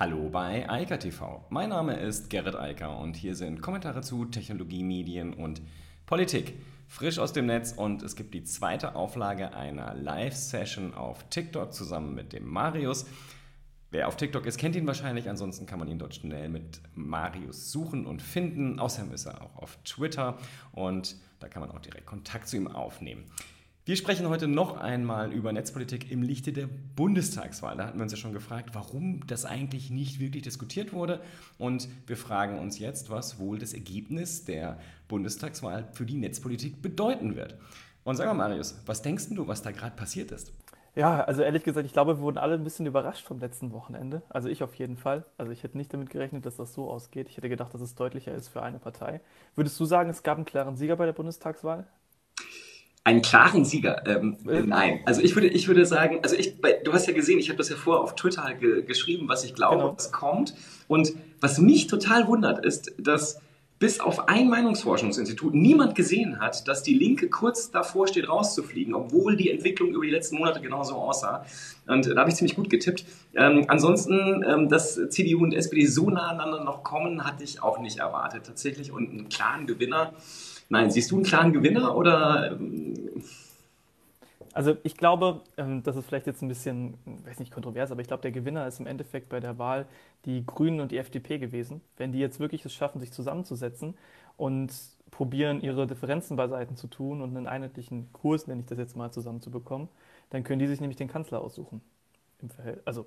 Hallo bei Eika TV. Mein Name ist Gerrit Eiker und hier sind Kommentare zu Technologie, Medien und Politik. Frisch aus dem Netz und es gibt die zweite Auflage einer Live-Session auf TikTok zusammen mit dem Marius. Wer auf TikTok ist, kennt ihn wahrscheinlich. Ansonsten kann man ihn dort schnell mit Marius suchen und finden. Außerdem ist er auch auf Twitter und da kann man auch direkt Kontakt zu ihm aufnehmen. Wir sprechen heute noch einmal über Netzpolitik im Lichte der Bundestagswahl. Da hatten wir uns ja schon gefragt, warum das eigentlich nicht wirklich diskutiert wurde. Und wir fragen uns jetzt, was wohl das Ergebnis der Bundestagswahl für die Netzpolitik bedeuten wird. Und sag mal, Marius, was denkst du, was da gerade passiert ist? Ja, also ehrlich gesagt, ich glaube, wir wurden alle ein bisschen überrascht vom letzten Wochenende. Also ich auf jeden Fall. Also ich hätte nicht damit gerechnet, dass das so ausgeht. Ich hätte gedacht, dass es deutlicher ist für eine Partei. Würdest du sagen, es gab einen klaren Sieger bei der Bundestagswahl? Einen klaren Sieger. Ähm, nein, also ich würde, ich würde sagen, also ich, du hast ja gesehen, ich habe das ja vorher auf Twitter ge geschrieben, was ich glaube, genau. was kommt. Und was mich total wundert, ist, dass bis auf ein Meinungsforschungsinstitut niemand gesehen hat, dass die Linke kurz davor steht, rauszufliegen, obwohl die Entwicklung über die letzten Monate genauso aussah. Und da habe ich ziemlich gut getippt. Ähm, ansonsten, ähm, dass CDU und SPD so nah aneinander noch kommen, hatte ich auch nicht erwartet tatsächlich. Und einen klaren Gewinner Nein, siehst du einen klaren Gewinner oder? Ähm, also ich glaube, ähm, das ist vielleicht jetzt ein bisschen, weiß nicht, kontrovers, aber ich glaube, der Gewinner ist im Endeffekt bei der Wahl die Grünen und die FDP gewesen. Wenn die jetzt wirklich es schaffen, sich zusammenzusetzen und probieren, ihre Differenzen beiseite zu tun und einen einheitlichen Kurs, nenne ich das jetzt mal, zusammenzubekommen, dann können die sich nämlich den Kanzler aussuchen. Also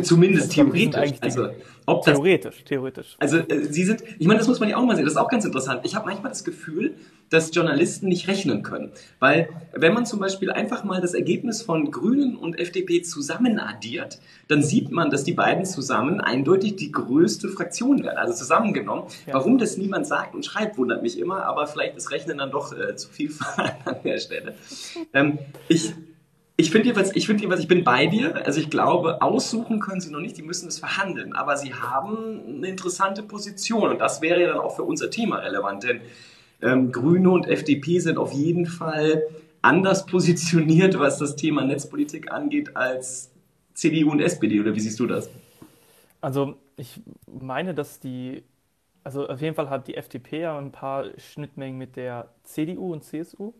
Zumindest theoretisch. Also, ob das, theoretisch, theoretisch. Also, äh, sie sind, ich meine, das muss man ja auch mal sehen, das ist auch ganz interessant. Ich habe manchmal das Gefühl, dass Journalisten nicht rechnen können. Weil, wenn man zum Beispiel einfach mal das Ergebnis von Grünen und FDP zusammen addiert, dann sieht man, dass die beiden zusammen eindeutig die größte Fraktion werden, also zusammengenommen. Ja. Warum das niemand sagt und schreibt, wundert mich immer, aber vielleicht ist Rechnen dann doch äh, zu viel an der Stelle. Ähm, ich, ich finde jeweils, ich finde ich bin bei dir. Also ich glaube, aussuchen können sie noch nicht, die müssen es verhandeln. Aber sie haben eine interessante Position und das wäre ja dann auch für unser Thema relevant, denn ähm, Grüne und FDP sind auf jeden Fall anders positioniert, was das Thema Netzpolitik angeht, als CDU und SPD. Oder wie siehst du das? Also ich meine, dass die, also auf jeden Fall hat die FDP ja ein paar Schnittmengen mit der CDU und CSU.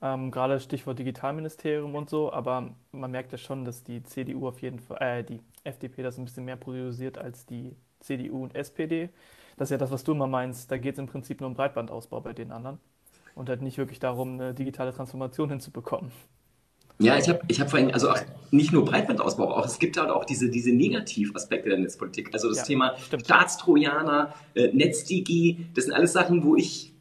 Ähm, gerade Stichwort Digitalministerium und so, aber man merkt ja schon, dass die CDU auf jeden Fall, äh, die FDP das ein bisschen mehr priorisiert als die CDU und SPD. Das ist ja das, was du immer meinst. Da geht es im Prinzip nur um Breitbandausbau bei den anderen und halt nicht wirklich darum, eine digitale Transformation hinzubekommen. Ja, ich habe ich hab vor allem, also auch nicht nur Breitbandausbau, auch es gibt halt auch diese, diese Negativaspekte der Netzpolitik. Also das ja, Thema stimmt. Staatstrojaner, äh, NetzDigi, das sind alles Sachen, wo ich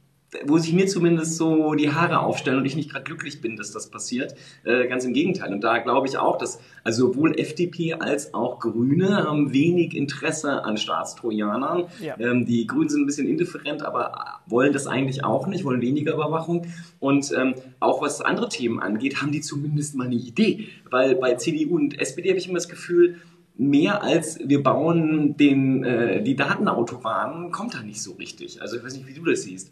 wo sich mir zumindest so die Haare aufstellen und ich nicht gerade glücklich bin, dass das passiert. Äh, ganz im Gegenteil. Und da glaube ich auch, dass also sowohl FDP als auch Grüne haben wenig Interesse an Staatstrojanern. Ja. Ähm, die Grünen sind ein bisschen indifferent, aber wollen das eigentlich auch nicht, wollen weniger Überwachung. Und ähm, auch was andere Themen angeht, haben die zumindest mal eine Idee. Weil bei CDU und SPD habe ich immer das Gefühl, mehr als wir bauen den, äh, die Datenautobahnen, kommt da nicht so richtig. Also ich weiß nicht, wie du das siehst.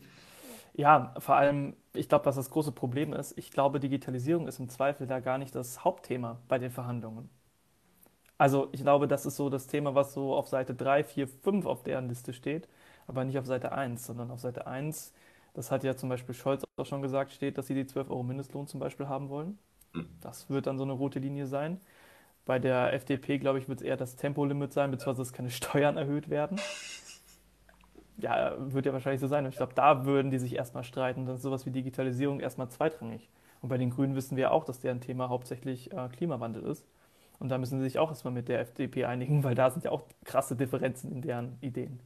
Ja, vor allem, ich glaube, was das große Problem ist, ich glaube, Digitalisierung ist im Zweifel da gar nicht das Hauptthema bei den Verhandlungen. Also ich glaube, das ist so das Thema, was so auf Seite 3, 4, 5 auf deren Liste steht, aber nicht auf Seite 1, sondern auf Seite 1, das hat ja zum Beispiel Scholz auch schon gesagt, steht, dass sie die 12 Euro Mindestlohn zum Beispiel haben wollen. Hm. Das wird dann so eine rote Linie sein. Bei der FDP, glaube ich, wird es eher das Tempolimit sein, beziehungsweise dass keine Steuern erhöht werden ja, wird ja wahrscheinlich so sein. Und ich glaube, da würden die sich erstmal streiten. Dann ist sowas wie Digitalisierung erstmal zweitrangig. Und bei den Grünen wissen wir auch, dass deren Thema hauptsächlich äh, Klimawandel ist. Und da müssen sie sich auch erstmal mit der FDP einigen, weil da sind ja auch krasse Differenzen in deren Ideen.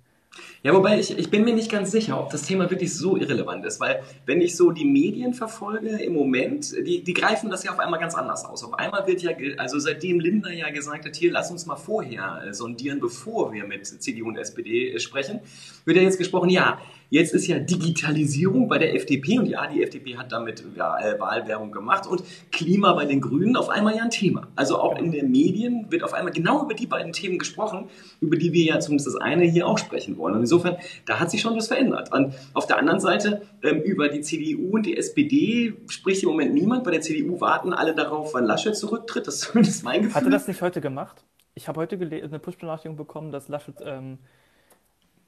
Ja, wobei ich, ich bin mir nicht ganz sicher, ob das Thema wirklich so irrelevant ist, weil wenn ich so die Medien verfolge im Moment, die, die greifen das ja auf einmal ganz anders aus. Auf einmal wird ja, also seitdem Linda ja gesagt hat, hier lass uns mal vorher äh, sondieren, bevor wir mit CDU und SPD äh, sprechen, wird ja jetzt gesprochen, ja, Jetzt ist ja Digitalisierung bei der FDP und ja, die FDP hat damit ja, äh, Wahlwerbung gemacht und Klima bei den Grünen auf einmal ja ein Thema. Also auch in den Medien wird auf einmal genau über die beiden Themen gesprochen, über die wir ja zumindest das eine hier auch sprechen wollen. Und insofern, da hat sich schon was verändert. Und auf der anderen Seite, ähm, über die CDU und die SPD spricht im Moment niemand. Bei der CDU warten alle darauf, wann Laschet zurücktritt. Das ist zumindest mein Gefühl. Hat er das nicht heute gemacht? ich habe heute eine Push-Benachrichtigung bekommen, dass Laschet ähm,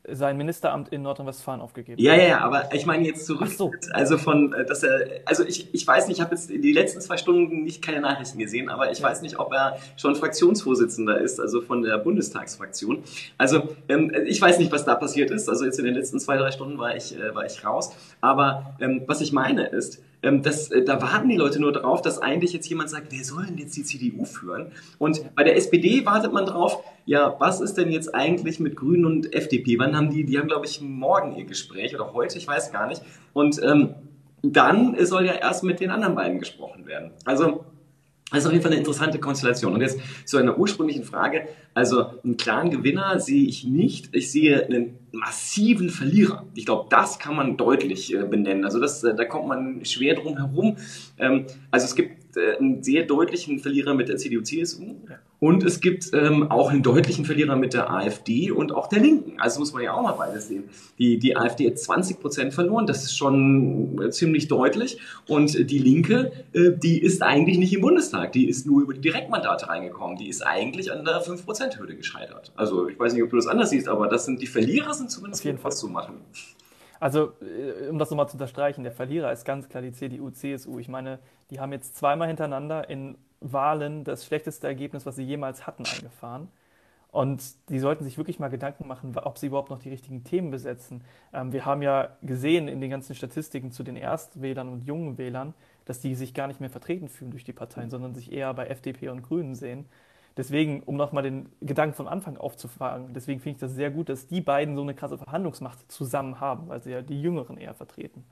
sein Ministeramt in Nordrhein-Westfalen aufgegeben. Ja, ja, aber ich meine jetzt zurück. So. Also von, äh, dass er, also ich, ich weiß nicht, ich habe jetzt die letzten zwei Stunden nicht keine Nachrichten gesehen, aber ich ja. weiß nicht, ob er schon Fraktionsvorsitzender ist, also von der Bundestagsfraktion. Also ähm, ich weiß nicht, was da passiert ist. Also jetzt in den letzten zwei, drei Stunden war ich, äh, war ich raus. Aber ähm, was ich meine ist, ähm, das, äh, da warten die Leute nur darauf, dass eigentlich jetzt jemand sagt, wer soll denn jetzt die CDU führen? Und bei der SPD wartet man drauf, ja, was ist denn jetzt eigentlich mit Grünen und FDP? Wann haben die, die haben glaube ich morgen ihr Gespräch oder heute, ich weiß gar nicht. Und ähm, dann soll ja erst mit den anderen beiden gesprochen werden. Also das ist auf jeden Fall eine interessante Konstellation. Und jetzt zu einer ursprünglichen Frage. Also einen klaren Gewinner sehe ich nicht. Ich sehe einen massiven Verlierer. Ich glaube, das kann man deutlich äh, benennen. Also das, äh, da kommt man schwer drum herum. Ähm, also es gibt äh, einen sehr deutlichen Verlierer mit der CDU-CSU und es gibt ähm, auch einen deutlichen Verlierer mit der AfD und auch der Linken. Also muss man ja auch mal beides sehen. Die, die AfD hat 20 Prozent verloren, das ist schon äh, ziemlich deutlich. Und die Linke, äh, die ist eigentlich nicht im Bundestag, die ist nur über die Direktmandate reingekommen. Die ist eigentlich an der 5%-Hürde gescheitert. Also ich weiß nicht, ob du das anders siehst, aber das sind die Verlierer sind zumindest was zu machen. Also, äh, um das nochmal zu unterstreichen, der Verlierer ist ganz klar die CDU, CSU. Ich meine, die haben jetzt zweimal hintereinander in Wahlen das schlechteste Ergebnis, was sie jemals hatten, eingefahren. Und die sollten sich wirklich mal Gedanken machen, ob sie überhaupt noch die richtigen Themen besetzen. Ähm, wir haben ja gesehen in den ganzen Statistiken zu den Erstwählern und jungen Wählern, dass die sich gar nicht mehr vertreten fühlen durch die Parteien, sondern sich eher bei FDP und Grünen sehen. Deswegen, um nochmal den Gedanken von Anfang aufzufangen, deswegen finde ich das sehr gut, dass die beiden so eine krasse Verhandlungsmacht zusammen haben, weil sie ja die Jüngeren eher vertreten.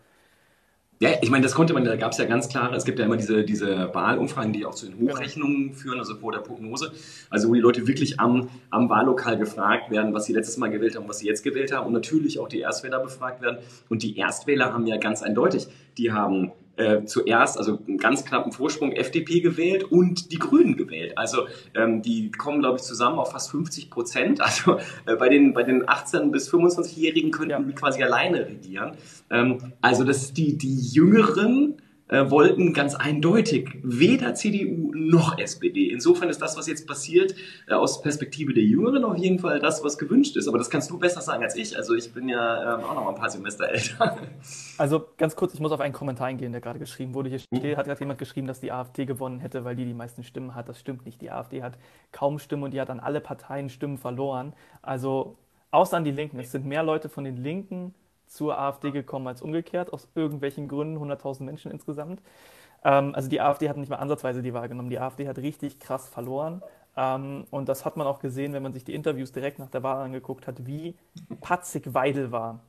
Ja, ich meine, das konnte man, da gab es ja ganz klare, es gibt ja immer diese, diese Wahlumfragen, die auch zu den genau. Hochrechnungen führen, also vor der Prognose. Also wo die Leute wirklich am, am Wahllokal gefragt werden, was sie letztes Mal gewählt haben, was sie jetzt gewählt haben und natürlich auch die Erstwähler befragt werden. Und die Erstwähler haben ja ganz eindeutig, die haben äh, zuerst, also einen ganz knappen Vorsprung FDP gewählt und die Grünen gewählt. Also ähm, die kommen, glaube ich, zusammen auf fast 50 Prozent. Also äh, bei, den, bei den 18- bis 25-Jährigen könnten ja. die quasi alleine regieren. Ähm, also das die, die Jüngeren äh, wollten ganz eindeutig weder CDU noch SPD. Insofern ist das, was jetzt passiert, äh, aus Perspektive der Jüngeren auf jeden Fall das, was gewünscht ist. Aber das kannst du besser sagen als ich. Also ich bin ja ähm, auch noch mal ein paar Semester älter. Also ganz kurz, ich muss auf einen Kommentar eingehen, der gerade geschrieben wurde. Hier steht, hat gerade jemand geschrieben, dass die AfD gewonnen hätte, weil die die meisten Stimmen hat. Das stimmt nicht. Die AfD hat kaum Stimmen und die hat an alle Parteien Stimmen verloren. Also außer an die Linken. Es sind mehr Leute von den Linken zur AfD gekommen als umgekehrt, aus irgendwelchen Gründen, 100.000 Menschen insgesamt. Ähm, also die AfD hat nicht mal ansatzweise die Wahl genommen. Die AfD hat richtig krass verloren. Ähm, und das hat man auch gesehen, wenn man sich die Interviews direkt nach der Wahl angeguckt hat, wie patzig Weidel war.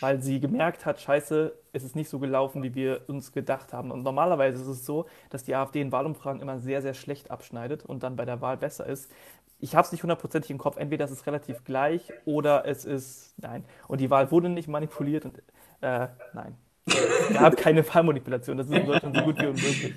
Weil sie gemerkt hat, scheiße, es ist nicht so gelaufen, wie wir uns gedacht haben. Und normalerweise ist es so, dass die AfD in Wahlumfragen immer sehr, sehr schlecht abschneidet und dann bei der Wahl besser ist ich habe es nicht hundertprozentig im Kopf, entweder es ist relativ gleich oder es ist nein. Und die Wahl wurde nicht manipuliert und äh, nein. Es gab keine Wahlmanipulation, das ist in Deutschland so gut wie unmöglich.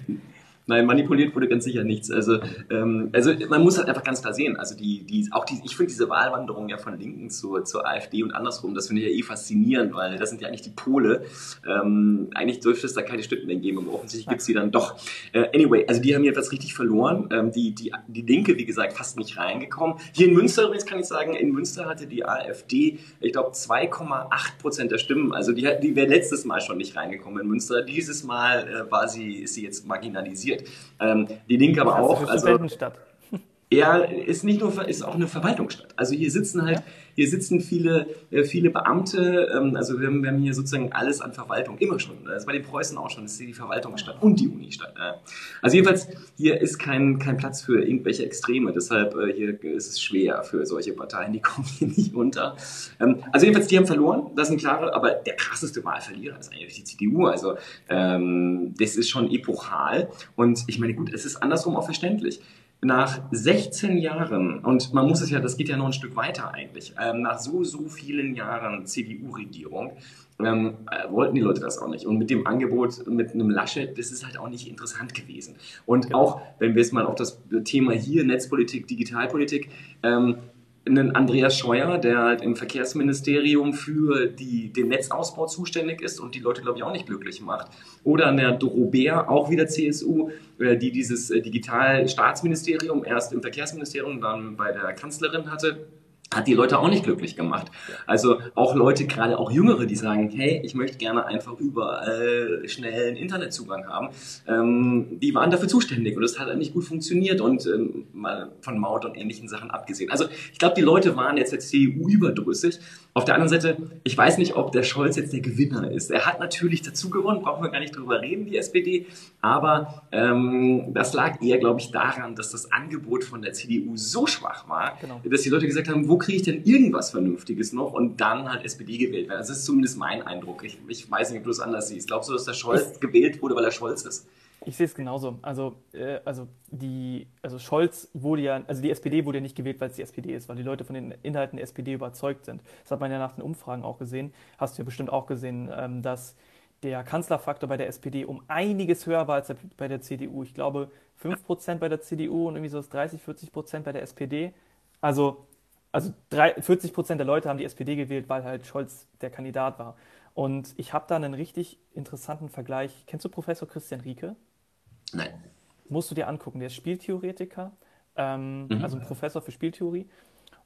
Nein, manipuliert wurde ganz sicher nichts. Also, ähm, also man muss halt einfach ganz klar sehen. Also die, die, auch die, ich finde diese Wahlwanderung ja von Linken zur, zur AfD und andersrum, das finde ich ja eh faszinierend, weil das sind ja eigentlich die Pole. Ähm, eigentlich dürfte es da keine Stimmen mehr geben, aber offensichtlich gibt es die dann doch. Äh, anyway, also die haben jedenfalls richtig verloren. Ähm, die, die, die Linke, wie gesagt, fast nicht reingekommen. Hier in Münster übrigens kann ich sagen, in Münster hatte die AfD, ich glaube, 2,8 Prozent der Stimmen. Also die, die wäre letztes Mal schon nicht reingekommen in Münster. Dieses Mal äh, war sie, ist sie jetzt marginalisiert Ähm, die Linke aber auch. Also, er ist nicht nur, ist auch eine Verwaltungsstadt. Also hier sitzen halt, hier sitzen viele, äh, viele Beamte, ähm, also wir haben, wir haben hier sozusagen alles an Verwaltung, immer schon. Das ist bei den Preußen auch schon, das ist die Verwaltungsstadt und die Unistadt. Also jedenfalls, hier ist kein, kein Platz für irgendwelche Extreme, deshalb äh, hier ist es schwer für solche Parteien, die kommen hier nicht unter. Ähm, also jedenfalls, die haben verloren, das ist ein klarer, aber der krasseste Wahlverlierer ist eigentlich die CDU. Also ähm, das ist schon epochal und ich meine, gut, es ist andersrum auch verständlich nach 16 Jahren, und man muss es ja, das geht ja noch ein Stück weiter eigentlich, ähm, nach so, so vielen Jahren CDU-Regierung, ähm, äh, wollten die Leute das auch nicht. Und mit dem Angebot mit einem Laschet, das ist halt auch nicht interessant gewesen. Und genau. auch, wenn wir jetzt mal auf das Thema hier, Netzpolitik, Digitalpolitik, ähm, einen Andreas Scheuer, der halt im Verkehrsministerium für die, den Netzausbau zuständig ist und die Leute, glaube ich, auch nicht glücklich macht. Oder eine Doro Bär, auch wieder CSU, äh, die dieses äh, Digital-Staatsministerium erst im Verkehrsministerium, dann bei der Kanzlerin hatte hat die Leute auch nicht glücklich gemacht. Also auch Leute, gerade auch Jüngere, die sagen, hey, ich möchte gerne einfach überall schnellen Internetzugang haben, ähm, die waren dafür zuständig und das hat nicht gut funktioniert und ähm, mal von Maut und ähnlichen Sachen abgesehen. Also ich glaube, die Leute waren jetzt der CDU überdrüssig. Auf der anderen Seite, ich weiß nicht, ob der Scholz jetzt der Gewinner ist. Er hat natürlich dazu gewonnen, brauchen wir gar nicht drüber reden, die SPD, aber ähm, das lag eher, glaube ich, daran, dass das Angebot von der CDU so schwach war, genau. dass die Leute gesagt haben, wo kriege ich denn irgendwas Vernünftiges noch? Und dann halt SPD gewählt werden. Das ist zumindest mein Eindruck. Ich, ich weiß nicht, ob du es anders siehst. Glaubst du, dass der Scholz gewählt wurde, weil er Scholz ist? Ich sehe es genauso. Also, äh, also, die, also Scholz wurde ja, also die SPD wurde ja nicht gewählt, weil es die SPD ist, weil die Leute von den Inhalten der SPD überzeugt sind. Das hat man ja nach den Umfragen auch gesehen. Hast du ja bestimmt auch gesehen, ähm, dass der Kanzlerfaktor bei der SPD um einiges höher war als bei der CDU. Ich glaube 5% bei der CDU und irgendwie so 30, 40% bei der SPD. Also also drei, 40 Prozent der Leute haben die SPD gewählt, weil halt Scholz der Kandidat war. Und ich habe da einen richtig interessanten Vergleich. Kennst du Professor Christian Rieke? Nein. Musst du dir angucken. Der ist Spieltheoretiker, ähm, mhm. also ein Professor für Spieltheorie.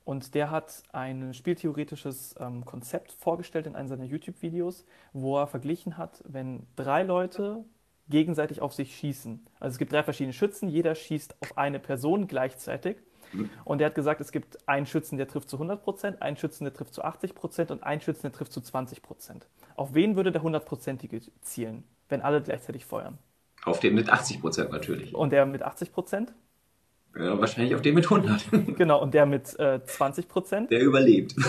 Und der hat ein spieltheoretisches ähm, Konzept vorgestellt in einem seiner YouTube-Videos, wo er verglichen hat, wenn drei Leute gegenseitig auf sich schießen. Also es gibt drei verschiedene Schützen, jeder schießt auf eine Person gleichzeitig. Und er hat gesagt, es gibt einen Schützen, der trifft zu 100 Prozent, einen Schützen, der trifft zu 80 Prozent und einen Schützen, der trifft zu 20 Prozent. Auf wen würde der 100-prozentige zielen, wenn alle gleichzeitig feuern? Auf den mit 80 Prozent natürlich. Und der mit 80 Prozent? Ja, wahrscheinlich auf den mit 100. Genau, und der mit äh, 20 Prozent? Der überlebt.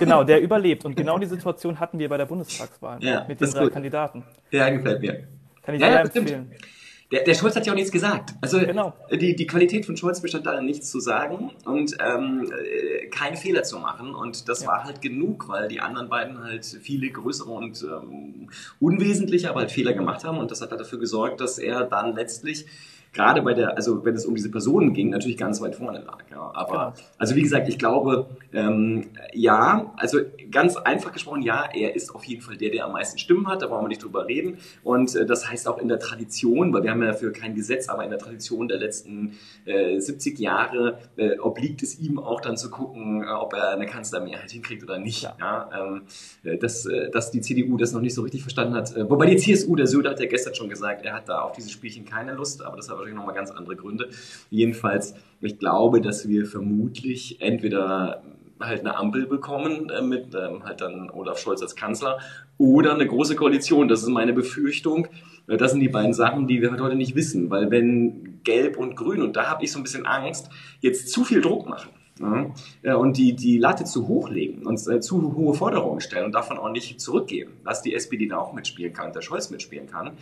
Genau, der überlebt. Und genau die Situation hatten wir bei der Bundestagswahl ja, mit den drei gut. Kandidaten. Ja, gefällt mir. Kann ich ja, sehr empfehlen. Stimmt. Der, der Scholz hat ja auch nichts gesagt. Also genau. die, die Qualität von Scholz bestand darin, nichts zu sagen und ähm, äh, keine Fehler zu machen. Und das ja. war halt genug, weil die anderen beiden halt viele größere und ähm, unwesentliche, aber halt Fehler gemacht haben. Und das hat halt dafür gesorgt, dass er dann letztlich gerade bei der, also wenn es um diese Personen ging, natürlich ganz weit vorne lag. Ja. Aber genau. also wie gesagt, ich glaube, ähm, ja, also ganz einfach gesprochen, ja, er ist auf jeden Fall der, der am meisten Stimmen hat, da brauchen wir nicht drüber reden. Und äh, das heißt auch in der Tradition, weil wir haben ja dafür kein Gesetz, aber in der Tradition der letzten äh, 70 Jahre äh, obliegt es ihm auch dann zu gucken, äh, ob er eine Kanzlermehrheit hinkriegt oder nicht. Ja. ja ähm, äh, dass, äh, dass die CDU das noch nicht so richtig verstanden hat. Wobei die CSU, der Söder hat ja gestern schon gesagt, er hat da auf dieses Spielchen keine Lust, aber das hat wahrscheinlich nochmal ganz andere Gründe. Jedenfalls, ich glaube, dass wir vermutlich entweder halt eine Ampel bekommen äh, mit ähm, halt dann Olaf Scholz als Kanzler oder eine große Koalition. Das ist meine Befürchtung. Äh, das sind die beiden Sachen, die wir heute nicht wissen, weil wenn Gelb und Grün und da habe ich so ein bisschen Angst, jetzt zu viel Druck machen. Ja, äh, und die, die Latte zu hoch legen und äh, zu hohe Forderungen stellen und davon auch nicht zurückgeben, dass die SPD da auch mitspielen kann, der Scholz mitspielen kann,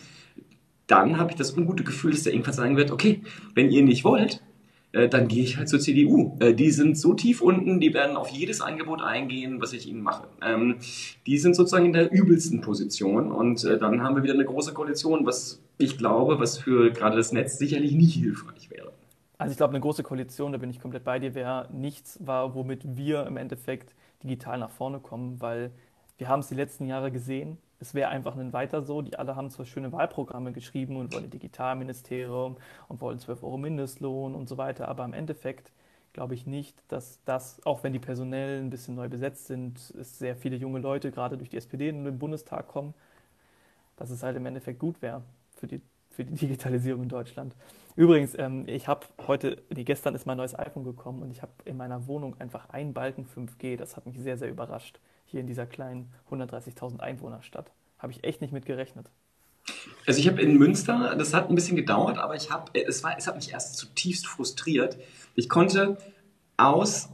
dann habe ich das ungute Gefühl, dass der irgendwann sagen wird, okay, wenn ihr nicht wollt, äh, dann gehe ich halt zur CDU. Äh, die sind so tief unten, die werden auf jedes Angebot eingehen, was ich ihnen mache. Ähm, die sind sozusagen in der übelsten Position und äh, dann haben wir wieder eine große Koalition, was ich glaube, was für gerade das Netz sicherlich nicht hilfreich wäre. Also ich glaube, eine große Koalition, da bin ich komplett bei dir, wäre nichts war, womit wir im Endeffekt digital nach vorne kommen, weil wir haben es die letzten Jahre gesehen, es wäre einfach ein weiter so. Die alle haben zwar schöne Wahlprogramme geschrieben und wollen Digitalministerium und wollen 12 Euro Mindestlohn und so weiter, aber im Endeffekt glaube ich nicht, dass das, auch wenn die personell ein bisschen neu besetzt sind, es sehr viele junge Leute gerade durch die SPD in den Bundestag kommen, dass es halt im Endeffekt gut wäre für die, für die Digitalisierung in Deutschland. Übrigens, ähm, ich habe heute, nee, gestern ist mein neues iPhone gekommen und ich habe in meiner Wohnung einfach einen Balken 5G. Das hat mich sehr, sehr überrascht hier in dieser kleinen 130.000 Einwohnerstadt. Habe ich echt nicht mit gerechnet. Also ich habe in Münster, das hat ein bisschen gedauert, aber ich habe, es war, es hat mich erst zutiefst frustriert. Ich konnte aus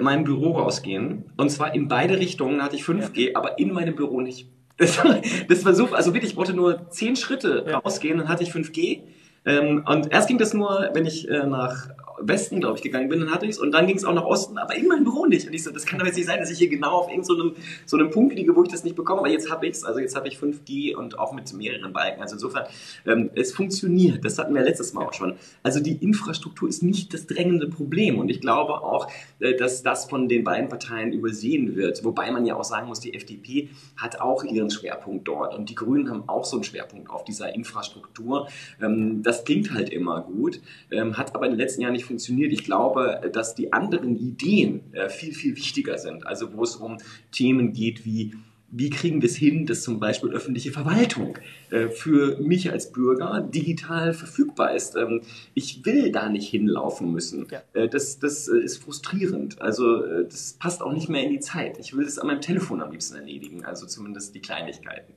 meinem Büro rausgehen und zwar in beide Richtungen hatte ich 5G, ja. aber in meinem Büro nicht. Das, das war so, also wirklich, ich brauchte nur 10 Schritte ja. rausgehen, dann hatte ich 5G. Ähm, und erst ging das nur, wenn ich äh, nach Westen, glaube ich, gegangen bin, dann hatte ich es und dann ging es auch nach Osten, aber in meinem Büro nicht. Und ich so, das kann doch jetzt nicht sein, dass ich hier genau auf irgendeinem so, so einem Punkt liege, wo ich das nicht bekomme, aber jetzt habe ich es. Also jetzt habe ich 5G und auch mit mehreren Balken. Also insofern, ähm, es funktioniert. Das hatten wir letztes Mal auch schon. Also die Infrastruktur ist nicht das drängende Problem und ich glaube auch, äh, dass das von den beiden Parteien übersehen wird. Wobei man ja auch sagen muss, die FDP hat auch ihren Schwerpunkt dort und die Grünen haben auch so einen Schwerpunkt auf dieser Infrastruktur. Ähm, das klingt halt immer gut, ähm, hat aber in den letzten Jahren nicht funktioniert. Ich glaube, dass die anderen Ideen äh, viel, viel wichtiger sind. Also wo es um Themen geht wie wie kriegen wir es hin, dass zum Beispiel öffentliche Verwaltung äh, für mich als Bürger digital verfügbar ist. Ähm, ich will da nicht hinlaufen müssen. Ja. Äh, das, das äh, ist frustrierend. Also das passt auch nicht mehr in die Zeit. Ich will das an meinem Telefon am liebsten erledigen, also zumindest die Kleinigkeiten.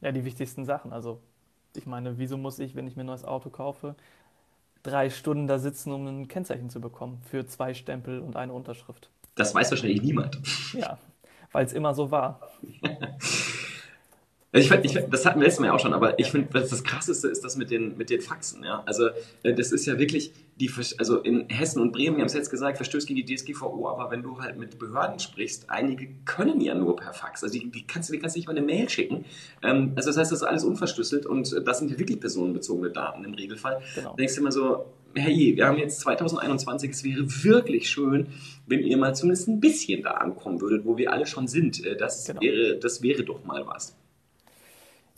Ja, die wichtigsten Sachen. Also ich meine, wieso muss ich, wenn ich mir ein neues Auto kaufe, drei Stunden da sitzen, um ein Kennzeichen zu bekommen für zwei Stempel und eine Unterschrift? Das weiß wahrscheinlich niemand. Ja, weil es immer so war. Ich find, ich find, das hatten wir letztes Mal ja auch schon, aber ich finde, das Krasseste ist das mit den, mit den Faxen. Ja? Also äh, das ist ja wirklich, die, also in Hessen und Bremen, wir haben es jetzt gesagt, verstößt gegen die DSGVO, aber wenn du halt mit Behörden sprichst, einige können ja nur per Fax. Also die, die kannst du die kannst du nicht mal eine Mail schicken. Ähm, also das heißt, das ist alles unverschlüsselt und das sind ja wirklich personenbezogene Daten im Regelfall. Genau. Da denkst du immer so, hey, wir haben jetzt 2021, es wäre wirklich schön, wenn ihr mal zumindest ein bisschen da ankommen würdet, wo wir alle schon sind. Äh, das, genau. wäre, das wäre doch mal was.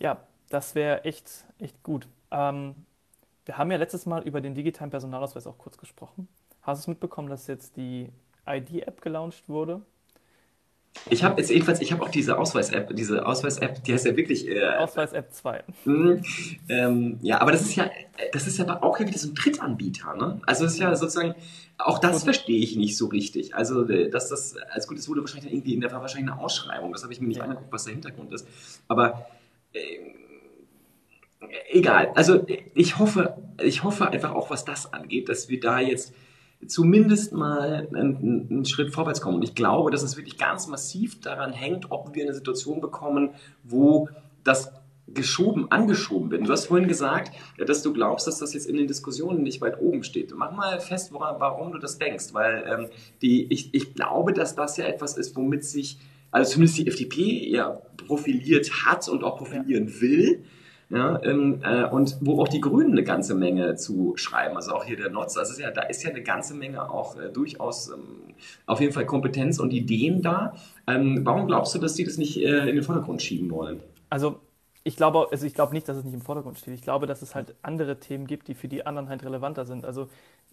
Ja, das wäre echt, echt gut. Ähm, wir haben ja letztes Mal über den digitalen Personalausweis auch kurz gesprochen. Hast du es mitbekommen, dass jetzt die ID-App gelauncht wurde? Ich habe jetzt jedenfalls, ich habe auch diese Ausweis-App, diese Ausweis-App, die heißt ja wirklich. Äh, Ausweis-App 2. Mh, ähm, ja, aber das ist ja, das ist ja auch wieder so ein Drittanbieter, ne? Also das ist ja sozusagen, auch das verstehe ich nicht so richtig. Also, äh, dass das, als gut, es wurde wahrscheinlich irgendwie, da war wahrscheinlich eine Ausschreibung, das habe ich mir nicht ja. angeguckt, was der Hintergrund ist. Aber egal. Also ich hoffe, ich hoffe einfach auch, was das angeht, dass wir da jetzt zumindest mal einen, einen, Schritt vorwärts kommen. Und ich glaube, dass es wirklich ganz massiv daran hängt, ob wir eine Situation bekommen, wo das geschoben, angeschoben wird. Du hast vorhin gesagt, dass du glaubst, dass das jetzt in den Diskussionen nicht weit oben steht. Mach mal fest, woran, warum du das denkst, weil ähm, die, ich, ich glaube, dass das ja etwas ist, womit sich also zumindest die FDP ja profiliert hat und auch profilieren will. Ja, ähm, äh, und wo auch die Grünen eine ganze Menge zu schreiben, also auch hier der Notz, also ja, da ist ja eine ganze Menge auch äh, durchaus ähm, auf jeden Fall Kompetenz und Ideen da. Ähm, warum glaubst du, dass die das nicht äh, in den Vordergrund schieben wollen? Also ich glaube, also ich glaube nicht, dass es nicht im Vordergrund steht. Ich glaube, dass es halt andere Themen gibt, die für die anderen halt relevanter sind. Also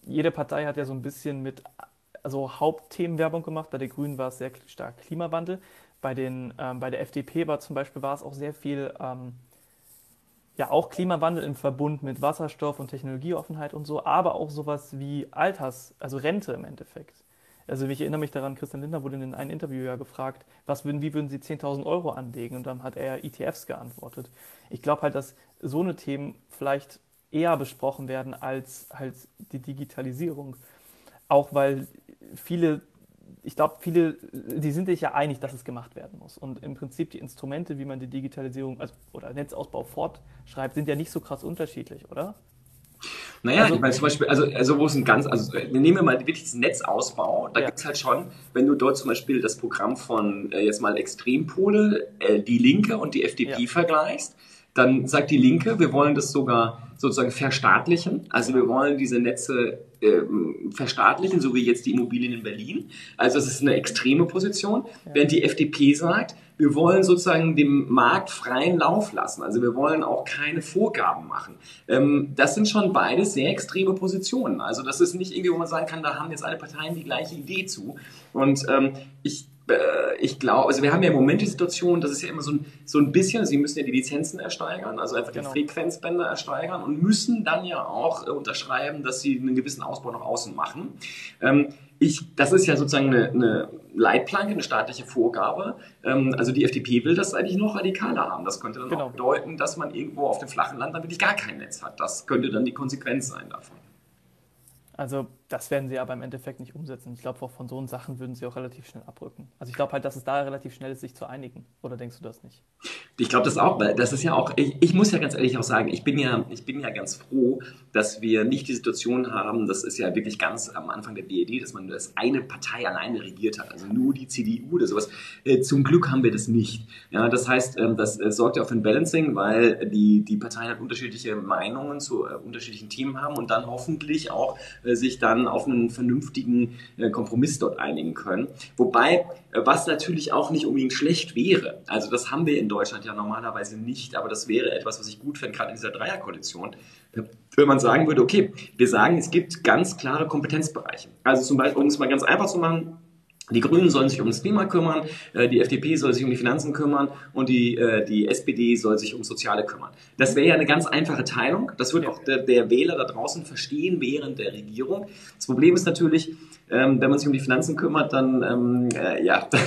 jede Partei hat ja so ein bisschen mit also Hauptthemenwerbung gemacht. Bei den Grünen war es sehr stark Klimawandel. Bei, den, ähm, bei der FDP war zum Beispiel war es auch sehr viel, ähm, ja, auch Klimawandel im Verbund mit Wasserstoff und Technologieoffenheit und so, aber auch sowas wie Alters, also Rente im Endeffekt. Also ich erinnere mich daran, Christian Lindner wurde in einem Interview ja gefragt, was würden, wie würden Sie 10.000 Euro anlegen? Und dann hat er ETFs geantwortet. Ich glaube halt, dass so eine Themen vielleicht eher besprochen werden als, als die Digitalisierung. Auch weil viele, ich glaube, viele, die sind sich ja einig, dass es gemacht werden muss. Und im Prinzip die Instrumente, wie man die Digitalisierung also, oder Netzausbau fortschreibt, sind ja nicht so krass unterschiedlich, oder? Naja, also, ich meine zum Beispiel, also, also wo es ein ganz, also wir nehmen mal wirklich diesen Netzausbau, da ja. gibt es halt schon, wenn du dort zum Beispiel das Programm von äh, jetzt mal Extrempole, äh, die Linke und die FDP ja. vergleichst, dann sagt die Linke, wir wollen das sogar sozusagen verstaatlichen. Also wir wollen diese Netze äh, verstaatlichen, so wie jetzt die Immobilien in Berlin. Also das ist eine extreme Position. Ja. Während die FDP sagt, wir wollen sozusagen dem Markt freien Lauf lassen. Also wir wollen auch keine Vorgaben machen. Ähm, das sind schon beide sehr extreme Positionen. Also das ist nicht irgendwie, wo man sagen kann, da haben jetzt alle Parteien die gleiche Idee zu. Und ähm, ich ich glaube, also wir haben ja im Moment die Situation, das ist ja immer so ein, so ein bisschen, sie müssen ja die Lizenzen ersteigern, also einfach genau. die Frequenzbänder ersteigern und müssen dann ja auch äh, unterschreiben, dass sie einen gewissen Ausbau nach außen machen. Ähm, ich, das ist ja sozusagen eine, eine Leitplanke, eine staatliche Vorgabe. Ähm, also die FDP will das eigentlich noch radikaler haben. Das könnte dann genau. auch bedeuten, dass man irgendwo auf dem flachen Land dann wirklich gar kein Netz hat. Das könnte dann die Konsequenz sein davon. Also Das werden sie aber im Endeffekt nicht umsetzen. Ich glaube, von so Sachen würden sie auch relativ schnell abrücken. Also ich glaube halt, dass es da relativ schnell ist, sich zu einigen. Oder denkst du das nicht? Ich glaube das auch, weil das ist ja auch, ich, ich, muss ja ganz ehrlich auch sagen, ich bin ja, ich bin ja ganz froh, dass wir nicht die Situation haben, das ist ja wirklich ganz am Anfang der BED, dass man das eine Partei alleine regiert hat, also nur die CDU oder sowas. Äh, zum Glück haben wir das nicht. Ja, das heißt, ähm, das äh, sorgt ja auch für ein Balancing, weil die, die Parteien halt unterschiedliche Meinungen zu äh, unterschiedlichen Themen haben und dann hoffentlich auch sich dann dann auf einen vernünftigen äh, Kompromiss dort einigen können. Wobei, äh, was natürlich auch nicht unbedingt schlecht wäre, also das haben wir in Deutschland ja normalerweise nicht, aber das wäre etwas, was ich gut fände, gerade in dieser Dreierkoalition, wenn man sagen würde, okay, wir sagen, es gibt ganz klare Kompetenzbereiche. Also zum Beispiel, um es mal ganz einfach zu machen, die Grünen sollen sich um das Klima kümmern, äh, die FDP soll sich um die Finanzen kümmern und die, äh, die SPD soll sich um Soziale kümmern. Das wäre ja eine ganz einfache Teilung. Das wird auch der, der Wähler da draußen verstehen während der Regierung. Das Problem ist natürlich, ähm, wenn man sich um die Finanzen kümmert, dann, ähm, äh, ja, dann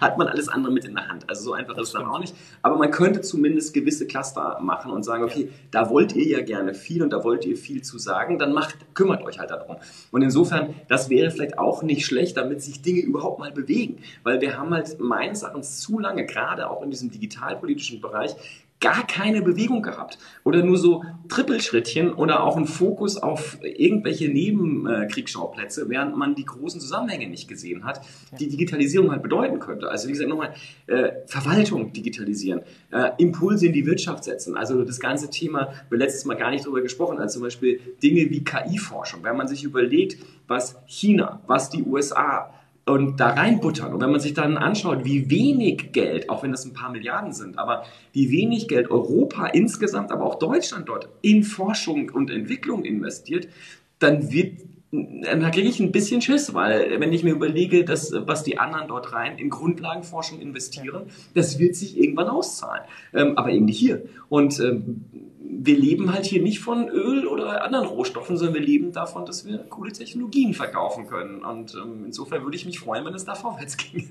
hat man alles andere mit in der Hand. Also so einfach ist es dann auch nicht. Aber man könnte zumindest gewisse Cluster machen und sagen, okay, da wollt ihr ja gerne viel und da wollt ihr viel zu sagen, dann macht, kümmert euch halt darum. Und insofern, das wäre vielleicht auch nicht schlecht, damit sich Dinge überhaupt mal bewegen. Weil wir haben halt meines Erachtens zu lange, gerade auch in diesem digitalpolitischen Bereich, gar keine Bewegung gehabt. Oder nur so Trippelschrittchen oder auch ein Fokus auf irgendwelche Nebenkriegsschauplätze, während man die großen Zusammenhänge nicht gesehen hat, die Digitalisierung halt bedeuten könnte. Also wie gesagt, nochmal, äh, Verwaltung digitalisieren, äh, Impulse in die Wirtschaft setzen. Also das ganze Thema, wir letztes Mal gar nicht darüber gesprochen, also zum Beispiel Dinge wie KI-Forschung. Wenn man sich überlegt, was China, was die USA, und da reinbuttern. Und wenn man sich dann anschaut, wie wenig Geld, auch wenn das ein paar Milliarden sind, aber wie wenig Geld Europa insgesamt, aber auch Deutschland dort in Forschung und Entwicklung investiert, dann wird da kriege ich ein bisschen Schiss, weil wenn ich mir überlege, dass, was die anderen dort rein in Grundlagenforschung investieren, das wird sich irgendwann auszahlen. Ähm, aber eben nicht hier. Und ähm, wir leben halt hier nicht von Öl oder anderen Rohstoffen, sondern wir leben davon, dass wir coole Technologien verkaufen können. Und ähm, insofern würde ich mich freuen, wenn es da vorwärts ginge.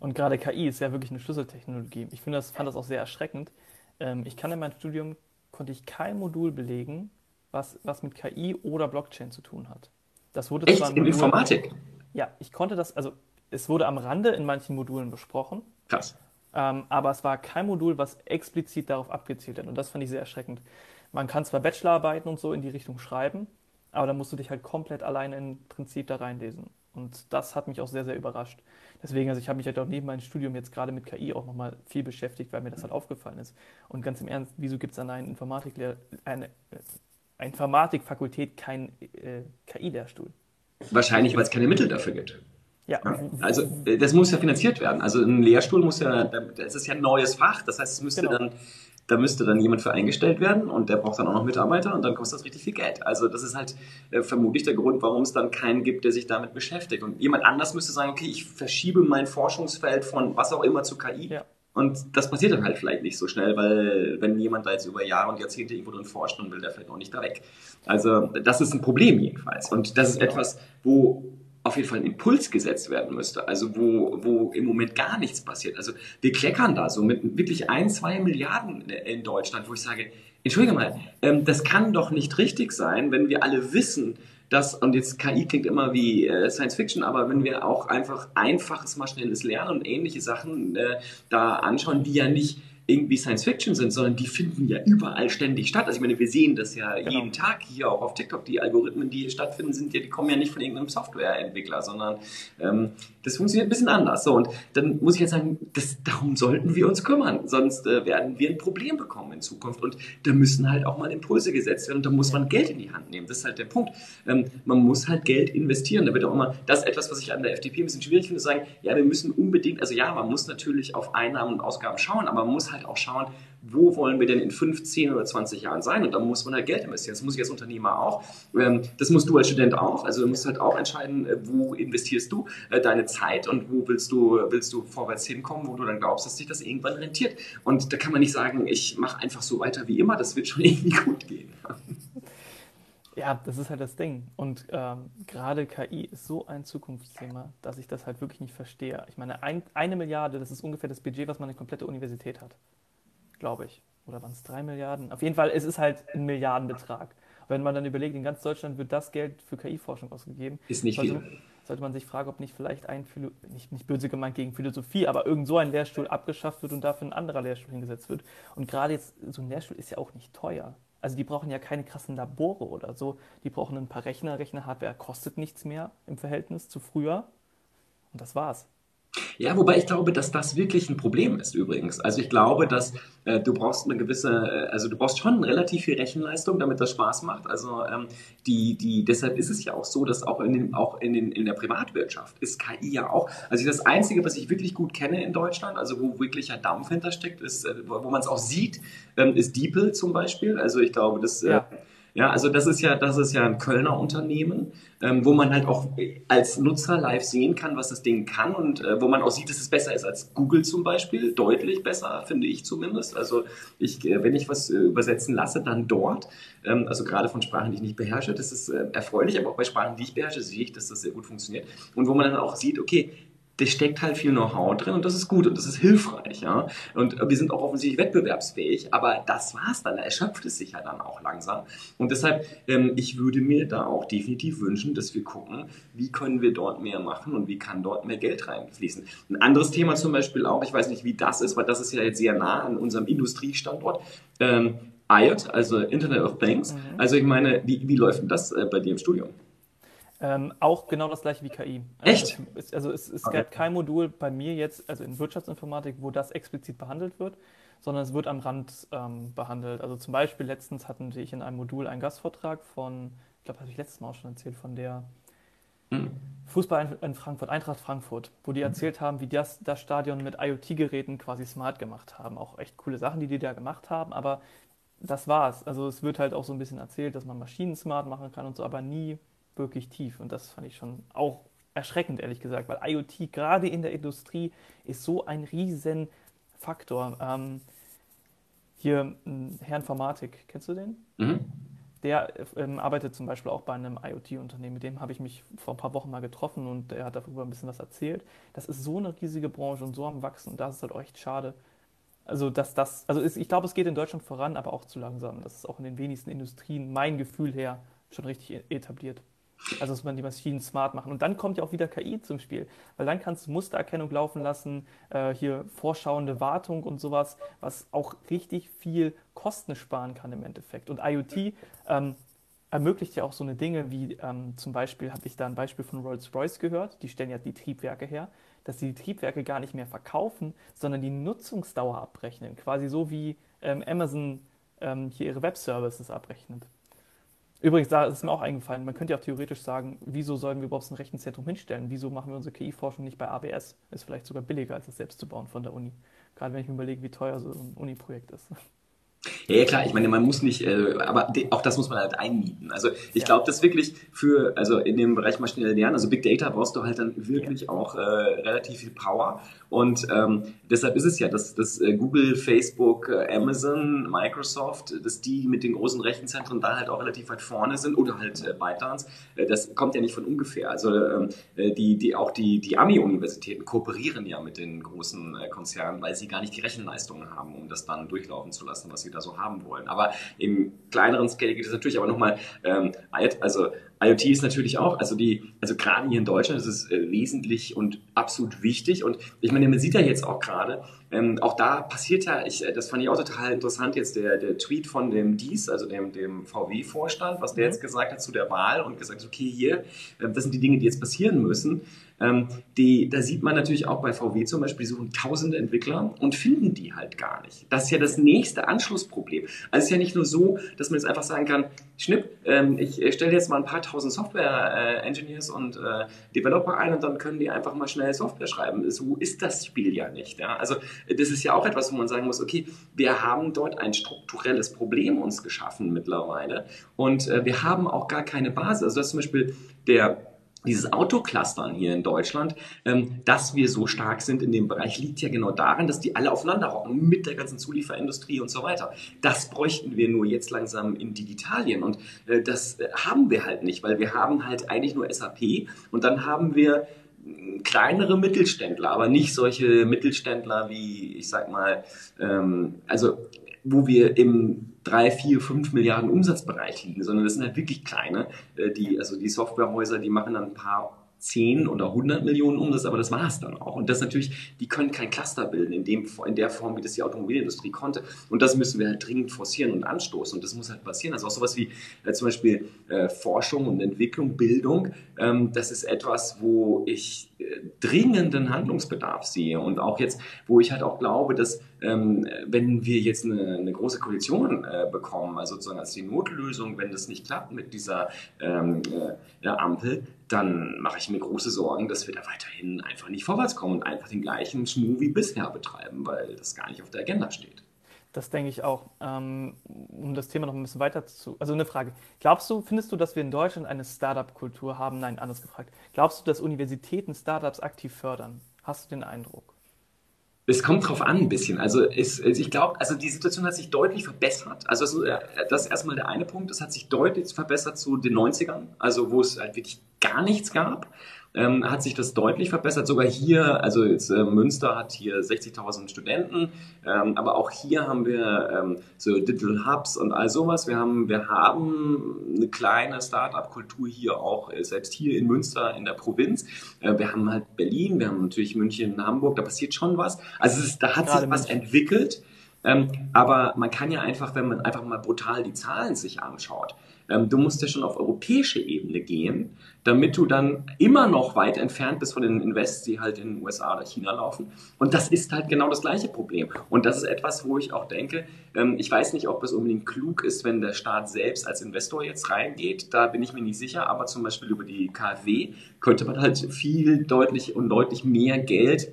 Und gerade KI ist ja wirklich eine Schlüsseltechnologie. Ich finde das, fand das auch sehr erschreckend. Ähm, ich kann in meinem Studium, konnte ich kein Modul belegen, was, was mit KI oder Blockchain zu tun hat. Das wurde Echt? zwar in Informatik? Ja, ich konnte das, also es wurde am Rande in manchen Modulen besprochen. Krass. Ähm, aber es war kein Modul, was explizit darauf abgezielt hat. Und das fand ich sehr erschreckend. Man kann zwar Bachelorarbeiten und so in die Richtung schreiben, aber da musst du dich halt komplett alleine im Prinzip da reinlesen. Und das hat mich auch sehr, sehr überrascht. Deswegen, also ich habe mich halt auch neben meinem Studium jetzt gerade mit KI auch nochmal viel beschäftigt, weil mir das halt aufgefallen ist. Und ganz im Ernst, wieso gibt es an einer Informatik eine, eine Informatikfakultät keinen äh, KI-Lehrstuhl? Wahrscheinlich, weil es keine Mittel dafür gibt. Ja. Also äh, das muss ja finanziert werden. Also ein Lehrstuhl muss ja, das ist ja ein neues Fach, das heißt, es müsste genau. dann, da müsste dann jemand für eingestellt werden und der braucht dann auch noch Mitarbeiter und dann kostet das richtig viel Geld. Also das ist halt äh, vermutlich der Grund, warum es dann keinen gibt, der sich damit beschäftigt. Und jemand anders müsste sagen, okay, ich verschiebe mein Forschungsfeld von was auch immer zu KI. Ja. Und das passiert dann halt vielleicht nicht so schnell, weil wenn jemand da jetzt über Jahre und Jahrzehnte irgendwo drin forscht, dann will der vielleicht auch nicht da weg. Also das ist ein Problem jedenfalls. Und das ist etwas, wo auf jeden Fall ein Impuls gesetzt werden müsste, also wo, wo im Moment gar nichts passiert. Also wir kleckern da so mit wirklich ein, zwei Milliarden in Deutschland, wo ich sage, entschuldige mal, ähm, das kann doch nicht richtig sein, wenn wir alle wissen, dass, und jetzt KI klingt immer wie äh, Science Fiction, aber wenn wir auch einfach einfaches maschinelles Lernen und ähnliche Sachen äh, da anschauen, die ja nicht irgendwie Science Fiction sind, sondern die finden ja überall ständig statt. Also ich meine, wir sehen das ja genau. jeden Tag hier auch auf TikTok. Die Algorithmen, die hier stattfinden, sind ja, die kommen ja nicht von irgendeinem Softwareentwickler, sondern ähm, das funktioniert ein bisschen anders. So, und dann muss ich jetzt sagen, das, darum sollten wir uns kümmern, sonst äh, werden wir ein Problem bekommen in Zukunft. Und da müssen halt auch mal Impulse gesetzt werden und da muss man Geld in die Hand nehmen. Das ist halt der Punkt. Ähm, man muss halt Geld investieren. Da wird auch immer, das ist etwas, was ich an der FDP ein bisschen schwierig finde, zu sagen, ja, wir müssen unbedingt, also ja, man muss natürlich auf Einnahmen und Ausgaben schauen, aber man muss halt auch schauen, wo wollen wir denn in 15 oder 20 Jahren sein? Und da muss man halt Geld investieren. Das muss ich als Unternehmer auch. Ähm, das musst du als Student auch. Also du musst halt auch entscheiden, äh, wo investierst du äh, deine Zeit und wo willst du, willst du vorwärts hinkommen, wo du dann glaubst, dass sich das irgendwann rentiert. Und da kann man nicht sagen, ich mache einfach so weiter wie immer, das wird schon irgendwie gut gehen. Ja, das ist halt das Ding. Und ähm, gerade KI ist so ein Zukunftsthema, dass ich das halt wirklich nicht verstehe. Ich meine, ein, eine Milliarde, das ist ungefähr das Budget, was man eine komplette Universität hat. Glaube ich. Oder waren es drei Milliarden? Auf jeden Fall, es ist halt ein Milliardenbetrag. Wenn man dann überlegt, in ganz Deutschland wird das Geld für KI-Forschung ausgegeben. Ist nicht sollte, viel. Sollte man sich fragen, ob nicht vielleicht ein, Philo nicht, nicht böse gemeint gegen Philosophie, aber irgend so ein Lehrstuhl abgeschafft wird und dafür ein anderer Lehrstuhl hingesetzt wird. Und gerade jetzt, so ein Lehrstuhl ist ja auch nicht teuer. Also die brauchen ja keine krassen Labore oder so. Die brauchen ein paar Rechner. Rechnerhardware kostet nichts mehr im Verhältnis zu früher. Und das war's. Ja, wobei ich glaube, dass das wirklich ein Problem ist übrigens. Also ich glaube, dass äh, du brauchst eine gewisse, äh, also du brauchst schon relativ viel Rechenleistung, damit das Spaß macht. Also ähm, die, die, deshalb ist es ja auch so, dass auch in den, auch in den, in der Privatwirtschaft ist KI ja auch. Also das Einzige, was ich wirklich gut kenne in Deutschland, also wo wirklicher Dampf hintersteckt, ist, äh, wo man es auch sieht, ähm, ist DeepL zum Beispiel. Also ich glaube, das äh, ja. Ja, also das ist ja, das ist ja ein Kölner Unternehmen, ähm, wo man halt auch als Nutzer live sehen kann, was das Ding kann und äh, wo man auch sieht, dass es besser ist als Google zum Beispiel, deutlich besser, finde ich zumindest. Also ich, äh, wenn ich was äh, übersetzen lasse, dann dort. Ähm, also gerade von Sprachen, die ich nicht beherrsche, das ist äh, erfreulich, aber auch bei Sprachen, die ich beherrsche, sehe ich, dass das sehr gut funktioniert. Und wo man dann auch sieht, okay, da steckt halt viel Know-how drin und das ist gut und das ist hilfreich, ja. Und wir sind auch offensichtlich wettbewerbsfähig, aber das war's dann, da erschöpft es sich ja dann auch langsam. Und deshalb, ähm, ich würde mir da auch definitiv wünschen, dass wir gucken, wie können wir dort mehr machen und wie kann dort mehr Geld reinfließen. Ein anderes Thema zum Beispiel auch, ich weiß nicht, wie das ist, weil das ist ja jetzt sehr nah an unserem Industriestandort. Ähm, IoT, also Internet of Things. Mhm. Also ich meine, wie, wie läuft denn das äh, bei dir im Studium? Ähm, auch genau das gleiche wie KI. Echt? Also, also es, es okay. gab kein Modul bei mir jetzt, also in Wirtschaftsinformatik, wo das explizit behandelt wird, sondern es wird am Rand ähm, behandelt. Also zum Beispiel letztens hatten ich in einem Modul einen Gastvortrag von, ich glaube, habe ich letztes Mal auch schon erzählt, von der hm. Fußball in Frankfurt, Eintracht Frankfurt, wo die hm. erzählt haben, wie das, das Stadion mit IoT-Geräten quasi smart gemacht haben. Auch echt coole Sachen, die die da gemacht haben, aber das war's. Also es wird halt auch so ein bisschen erzählt, dass man Maschinen smart machen kann und so, aber nie wirklich tief. Und das fand ich schon auch erschreckend, ehrlich gesagt, weil IoT gerade in der Industrie ist so ein riesen Faktor. Ähm, hier Herr Informatik, kennst du den? Mhm. Der ähm, arbeitet zum Beispiel auch bei einem IoT-Unternehmen. Mit dem habe ich mich vor ein paar Wochen mal getroffen und er hat darüber ein bisschen was erzählt. Das ist so eine riesige Branche und so am Wachsen und das ist halt echt schade. Also, dass das, also ist, ich glaube, es geht in Deutschland voran, aber auch zu langsam. Das ist auch in den wenigsten Industrien, mein Gefühl her, schon richtig e-, etabliert. Also dass man die Maschinen smart machen. Und dann kommt ja auch wieder KI zum Spiel, weil dann kannst du Mustererkennung laufen lassen, äh, hier vorschauende Wartung und sowas, was auch richtig viel Kosten sparen kann im Endeffekt. Und IoT ähm, ermöglicht ja auch so eine Dinge wie ähm, zum Beispiel, habe ich da ein Beispiel von Rolls-Royce gehört, die stellen ja die Triebwerke her, dass sie die Triebwerke gar nicht mehr verkaufen, sondern die Nutzungsdauer abrechnen. Quasi so wie ähm, Amazon ähm, hier ihre Web-Services abrechnet. Übrigens, da ist mir auch eingefallen, man könnte ja auch theoretisch sagen, wieso sollen wir überhaupt ein Rechenzentrum hinstellen? Wieso machen wir unsere KI-Forschung nicht bei ABS? Ist vielleicht sogar billiger, als es selbst zu bauen von der Uni. Gerade wenn ich mir überlege, wie teuer so ein Uni-Projekt ist. Ja, ja, klar, ich meine, man muss nicht, äh, aber auch das muss man halt einmieten. Also ich ja. glaube, das wirklich für, also in dem Bereich maschinelle Lernen, also Big Data brauchst du halt dann wirklich ja. auch äh, relativ viel Power. Und ähm, deshalb ist es ja, dass, dass äh, Google, Facebook, äh, Amazon, Microsoft, dass die mit den großen Rechenzentren da halt auch relativ weit vorne sind oder halt äh, ByteDance. Äh, das kommt ja nicht von ungefähr. Also ähm, äh, die, die, auch die, die Ami-Universitäten kooperieren ja mit den großen äh, Konzernen, weil sie gar nicht die Rechenleistungen haben, um das dann durchlaufen zu lassen, was sie da so haben wollen. Aber im kleineren Scale geht es natürlich aber nochmal, ähm, also IoT ist natürlich auch, also die, also gerade hier in Deutschland ist es äh, wesentlich und absolut wichtig. Und ich meine, man sieht ja jetzt auch gerade, ähm, auch da passiert ja, ich, äh, das fand ich auch total interessant jetzt, der, der Tweet von dem Dies, also dem, dem VW-Vorstand, was der mhm. jetzt gesagt hat zu der Wahl und gesagt hat, okay, hier, äh, das sind die Dinge, die jetzt passieren müssen. Ähm, die, da sieht man natürlich auch bei VW zum Beispiel, suchen tausende Entwickler und finden die halt gar nicht. Das ist ja das nächste Anschlussproblem. Also es ist ja nicht nur so, dass man jetzt einfach sagen kann, Schnipp, ähm, ich stelle jetzt mal ein paar tausend Software-Engineers äh, und äh, Developer ein und dann können die einfach mal schnell Software schreiben. So ist das Spiel ja nicht. Ja? Also das ist ja auch etwas, wo man sagen muss, okay, wir haben dort ein strukturelles Problem uns geschaffen mittlerweile und äh, wir haben auch gar keine Basis. Also das ist zum Beispiel der dieses Autoclustern hier in Deutschland, ähm, dass wir so stark sind in dem Bereich, liegt ja genau daran, dass die alle aufeinander hocken mit der ganzen Zulieferindustrie und so weiter. Das bräuchten wir nur jetzt langsam in Digitalien und äh, das äh, haben wir halt nicht, weil wir haben halt eigentlich nur SAP und dann haben wir hm, kleinere Mittelständler, aber nicht solche Mittelständler wie, ich sag mal, ähm, also wo wir im drei, vier, fünf Milliarden Umsatzbereich liegen, sondern das sind halt wirklich kleine, äh, die, also die Softwarehäuser, die machen dann ein paar 10 oder 100 Millionen Umsatz, aber das war es dann auch. Und das natürlich, die können kein Cluster bilden in, dem, in der Form, wie das die Automobilindustrie konnte. Und das müssen wir halt dringend forcieren und anstoßen. Und das muss halt passieren. Also auch sowas wie äh, zum Beispiel äh, Forschung und Entwicklung, Bildung, ähm, das ist etwas, wo ich äh, dringenden Handlungsbedarf sehe. Und auch jetzt, wo ich halt auch glaube, dass ähm, wenn wir jetzt eine, eine große Koalition äh, bekommen, also sozusagen als die Notlösung, wenn das nicht klappt mit dieser ähm, äh, Ampel, dann mache ich mir große Sorgen, dass wir da weiterhin einfach nicht vorwärts kommen und einfach den gleichen Schmuh wie bisher betreiben, weil das gar nicht auf der Agenda steht. Das denke ich auch. Ähm, um das Thema noch ein bisschen weiter zu. Also eine Frage. Glaubst du, findest du, dass wir in Deutschland eine Startup-Kultur haben? Nein, anders gefragt. Glaubst du, dass Universitäten Startups aktiv fördern? Hast du den Eindruck? Es kommt drauf an ein bisschen. Also, es, ich glaube, also die Situation hat sich deutlich verbessert. Also das ist erstmal der eine Punkt. Es hat sich deutlich verbessert zu den 90ern, also wo es halt wirklich gar nichts gab ähm, hat sich das deutlich verbessert. Sogar hier, also jetzt äh, Münster hat hier 60.000 Studenten, ähm, aber auch hier haben wir ähm, so Digital Hubs und all sowas. Wir haben, wir haben eine kleine Start-up-Kultur hier auch, äh, selbst hier in Münster in der Provinz. Äh, wir haben halt Berlin, wir haben natürlich München, Hamburg, da passiert schon was. Also ist, da hat Gerade sich was München. entwickelt. Ähm, aber man kann ja einfach, wenn man einfach mal brutal die Zahlen sich anschaut, ähm, du musst ja schon auf europäische Ebene gehen, damit du dann immer noch weit entfernt bist von den Invests, die halt in den USA oder China laufen. Und das ist halt genau das gleiche Problem. Und das ist etwas, wo ich auch denke, ähm, ich weiß nicht, ob es unbedingt klug ist, wenn der Staat selbst als Investor jetzt reingeht. Da bin ich mir nicht sicher. Aber zum Beispiel über die KfW könnte man halt viel deutlich und deutlich mehr Geld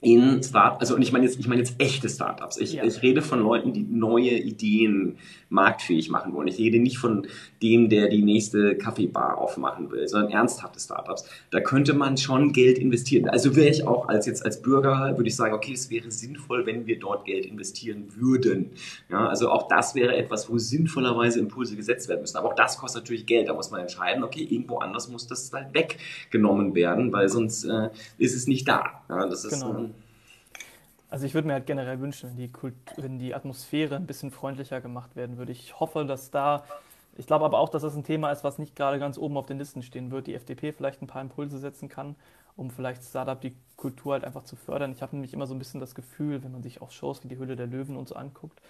in Start, also und ich meine jetzt, ich meine jetzt echte Startups. Ich, ja. ich rede von Leuten, die neue Ideen marktfähig machen wollen. Ich rede nicht von dem, der die nächste Kaffeebar aufmachen will, sondern ernsthafte Startups. Da könnte man schon Geld investieren. Also wäre ich auch als jetzt als Bürger würde ich sagen, okay, es wäre sinnvoll, wenn wir dort Geld investieren würden. Ja, also auch das wäre etwas, wo sinnvollerweise Impulse gesetzt werden müssen. Aber auch das kostet natürlich Geld. Da muss man entscheiden, okay, irgendwo anders muss das halt weggenommen werden, weil sonst äh, ist es nicht da. Ja, das ist genau. Also ich würde mir halt generell wünschen, wenn die, Kultur, wenn die Atmosphäre ein bisschen freundlicher gemacht werden würde. Ich hoffe, dass da, ich glaube aber auch, dass das ein Thema ist, was nicht gerade ganz oben auf den Listen stehen wird. Die FDP vielleicht ein paar Impulse setzen kann, um vielleicht Startup die Kultur halt einfach zu fördern. Ich habe nämlich immer so ein bisschen das Gefühl, wenn man sich auch Shows wie die Hülle der Löwen und so anguckt,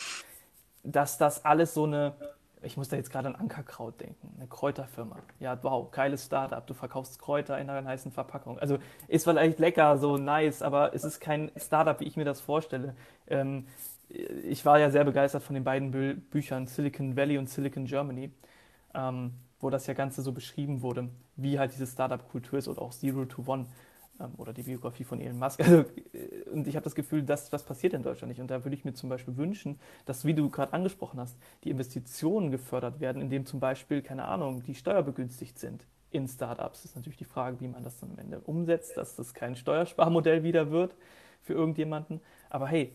dass das alles so eine ich muss da jetzt gerade an Ankerkraut denken, eine Kräuterfirma. Ja, wow, geiles Startup, du verkaufst Kräuter in einer heißen Verpackung. Also ist vielleicht lecker, so nice, aber es ist kein Startup, wie ich mir das vorstelle. Ähm, ich war ja sehr begeistert von den beiden Bü Büchern Silicon Valley und Silicon Germany, ähm, wo das ja Ganze so beschrieben wurde, wie halt diese Startup-Kultur ist oder auch Zero to One oder die Biografie von Elon Musk. Also, äh, und ich habe das Gefühl, dass das passiert in Deutschland nicht. Und da würde ich mir zum Beispiel wünschen, dass, wie du gerade angesprochen hast, die Investitionen gefördert werden, indem zum Beispiel, keine Ahnung, die steuerbegünstigt sind in Startups. Das ist natürlich die Frage, wie man das dann am Ende umsetzt, dass das kein Steuersparmodell wieder wird für irgendjemanden. Aber hey,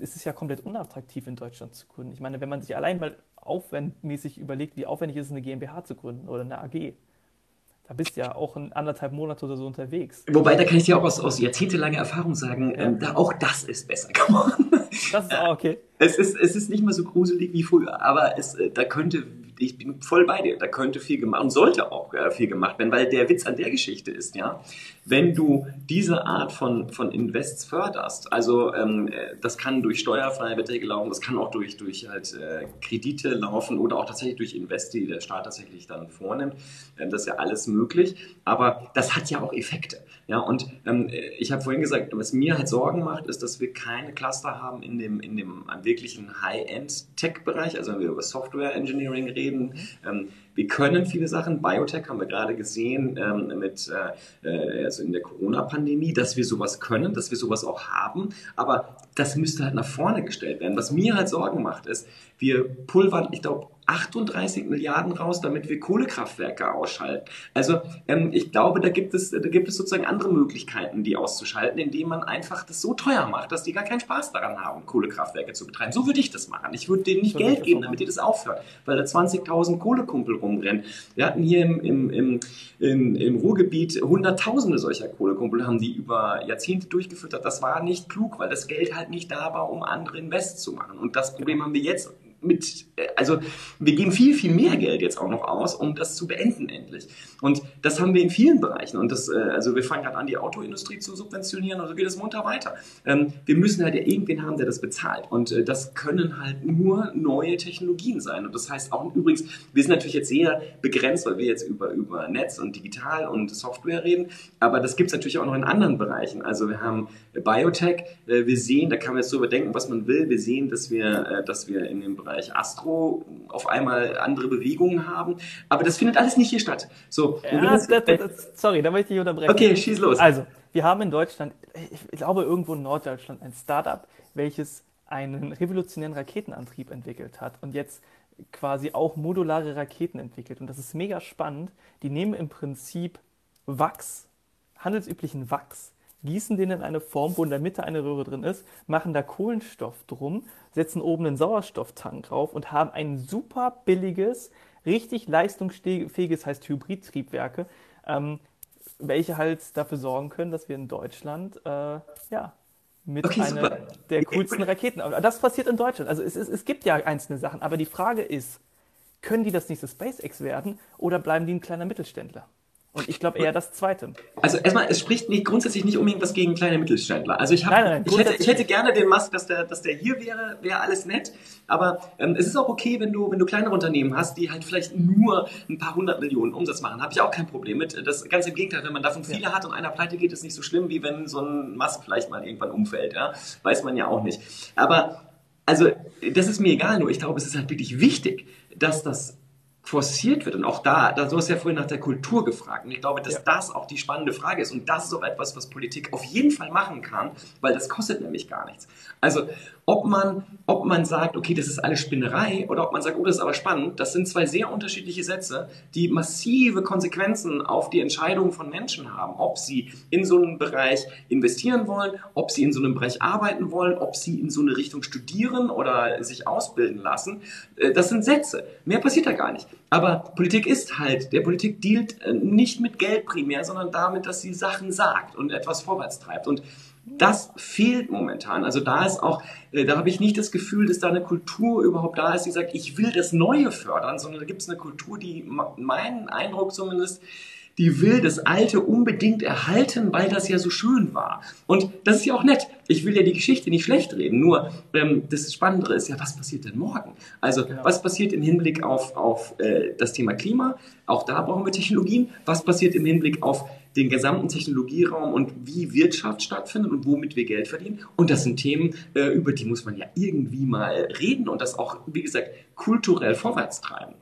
es ist ja komplett unattraktiv in Deutschland zu gründen. Ich meine, wenn man sich allein mal aufwandmäßig überlegt, wie aufwendig ist es, eine GmbH zu gründen oder eine AG, da bist du ja auch in anderthalb Monate oder so unterwegs. Wobei, da kann ich dir auch aus, aus jahrzehntelanger Erfahrung sagen, ja. ähm, da auch das ist besser geworden. Das ist auch okay. Es ist, es ist nicht mehr so gruselig wie früher, aber es, äh, da könnte ich bin voll bei dir. Da könnte viel gemacht und sollte auch äh, viel gemacht werden, weil der Witz an der Geschichte ist, ja, wenn du diese Art von, von Invests förderst, also ähm, äh, das kann durch steuerfreie Beträge laufen, das kann auch durch, durch halt äh, Kredite laufen oder auch tatsächlich durch Invest, die der Staat tatsächlich dann vornimmt. Ähm, das ist ja alles möglich, aber das hat ja auch Effekte. Ja, und ähm, ich habe vorhin gesagt, was mir halt Sorgen macht, ist, dass wir keine Cluster haben in dem, in dem wirklichen High-End-Tech-Bereich, also wenn wir über Software Engineering reden. Ähm, wir können viele Sachen. Biotech haben wir gerade gesehen ähm, mit äh, äh, also in der Corona-Pandemie, dass wir sowas können, dass wir sowas auch haben. Aber das müsste halt nach vorne gestellt werden. Was mir halt Sorgen macht, ist, wir pulvern, ich glaube, 38 Milliarden raus, damit wir Kohlekraftwerke ausschalten. Also ähm, ich glaube, da gibt es, da gibt es sozusagen andere Möglichkeiten, die auszuschalten, indem man einfach das so teuer macht, dass die gar keinen Spaß daran haben, Kohlekraftwerke zu betreiben. So würde ich das machen. Ich würde denen nicht Geld geben, damit die das aufhören, weil da 20.000 Kohlekumpel rumrennen. Wir hatten hier im, im, im, im, im Ruhrgebiet Hunderttausende solcher Kohlekumpel, haben die über Jahrzehnte durchgeführt. Das war nicht klug, weil das Geld halt nicht da war, um andere Invest zu machen. Und das Problem haben wir jetzt mit, also wir geben viel, viel mehr Geld jetzt auch noch aus, um das zu beenden endlich. Und das haben wir in vielen Bereichen. Und das, äh, also wir fangen gerade an, die Autoindustrie zu subventionieren und so geht es munter weiter. Ähm, wir müssen halt ja irgendwen haben, der das bezahlt. Und äh, das können halt nur neue Technologien sein. Und das heißt auch übrigens, wir sind natürlich jetzt sehr begrenzt, weil wir jetzt über, über Netz und digital und Software reden. Aber das gibt es natürlich auch noch in anderen Bereichen. Also wir haben Biotech. Äh, wir sehen, da kann man jetzt so überdenken, was man will. Wir sehen, dass wir, dass wir in dem Bereich Bereich Astro auf einmal andere Bewegungen haben. Aber das findet alles nicht hier statt. So, ja, das, das, das, sorry, da möchte ich unterbrechen. Okay, schieß los. Also, wir haben in Deutschland, ich glaube irgendwo in Norddeutschland, ein Startup, welches einen revolutionären Raketenantrieb entwickelt hat und jetzt quasi auch modulare Raketen entwickelt. Und das ist mega spannend. Die nehmen im Prinzip Wachs, handelsüblichen Wachs, gießen den in eine Form, wo in der Mitte eine Röhre drin ist, machen da Kohlenstoff drum, setzen oben einen Sauerstofftank drauf und haben ein super billiges, richtig leistungsfähiges, heißt Hybridtriebwerke, ähm, welche halt dafür sorgen können, dass wir in Deutschland äh, ja, mit okay, einer super. der coolsten Raketen. Das passiert in Deutschland. Also es, es, es gibt ja einzelne Sachen, aber die Frage ist, können die das nächste SpaceX werden oder bleiben die ein kleiner Mittelständler? Und ich glaube eher das Zweite. Also erstmal, es spricht nicht, grundsätzlich nicht unbedingt was gegen kleine Mittelständler. Also ich, hab, nein, nein, ich, hätte, ich hätte gerne den Musk, dass der, dass der hier wäre, wäre alles nett. Aber ähm, es ist auch okay, wenn du, wenn du kleinere Unternehmen hast, die halt vielleicht nur ein paar hundert Millionen Umsatz machen. Habe ich auch kein Problem mit. Das ganz im Gegenteil, wenn man davon viele ja. hat und einer pleite geht, ist nicht so schlimm, wie wenn so ein Musk vielleicht mal irgendwann umfällt. Ja? Weiß man ja auch nicht. Aber also, das ist mir egal, nur ich glaube, es ist halt wirklich wichtig, dass das forciert wird. Und auch da, da du hast ja vorhin nach der Kultur gefragt. Und ich glaube, dass ja. das auch die spannende Frage ist. Und das ist auch etwas, was Politik auf jeden Fall machen kann, weil das kostet nämlich gar nichts. Also, ob man, ob man sagt, okay, das ist alles Spinnerei, oder ob man sagt, oh, das ist aber spannend, das sind zwei sehr unterschiedliche Sätze, die massive Konsequenzen auf die Entscheidungen von Menschen haben. Ob sie in so einen Bereich investieren wollen, ob sie in so einem Bereich arbeiten wollen, ob sie in so eine Richtung studieren oder sich ausbilden lassen. Äh, das sind Sätze. Mehr passiert da gar nicht. Aber Politik ist halt, der Politik dealt äh, nicht mit Geld primär, sondern damit, dass sie Sachen sagt und etwas vorwärts treibt. Und das fehlt momentan. Also da ist auch, äh, da habe ich nicht das Gefühl, dass da eine Kultur überhaupt da ist, die sagt, ich will das Neue fördern, sondern da gibt es eine Kultur, die meinen Eindruck zumindest die will das Alte unbedingt erhalten, weil das ja so schön war. Und das ist ja auch nett. Ich will ja die Geschichte nicht schlecht reden. Nur ähm, das Spannendere ist ja, was passiert denn morgen? Also ja. was passiert im Hinblick auf, auf äh, das Thema Klima? Auch da brauchen wir Technologien. Was passiert im Hinblick auf den gesamten Technologieraum und wie Wirtschaft stattfindet und womit wir Geld verdienen. Und das sind Themen, äh, über die muss man ja irgendwie mal reden und das auch, wie gesagt, kulturell vorwärts treiben.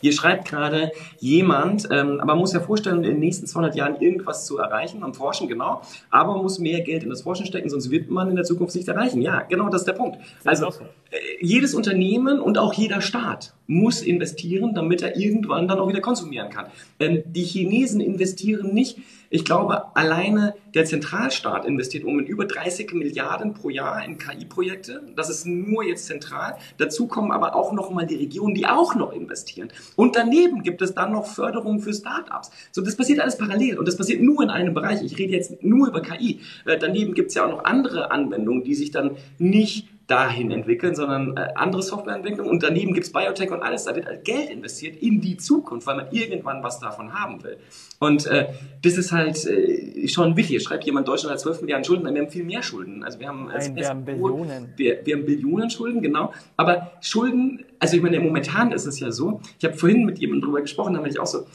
Hier schreibt gerade jemand, ähm, aber man muss ja vorstellen, in den nächsten 200 Jahren irgendwas zu erreichen am Forschen, genau. Aber man muss mehr Geld in das Forschen stecken, sonst wird man in der Zukunft nicht erreichen. Ja, genau das ist der Punkt. Also äh, jedes Unternehmen und auch jeder Staat muss investieren, damit er irgendwann dann auch wieder konsumieren kann. Denn die Chinesen investieren nicht ich glaube, alleine der Zentralstaat investiert um über 30 Milliarden pro Jahr in KI-Projekte. Das ist nur jetzt zentral. Dazu kommen aber auch noch mal die Regionen, die auch noch investieren. Und daneben gibt es dann noch Förderungen für Startups. So, das passiert alles parallel und das passiert nur in einem Bereich. Ich rede jetzt nur über KI. Äh, daneben gibt es ja auch noch andere Anwendungen, die sich dann nicht dahin entwickeln, sondern äh, andere Softwareentwicklung und daneben gibt's Biotech und alles. Da wird halt Geld investiert in die Zukunft, weil man irgendwann was davon haben will. Und äh, das ist halt äh, schon wichtig. Schreibt jemand, Deutschland hat 12 Milliarden Schulden, wir haben viel mehr Schulden. Also wir haben, Nein, wir haben Billionen. Wir, wir haben Billionen Schulden, genau. Aber Schulden, also ich meine, momentan ist es ja so, ich habe vorhin mit jemandem drüber gesprochen, da bin ich auch so,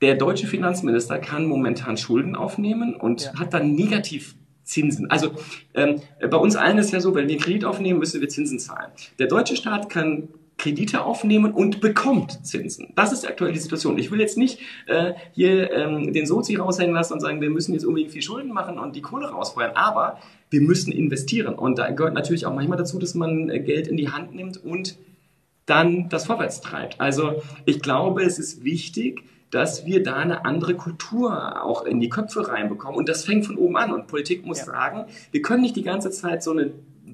der deutsche Finanzminister kann momentan Schulden aufnehmen und ja. hat dann negativ Zinsen. Also ähm, bei uns allen ist ja so, wenn wir Kredit aufnehmen, müssen wir Zinsen zahlen. Der deutsche Staat kann Kredite aufnehmen und bekommt Zinsen. Das ist die Situation. Ich will jetzt nicht äh, hier ähm, den Sozi raushängen lassen und sagen, wir müssen jetzt unbedingt viel Schulden machen und die Kohle rausfeuern, aber wir müssen investieren. Und da gehört natürlich auch manchmal dazu, dass man äh, Geld in die Hand nimmt und dann das vorwärts treibt. Also ich glaube, es ist wichtig, dass wir da eine andere Kultur auch in die Köpfe reinbekommen. Und das fängt von oben an. Und Politik muss ja. sagen, wir können nicht die ganze Zeit so eine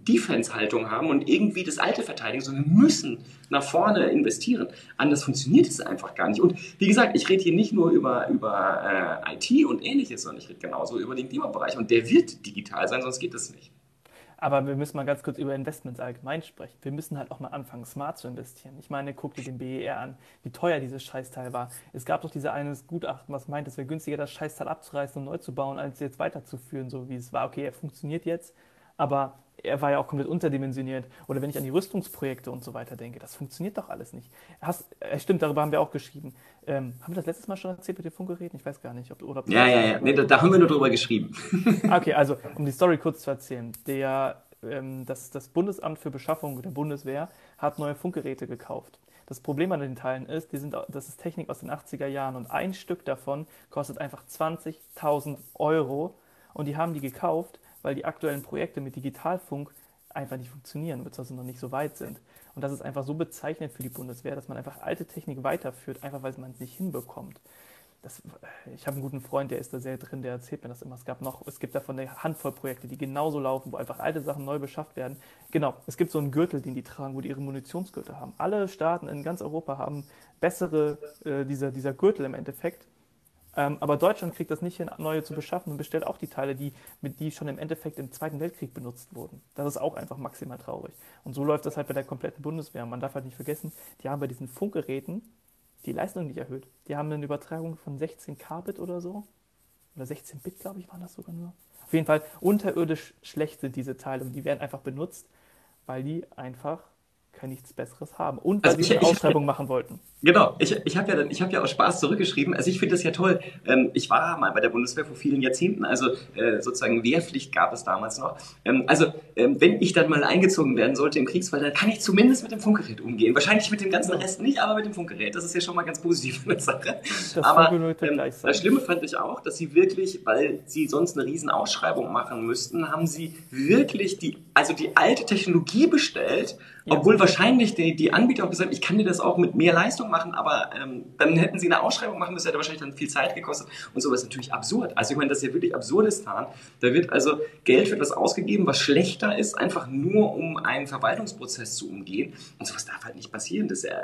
Defense-Haltung haben und irgendwie das Alte verteidigen, sondern wir müssen nach vorne investieren. Anders funktioniert es einfach gar nicht. Und wie gesagt, ich rede hier nicht nur über, über äh, IT und ähnliches, sondern ich rede genauso über den Klimabereich. Und der wird digital sein, sonst geht das nicht. Aber wir müssen mal ganz kurz über Investments allgemein sprechen. Wir müssen halt auch mal anfangen, smart zu investieren. Ich meine, guck dir den BER an, wie teuer dieses Scheißteil war. Es gab doch diese eines Gutachten, was meint, es wäre günstiger, das Scheißteil abzureißen und neu zu bauen, als jetzt weiterzuführen, so wie es war. Okay, er funktioniert jetzt, aber er war ja auch komplett unterdimensioniert. Oder wenn ich an die Rüstungsprojekte und so weiter denke, das funktioniert doch alles nicht. Hast, äh, stimmt, darüber haben wir auch geschrieben. Ähm, haben wir das letztes Mal schon erzählt mit den Funkgeräten? Ich weiß gar nicht. Ob, oder ob ja, ja, ja. Nee, da, da, haben wir nur drüber geschrieben. okay, also um die Story kurz zu erzählen. Der, ähm, das, das Bundesamt für Beschaffung der Bundeswehr hat neue Funkgeräte gekauft. Das Problem an den Teilen ist, die sind, das ist Technik aus den 80er Jahren und ein Stück davon kostet einfach 20.000 Euro und die haben die gekauft, weil die aktuellen Projekte mit Digitalfunk einfach nicht funktionieren, beziehungsweise noch nicht so weit sind. Und das ist einfach so bezeichnend für die Bundeswehr, dass man einfach alte Technik weiterführt, einfach weil man es nicht hinbekommt. Das, ich habe einen guten Freund, der ist da sehr drin, der erzählt mir das immer. Es gab noch, es gibt davon eine Handvoll Projekte, die genauso laufen, wo einfach alte Sachen neu beschafft werden. Genau, es gibt so einen Gürtel, den die tragen, wo die ihre Munitionsgürtel haben. Alle Staaten in ganz Europa haben bessere, äh, dieser, dieser Gürtel im Endeffekt, ähm, aber Deutschland kriegt das nicht hin, neue zu beschaffen und bestellt auch die Teile, die, mit, die schon im Endeffekt im Zweiten Weltkrieg benutzt wurden. Das ist auch einfach maximal traurig. Und so läuft das halt bei der kompletten Bundeswehr. Man darf halt nicht vergessen, die haben bei diesen Funkgeräten die Leistung nicht erhöht. Die haben eine Übertragung von 16 Kbit oder so. Oder 16 Bit, glaube ich, waren das sogar nur. Auf jeden Fall unterirdisch schlecht sind diese Teile und die werden einfach benutzt, weil die einfach kein nichts Besseres haben. Und weil also sie eine Ausschreibung ich, machen wollten. Genau, ich, ich habe ja, hab ja aus Spaß zurückgeschrieben. Also ich finde das ja toll. Ähm, ich war mal bei der Bundeswehr vor vielen Jahrzehnten, also äh, sozusagen Wehrpflicht gab es damals noch. Ähm, also ähm, wenn ich dann mal eingezogen werden sollte im Kriegsfall, dann kann ich zumindest mit dem Funkgerät umgehen. Wahrscheinlich mit dem ganzen Rest nicht, aber mit dem Funkgerät. Das ist ja schon mal ganz positiv eine Sache. Das aber ähm, das Schlimme fand ich auch, dass sie wirklich, weil sie sonst eine riesen Ausschreibung machen müssten, haben sie wirklich die, also die alte Technologie bestellt, ja. obwohl wahrscheinlich die, die Anbieter auch gesagt ich kann dir das auch mit mehr Leistung machen, aber ähm, dann hätten sie eine Ausschreibung machen müssen, hätte wahrscheinlich dann viel Zeit gekostet und sowas ist natürlich absurd. Also ich meine, das ist ja wirklich Absurdistan. Da wird also Geld für etwas ausgegeben, was schlechter ist, einfach nur um einen Verwaltungsprozess zu umgehen und sowas darf halt nicht passieren. Das ist ja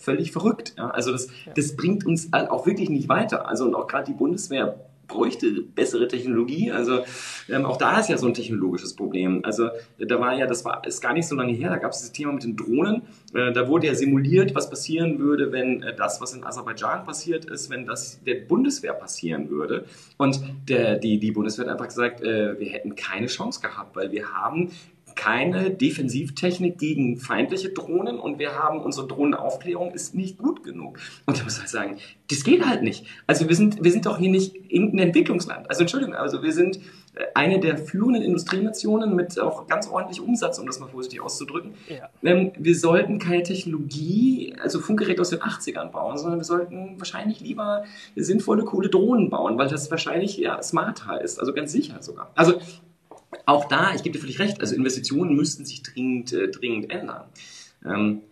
völlig verrückt. Ja? Also das, ja. das bringt uns halt auch wirklich nicht weiter. Also und auch gerade die Bundeswehr bräuchte bessere Technologie. Also ähm, auch da ist ja so ein technologisches Problem. Also da war ja, das war ist gar nicht so lange her, da gab es dieses Thema mit den Drohnen. Äh, da wurde ja simuliert, was passieren würde, wenn äh, das, was in Aserbaidschan passiert ist, wenn das der Bundeswehr passieren würde. Und der, die, die Bundeswehr hat einfach gesagt, äh, wir hätten keine Chance gehabt, weil wir haben keine Defensivtechnik gegen feindliche Drohnen und wir haben unsere Drohnenaufklärung ist nicht gut genug. Und da muss ich sagen, das geht halt nicht. Also wir sind, wir sind doch hier nicht irgendein Entwicklungsland. Also Entschuldigung, also wir sind äh, eine der führenden Industrienationen mit auch ganz ordentlich Umsatz, um das mal vorsichtig auszudrücken. Ja. Ähm, wir sollten keine Technologie, also Funkgeräte aus den 80ern bauen, sondern wir sollten wahrscheinlich lieber sinnvolle, coole Drohnen bauen, weil das wahrscheinlich ja smarter ist, also ganz sicher sogar. Also auch da, ich gebe dir völlig recht, also Investitionen müssten sich dringend, äh, dringend ändern. Ähm,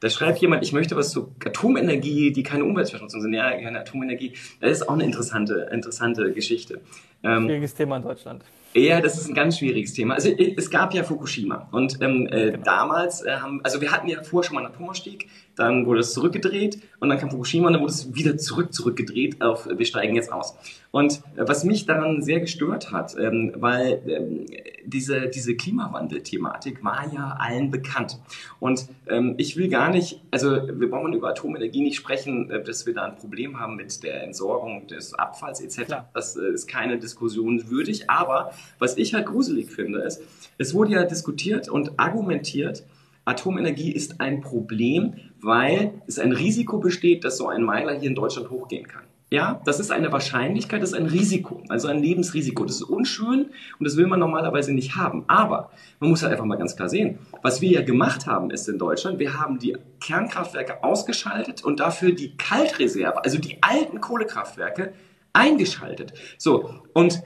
da schreibt jemand, ich möchte was zu Atomenergie, die keine Umweltverschmutzung sind. Ja, keine Atomenergie. Das ist auch eine interessante, interessante Geschichte. Ähm, Schwieriges Thema in Deutschland. Ja, das ist ein ganz schwieriges Thema. Also es gab ja Fukushima und ähm, äh, genau. damals äh, haben, also wir hatten ja vorher schon mal einen Atomausstieg, dann wurde es zurückgedreht und dann kam Fukushima und dann wurde es wieder zurück zurückgedreht auf wir steigen jetzt aus. Und äh, was mich daran sehr gestört hat, ähm, weil ähm, diese diese Klimawandel-Thematik war ja allen bekannt und ähm, ich will gar nicht, also wir brauchen über Atomenergie nicht sprechen, äh, dass wir da ein Problem haben mit der Entsorgung des Abfalls etc. Klar. Das äh, ist keine Diskussion würdig, aber was ich halt gruselig finde, ist, es wurde ja diskutiert und argumentiert, Atomenergie ist ein Problem, weil es ein Risiko besteht, dass so ein Meiler hier in Deutschland hochgehen kann. Ja, das ist eine Wahrscheinlichkeit, das ist ein Risiko, also ein Lebensrisiko. Das ist unschön und das will man normalerweise nicht haben. Aber man muss halt einfach mal ganz klar sehen, was wir ja gemacht haben ist in Deutschland, wir haben die Kernkraftwerke ausgeschaltet und dafür die Kaltreserve, also die alten Kohlekraftwerke, eingeschaltet. So, und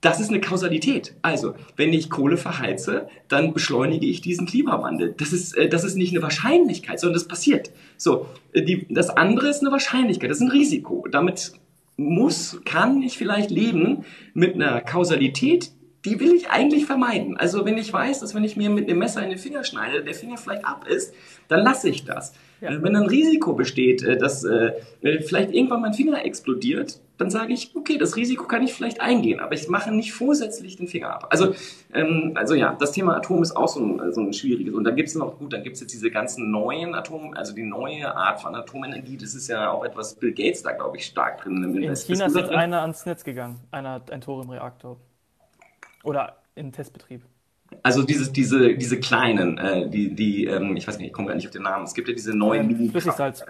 das ist eine Kausalität. Also, wenn ich Kohle verheize, dann beschleunige ich diesen Klimawandel. Das ist, äh, das ist nicht eine Wahrscheinlichkeit, sondern das passiert. So, äh, die, das andere ist eine Wahrscheinlichkeit, das ist ein Risiko. Damit muss, kann ich vielleicht leben mit einer Kausalität, die will ich eigentlich vermeiden. Also wenn ich weiß, dass wenn ich mir mit einem Messer in den Finger schneide, der Finger vielleicht ab ist, dann lasse ich das. Ja. Äh, wenn ein Risiko besteht, äh, dass äh, vielleicht irgendwann mein Finger explodiert, dann sage ich, okay, das Risiko kann ich vielleicht eingehen, aber ich mache nicht vorsätzlich den Finger ab. Also, ähm, also ja, das Thema Atom ist auch so ein, so ein schwieriges. Und dann gibt es noch, gut, dann gibt es jetzt diese ganzen neuen Atom, also die neue Art von Atomenergie, das ist ja auch etwas, Bill Gates da, glaube ich, stark drin. In China ist jetzt einer ans Netz gegangen, einer hat ein Thoriumreaktor. Oder in Testbetrieb. Also diese, diese, diese kleinen, äh, die, die, ähm, ich weiß nicht, ich komme gar nicht auf den Namen. Es gibt ja diese neuen ähm, Flüssigsalz.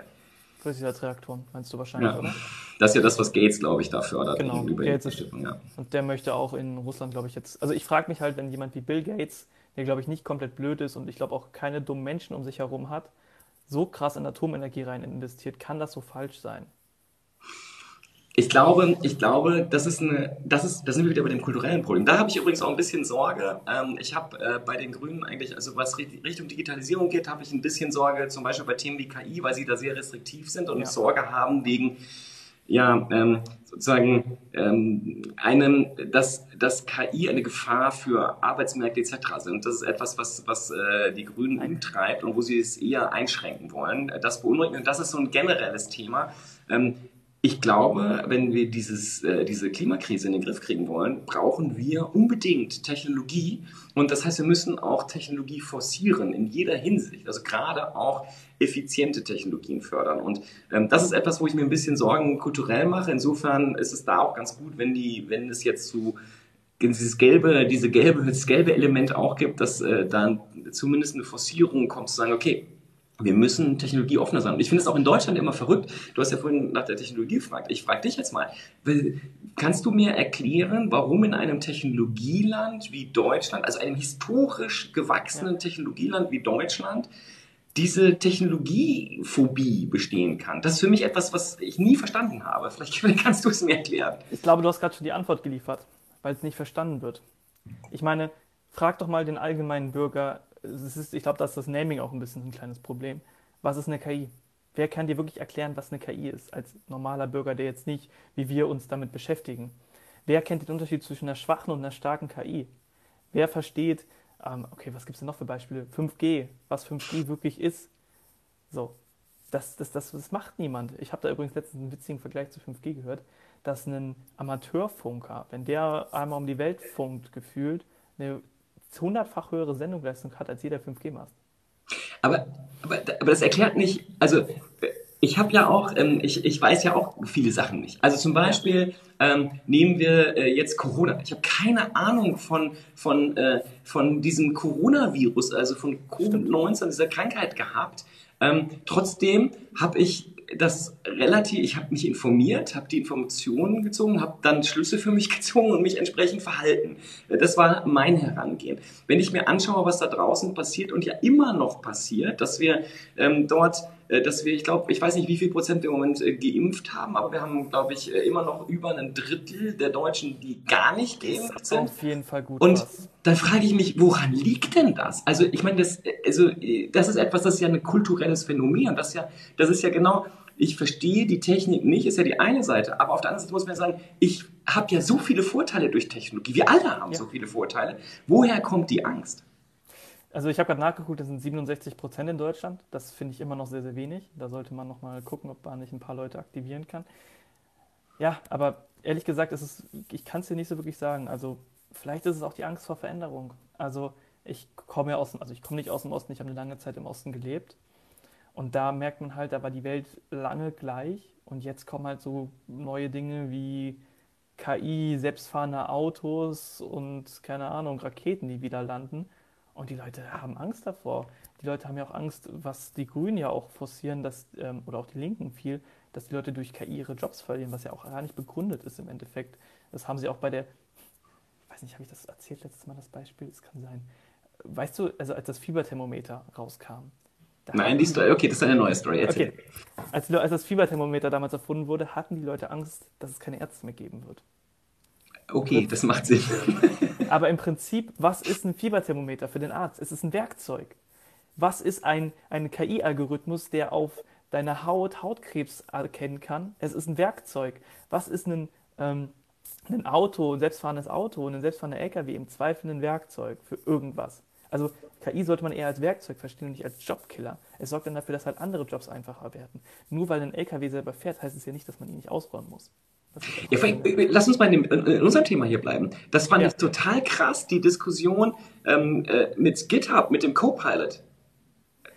Flüssigsalzreaktoren, meinst du wahrscheinlich, ja. oder? Das ist ja das, was Gates, glaube ich, dafür oder genau, über Gates ist, ja. Und der möchte auch in Russland, glaube ich, jetzt. Also ich frage mich halt, wenn jemand wie Bill Gates, der glaube ich nicht komplett blöd ist und ich glaube auch keine dummen Menschen um sich herum hat, so krass in Atomenergie rein investiert, kann das so falsch sein? Ich glaube, ich glaube, das ist eine, das ist, da sind wir wieder bei dem kulturellen Problem. Da habe ich übrigens auch ein bisschen Sorge. Ähm, ich habe äh, bei den Grünen eigentlich, also was Richtung Digitalisierung geht, habe ich ein bisschen Sorge, zum Beispiel bei Themen wie KI, weil sie da sehr restriktiv sind und ja. Sorge haben wegen, ja, ähm, sozusagen ähm, einem, dass, dass KI eine Gefahr für Arbeitsmärkte etc. sind. Das ist etwas, was, was äh, die Grünen umtreibt und wo sie es eher einschränken wollen. Das beunruhigt und das ist so ein generelles Thema. Ähm, ich glaube, wenn wir dieses, äh, diese Klimakrise in den Griff kriegen wollen, brauchen wir unbedingt Technologie. Und das heißt, wir müssen auch Technologie forcieren in jeder Hinsicht. Also gerade auch effiziente Technologien fördern. Und ähm, das ist etwas, wo ich mir ein bisschen Sorgen kulturell mache. Insofern ist es da auch ganz gut, wenn die, wenn es jetzt zu dieses gelbe, diese gelbe, das gelbe Element auch gibt, dass äh, dann zumindest eine Forcierung kommt, zu sagen, okay, wir müssen technologieoffener sein. Und ich finde es auch in Deutschland immer verrückt. Du hast ja vorhin nach der Technologie gefragt. Ich frage dich jetzt mal. Kannst du mir erklären, warum in einem Technologieland wie Deutschland, also einem historisch gewachsenen. Technologieland wie Deutschland, diese Technologiephobie bestehen kann? Das ist für mich etwas, was ich nie verstanden habe. Vielleicht kannst du es mir erklären. Ich glaube, du hast gerade schon die Antwort geliefert, weil es nicht verstanden wird. Ich meine, frag doch mal den allgemeinen Bürger, ist, ich glaube, da ist das Naming auch ein bisschen ein kleines Problem. Was ist eine KI? Wer kann dir wirklich erklären, was eine KI ist, als normaler Bürger, der jetzt nicht, wie wir uns damit beschäftigen? Wer kennt den Unterschied zwischen einer schwachen und einer starken KI? Wer versteht, ähm, okay, was gibt es denn noch für Beispiele? 5G, was 5G wirklich ist? So, das, das, das, das macht niemand. Ich habe da übrigens letztens einen witzigen Vergleich zu 5G gehört, dass ein Amateurfunker, wenn der einmal um die Welt funkt, gefühlt, eine hundertfach höhere Sendungsleistung hat als jeder 5G-Mast. Aber, aber, aber das erklärt nicht, also ich habe ja auch, ähm, ich, ich weiß ja auch viele Sachen nicht. Also zum Beispiel ähm, nehmen wir äh, jetzt Corona. Ich habe keine Ahnung von, von, äh, von diesem Coronavirus, also von Covid-19, dieser Krankheit gehabt. Ähm, trotzdem habe ich das relativ, ich habe mich informiert, habe die Informationen gezogen, habe dann Schlüsse für mich gezogen und mich entsprechend verhalten. Das war mein Herangehen. Wenn ich mir anschaue, was da draußen passiert und ja immer noch passiert, dass wir ähm, dort dass wir, ich glaube, ich weiß nicht, wie viel Prozent wir im Moment äh, geimpft haben, aber wir haben, glaube ich, äh, immer noch über ein Drittel der Deutschen, die gar nicht geimpft sind. Auf jeden Fall gut. Und was. dann frage ich mich, woran liegt denn das? Also ich meine, das, also, das ist etwas, das ist ja ein kulturelles Phänomen. Das ist ja, das ist ja genau, ich verstehe die Technik nicht, ist ja die eine Seite. Aber auf der anderen Seite muss man sagen, ich habe ja so viele Vorteile durch Technologie. Wir alle haben ja. so viele Vorteile. Woher kommt die Angst? Also ich habe gerade nachgeguckt, das sind 67 Prozent in Deutschland. Das finde ich immer noch sehr, sehr wenig. Da sollte man noch mal gucken, ob man nicht ein paar Leute aktivieren kann. Ja, aber ehrlich gesagt, es, ich kann es dir nicht so wirklich sagen. Also vielleicht ist es auch die Angst vor Veränderung. Also ich komme ja aus, also ich komme nicht aus dem Osten, ich habe eine lange Zeit im Osten gelebt. Und da merkt man halt, da war die Welt lange gleich und jetzt kommen halt so neue Dinge wie KI, selbstfahrende Autos und keine Ahnung, Raketen, die wieder landen. Und die Leute haben Angst davor. Die Leute haben ja auch Angst, was die Grünen ja auch forcieren, dass, ähm, oder auch die Linken viel, dass die Leute durch KI ihre Jobs verlieren, was ja auch gar nicht begründet ist im Endeffekt. Das haben sie auch bei der, ich weiß nicht, habe ich das erzählt letztes Mal, das Beispiel? Es kann sein. Weißt du, also als das Fieberthermometer rauskam. Nein, die Story, okay, das ist eine neue Story. Erzähl. Okay. Als, als das Fieberthermometer damals erfunden wurde, hatten die Leute Angst, dass es keine Ärzte mehr geben wird. Okay, das macht Sinn. Aber im Prinzip, was ist ein Fieberthermometer für den Arzt? Es ist ein Werkzeug. Was ist ein, ein KI-Algorithmus, der auf deiner Haut Hautkrebs erkennen kann? Es ist ein Werkzeug. Was ist ein, ähm, ein Auto, ein selbstfahrendes Auto ein selbstfahrender LKW im Zweifel ein Werkzeug für irgendwas. Also KI sollte man eher als Werkzeug verstehen und nicht als Jobkiller. Es sorgt dann dafür, dass halt andere Jobs einfacher werden. Nur weil ein LKW selber fährt, heißt es ja nicht, dass man ihn nicht ausräumen muss. Ja, lass uns mal in, dem, in, unserem Thema hier bleiben. Das fand ja. ich total krass, die Diskussion ähm, äh, mit GitHub, mit dem Copilot.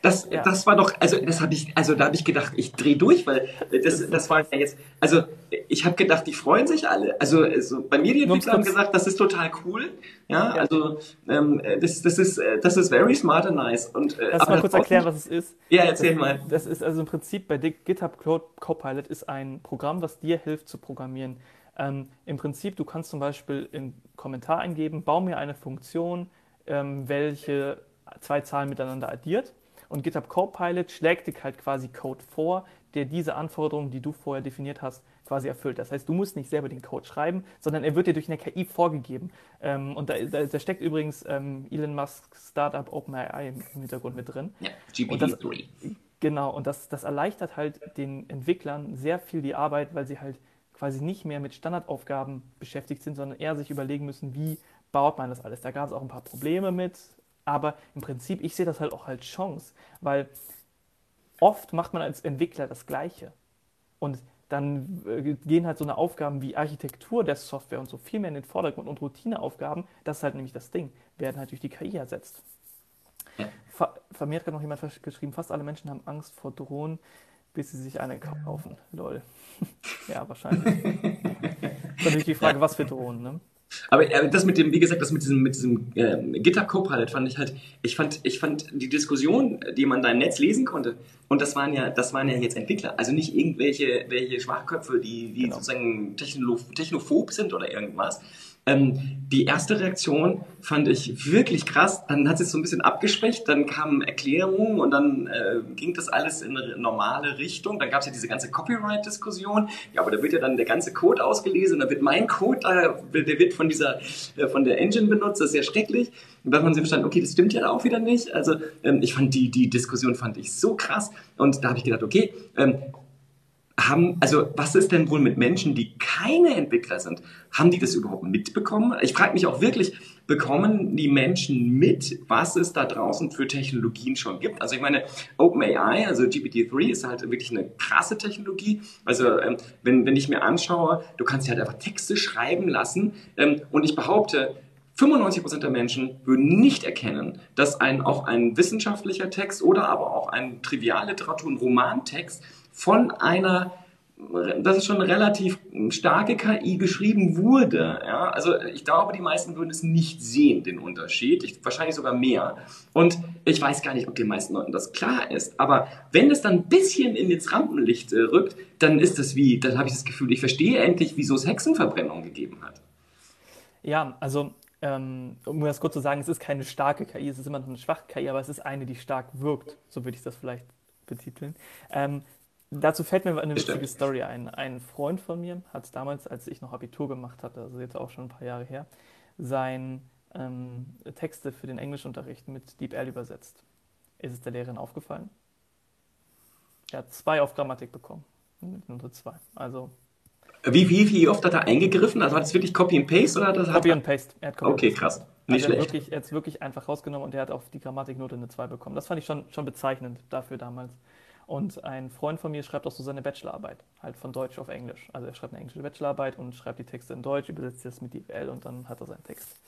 Das, ja. das war doch, also das habe ich, also da habe ich gedacht, ich drehe durch, weil das, das war ja jetzt, also ich habe gedacht, die freuen sich alle. Also, also bei mir die Entwickler haben gesagt, das ist total cool. Ja, ja. also ähm, das, das ist das ist very smart and nice. Und äh, Lass mal kurz erklären, was es ist. Ja, erzähl das, mal. Das ist also im Prinzip bei GitHub Copilot ist ein Programm, was dir hilft zu programmieren. Ähm, Im Prinzip, du kannst zum Beispiel in Kommentar eingeben, bau mir eine Funktion, ähm, welche zwei Zahlen miteinander addiert und GitHub Copilot schlägt dir halt quasi Code vor, der diese Anforderungen, die du vorher definiert hast, quasi erfüllt. Das heißt, du musst nicht selber den Code schreiben, sondern er wird dir durch eine KI vorgegeben. Ähm, und da, da, da, steckt übrigens ähm, Elon Musk's Startup OpenAI im Hintergrund mit drin. Ja, GPT-3. Genau, und das, das erleichtert halt den Entwicklern sehr viel die Arbeit, weil sie halt quasi nicht mehr mit Standardaufgaben beschäftigt sind, sondern eher sich überlegen müssen, wie baut man das alles. Da gab es auch ein paar Probleme mit, aber im Prinzip, ich sehe das halt auch als Chance, weil oft macht man als Entwickler das Gleiche. Und dann äh, gehen halt so eine Aufgaben wie Architektur der Software und so viel mehr in den Vordergrund und Routineaufgaben, das ist halt nämlich das Ding, werden halt durch die KI ersetzt. Ver vermehrt hat noch jemand geschrieben, fast alle Menschen haben Angst vor Drohnen, bis sie sich eine kaufen. Lol. ja, wahrscheinlich. ist natürlich die Frage, was für Drohnen, ne? Aber äh, das mit dem, wie gesagt, das mit diesem, mit diesem äh, GitHub Copilot fand ich halt, ich fand, ich fand die Diskussion, die man da im Netz lesen konnte, und das waren ja, das waren ja jetzt Entwickler, also nicht irgendwelche welche Schwachköpfe, die, die genau. sozusagen technophob sind oder irgendwas, ähm, die erste Reaktion fand ich wirklich krass. Dann hat es so ein bisschen abgeschwächt, dann kamen Erklärungen und dann äh, ging das alles in eine normale Richtung. Dann gab es ja diese ganze Copyright-Diskussion. Ja, aber da wird ja dann der ganze Code ausgelesen und da wird mein Code, äh, der wird von dieser, äh, von der Engine benutzt. Das ist ja schrecklich. Und dann haben sie verstanden, okay, das stimmt ja auch wieder nicht. Also ähm, ich fand die, die Diskussion fand ich so krass. Und da habe ich gedacht, okay, ähm, haben, also was ist denn wohl mit Menschen, die keine Entwickler sind? Haben die das überhaupt mitbekommen? Ich frage mich auch wirklich, bekommen die Menschen mit, was es da draußen für Technologien schon gibt? Also ich meine, OpenAI, also GPT-3 ist halt wirklich eine krasse Technologie. Also ähm, wenn, wenn ich mir anschaue, du kannst halt einfach Texte schreiben lassen ähm, und ich behaupte, 95% der Menschen würden nicht erkennen, dass ein, auch ein wissenschaftlicher Text oder aber auch ein Trivialliteratur- und Romantext von einer das ist schon relativ starke KI geschrieben wurde. Ja? Also ich glaube, die meisten würden es nicht sehen, den Unterschied. Ich, wahrscheinlich sogar mehr. Und ich weiß gar nicht, ob den meisten Leuten das klar ist. Aber wenn es dann ein bisschen in ins Rampenlicht äh, rückt, dann ist das wie, dann habe ich das Gefühl, ich verstehe endlich, wieso es Hexenverbrennung gegeben hat. Ja, also ähm, um das kurz zu sagen, es ist keine starke KI, es ist immer noch eine schwache KI, aber es ist eine, die stark wirkt. So würde ich das vielleicht betiteln. Ähm, Dazu fällt mir eine witzige Story ein. Ein Freund von mir hat damals, als ich noch Abitur gemacht hatte, also jetzt auch schon ein paar Jahre her, sein ähm, Texte für den Englischunterricht mit DeepL übersetzt. Ist es der Lehrerin aufgefallen? Er hat zwei auf Grammatik bekommen. Nur zwei. Also. Wie, wie, wie oft hat er eingegriffen? Also hat es wirklich Copy and Paste oder das Copy and Paste. Er hat Copy okay, krass. Nicht also schlecht. Er hat es wirklich einfach rausgenommen und er hat auf die Grammatiknote eine 2 bekommen. Das fand ich schon, schon bezeichnend dafür damals. Und ein Freund von mir schreibt auch so seine Bachelorarbeit, halt von Deutsch auf Englisch. Also er schreibt eine englische Bachelorarbeit und schreibt die Texte in Deutsch, übersetzt das mit DeepL und dann hat er seinen Text.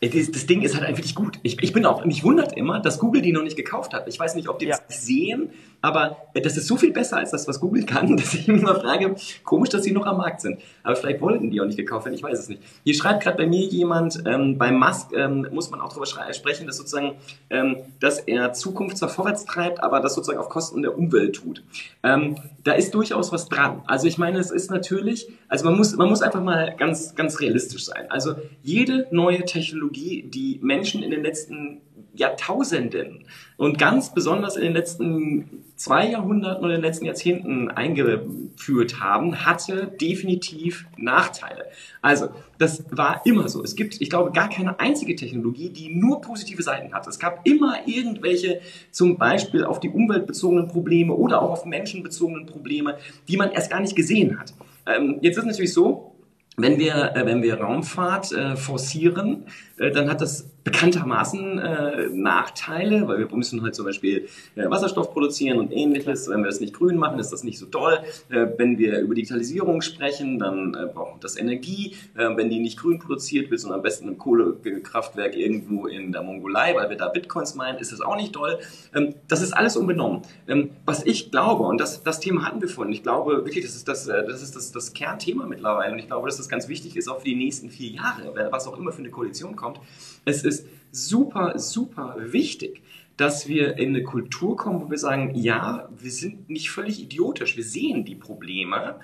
Das, Ding ist halt einfach gut. Ich, ich bin auch, mich wundert immer, dass Google die noch nicht gekauft hat. Ich weiß nicht, ob die ja. das sehen, aber das ist so viel besser als das, was Google kann, dass ich mich immer frage, komisch, dass sie noch am Markt sind. Aber vielleicht wollten die auch nicht gekauft werden, ich weiß es nicht. Hier schreibt gerade bei mir jemand, ähm, bei Musk ähm, muss man auch darüber sprechen, dass sozusagen, ähm, dass er Zukunft zwar vorwärts treibt, aber das sozusagen auf Kosten der Umwelt tut. Ähm, da ist durchaus was dran. Also ich meine, es ist natürlich, also man muss, man muss einfach mal ganz, ganz realistisch sein. Also jede neue Technologie Technologie, die Menschen in den letzten Jahrtausenden und ganz besonders in den letzten zwei Jahrhunderten oder in den letzten Jahrzehnten eingeführt haben, hatte definitiv Nachteile. Also, das war immer so. Es gibt, ich glaube, gar keine einzige Technologie, die nur positive Seiten hat. Es gab immer irgendwelche, zum Beispiel auf die Umwelt bezogenen Probleme oder auch auf Menschen bezogenen Probleme, die man erst gar nicht gesehen hat. Ähm, jetzt ist es natürlich so, wenn wir, äh, wenn wir Raumfahrt äh, forcieren, äh, dann hat das bekanntermaßen äh, Nachteile, weil wir müssen halt zum Beispiel äh, Wasserstoff produzieren und ähnliches. Wenn wir das nicht grün machen, ist das nicht so toll. Äh, wenn wir über Digitalisierung sprechen, dann äh, braucht das Energie. Äh, wenn die nicht grün produziert wird, sondern am besten im Kohlekraftwerk irgendwo in der Mongolei, weil wir da Bitcoins meinen, ist das auch nicht toll. Ähm, das ist alles unbenommen. Ähm, was ich glaube, und das, das Thema hatten wir vorhin, ich glaube wirklich, das ist das, äh, das, ist das, das Kernthema mittlerweile und ich glaube, dass das ganz wichtig ist, auch für die nächsten vier Jahre, was auch immer für eine Koalition kommt. Es ist super, super wichtig, dass wir in eine Kultur kommen, wo wir sagen, ja, wir sind nicht völlig idiotisch, wir sehen die Probleme,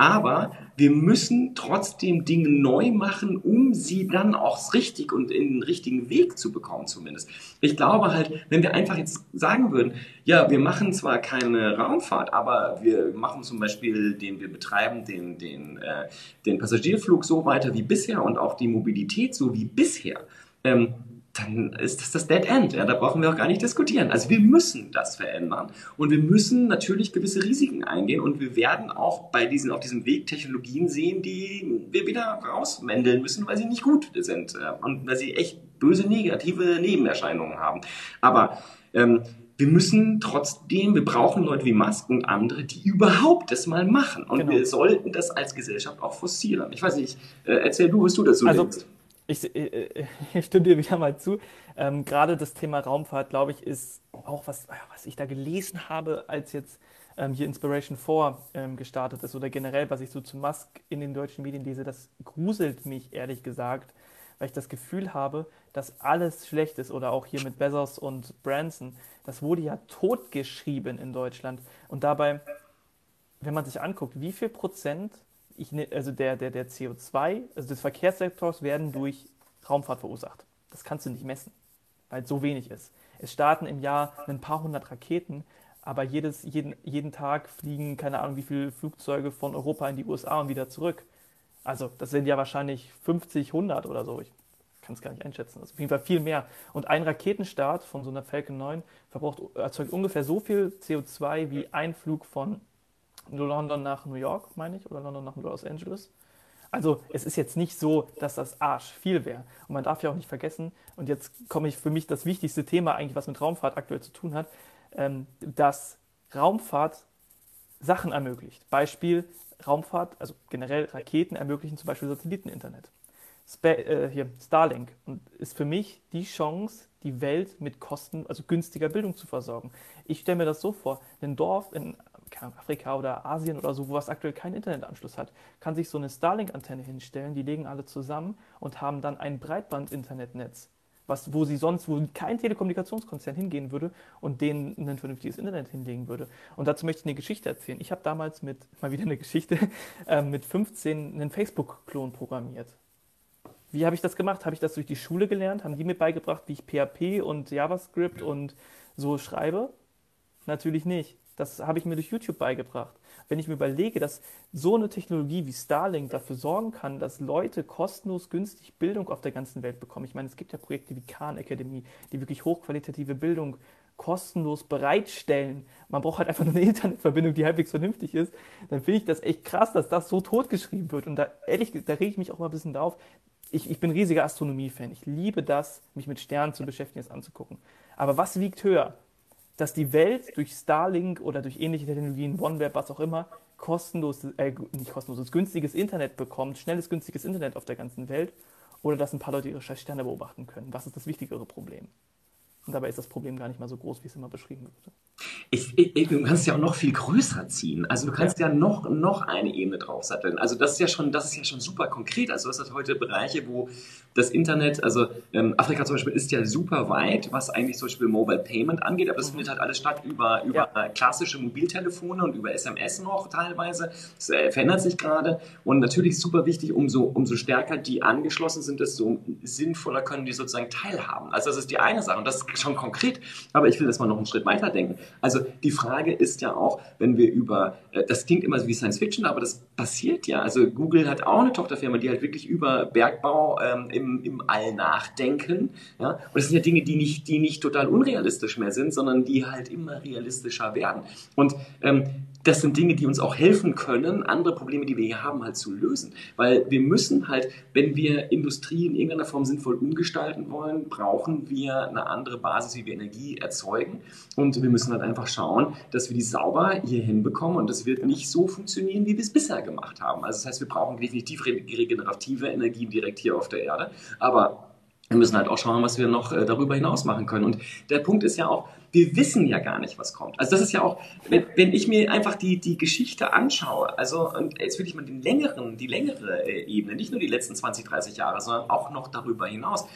aber wir müssen trotzdem Dinge neu machen, um sie dann auch richtig und in den richtigen Weg zu bekommen zumindest. Ich glaube halt, wenn wir einfach jetzt sagen würden, ja, wir machen zwar keine Raumfahrt, aber wir machen zum Beispiel, den wir betreiben, den, den, äh, den Passagierflug so weiter wie bisher und auch die Mobilität so wie bisher. Ähm, dann ist das das Dead End. Ja, da brauchen wir auch gar nicht diskutieren. Also wir müssen das verändern und wir müssen natürlich gewisse Risiken eingehen und wir werden auch bei diesen, auf diesem Weg Technologien sehen, die wir wieder rausmendeln müssen, weil sie nicht gut sind äh, und weil sie echt böse negative Nebenerscheinungen haben. Aber ähm, wir müssen trotzdem, wir brauchen Leute wie Musk und andere, die überhaupt das mal machen. Und genau. wir sollten das als Gesellschaft auch forcieren. Ich weiß nicht, äh, erzähl du, was du dazu also, denkst. Ich, äh, äh, ich stimme dir wieder mal zu. Ähm, gerade das Thema Raumfahrt, glaube ich, ist auch was, was ich da gelesen habe, als jetzt ähm, hier Inspiration 4 ähm, gestartet ist oder generell, was ich so zu Musk in den deutschen Medien lese, das gruselt mich ehrlich gesagt, weil ich das Gefühl habe, dass alles schlecht ist oder auch hier mit Bezos und Branson. Das wurde ja totgeschrieben in Deutschland. Und dabei, wenn man sich anguckt, wie viel Prozent ich, ne, also der, der, der CO2, also des Verkehrssektors werden durch Raumfahrt verursacht. Das kannst du nicht messen, weil es so wenig ist. Es starten im Jahr ein paar hundert Raketen, aber jedes, jeden, jeden Tag fliegen keine Ahnung wie viele Flugzeuge von Europa in die USA und wieder zurück. Also das sind ja wahrscheinlich 50, 100 oder so. Ich kann es gar nicht einschätzen. Das ist auf jeden Fall viel mehr. Und ein Raketenstart von so einer Falcon 9 verbraucht, erzeugt ungefähr so viel CO2 wie ein Flug von London nach New York, meine ich, oder London nach Los Angeles. Also es ist jetzt nicht so, dass das Arsch viel wäre. Und man darf ja auch nicht vergessen, und jetzt komme ich für mich das wichtigste Thema eigentlich, was mit Raumfahrt aktuell zu tun hat, ähm, dass Raumfahrt Sachen ermöglicht. Beispiel Raumfahrt, also generell Raketen ermöglichen zum Beispiel Satelliteninternet. Spa äh, hier, Starlink und ist für mich die Chance, die Welt mit Kosten, also günstiger Bildung zu versorgen. Ich stelle mir das so vor, ein Dorf in Afrika oder Asien oder so, wo es aktuell keinen Internetanschluss hat, kann sich so eine Starlink-Antenne hinstellen, die legen alle zusammen und haben dann ein Breitband-Internetnetz, was, wo sie sonst, wo kein Telekommunikationskonzern hingehen würde und denen ein vernünftiges Internet hinlegen würde. Und dazu möchte ich eine Geschichte erzählen. Ich habe damals mit, mal wieder eine Geschichte, äh, mit 15 einen Facebook-Klon programmiert. Wie habe ich das gemacht? Habe ich das durch die Schule gelernt? Haben die mir beigebracht, wie ich PHP und JavaScript und so schreibe? Natürlich nicht. Das habe ich mir durch YouTube beigebracht. Wenn ich mir überlege, dass so eine Technologie wie Starlink dafür sorgen kann, dass Leute kostenlos günstig Bildung auf der ganzen Welt bekommen. Ich meine, es gibt ja Projekte wie Khan Academy, die wirklich hochqualitative Bildung kostenlos bereitstellen. Man braucht halt einfach nur eine Internetverbindung, die halbwegs vernünftig ist. Dann finde ich das echt krass, dass das so totgeschrieben wird. Und da ehrlich, da rege ich mich auch mal ein bisschen drauf. Ich, ich bin riesiger Astronomie-Fan. Ich liebe das, mich mit Sternen zu beschäftigen, es anzugucken. Aber was wiegt höher? Dass die Welt durch Starlink oder durch ähnliche Technologien, OneWeb, was auch immer, kostenlos, äh, nicht kostenloses, günstiges Internet bekommt, schnelles, günstiges Internet auf der ganzen Welt, oder dass ein paar Leute ihre Sterne beobachten können. Was ist das wichtigere Problem? Und dabei ist das Problem gar nicht mal so groß, wie es immer beschrieben wird. Ich, ich, du kannst es ja auch noch viel größer ziehen. Also du kannst ja, ja noch, noch eine Ebene draufsatteln. Also das ist ja schon, das ist ja schon super konkret. Also du hast heute Bereiche, wo das Internet, also ähm, Afrika zum Beispiel ist ja super weit, was eigentlich zum Beispiel Mobile Payment angeht, aber das mhm. findet halt alles statt über, über ja. klassische Mobiltelefone und über SMS noch teilweise. Das äh, verändert sich gerade und natürlich super wichtig, umso, umso stärker die angeschlossen sind, desto sinnvoller können die sozusagen teilhaben. Also das ist die eine Sache und das ist schon konkret, aber ich will das mal noch einen Schritt weiter denken. Also die Frage ist ja auch, wenn wir über, äh, das klingt immer so wie Science Fiction, aber das passiert ja. Also Google hat auch eine Tochterfirma, die halt wirklich über Bergbau ähm, im, im All nachdenken. Ja? Und das sind ja Dinge, die nicht, die nicht total unrealistisch mehr sind, sondern die halt immer realistischer werden. Und ähm, das sind Dinge, die uns auch helfen können, andere Probleme, die wir hier haben, halt zu lösen. Weil wir müssen halt, wenn wir Industrie in irgendeiner Form sinnvoll umgestalten wollen, brauchen wir eine andere Basis, wie wir Energie erzeugen. Und wir müssen halt einfach schauen, dass wir die sauber hier hinbekommen. Und das wird nicht so funktionieren, wie wir es bisher gemacht haben. Also das heißt, wir brauchen definitiv regenerative Energien direkt hier auf der Erde. Aber wir müssen halt auch schauen, was wir noch äh, darüber hinaus machen können. Und der Punkt ist ja auch, wir wissen ja gar nicht, was kommt. Also das ist ja auch, wenn, wenn ich mir einfach die, die Geschichte anschaue, also und jetzt will ich mal den längeren, die längere äh, Ebene, nicht nur die letzten 20, 30 Jahre, sondern auch noch darüber hinaus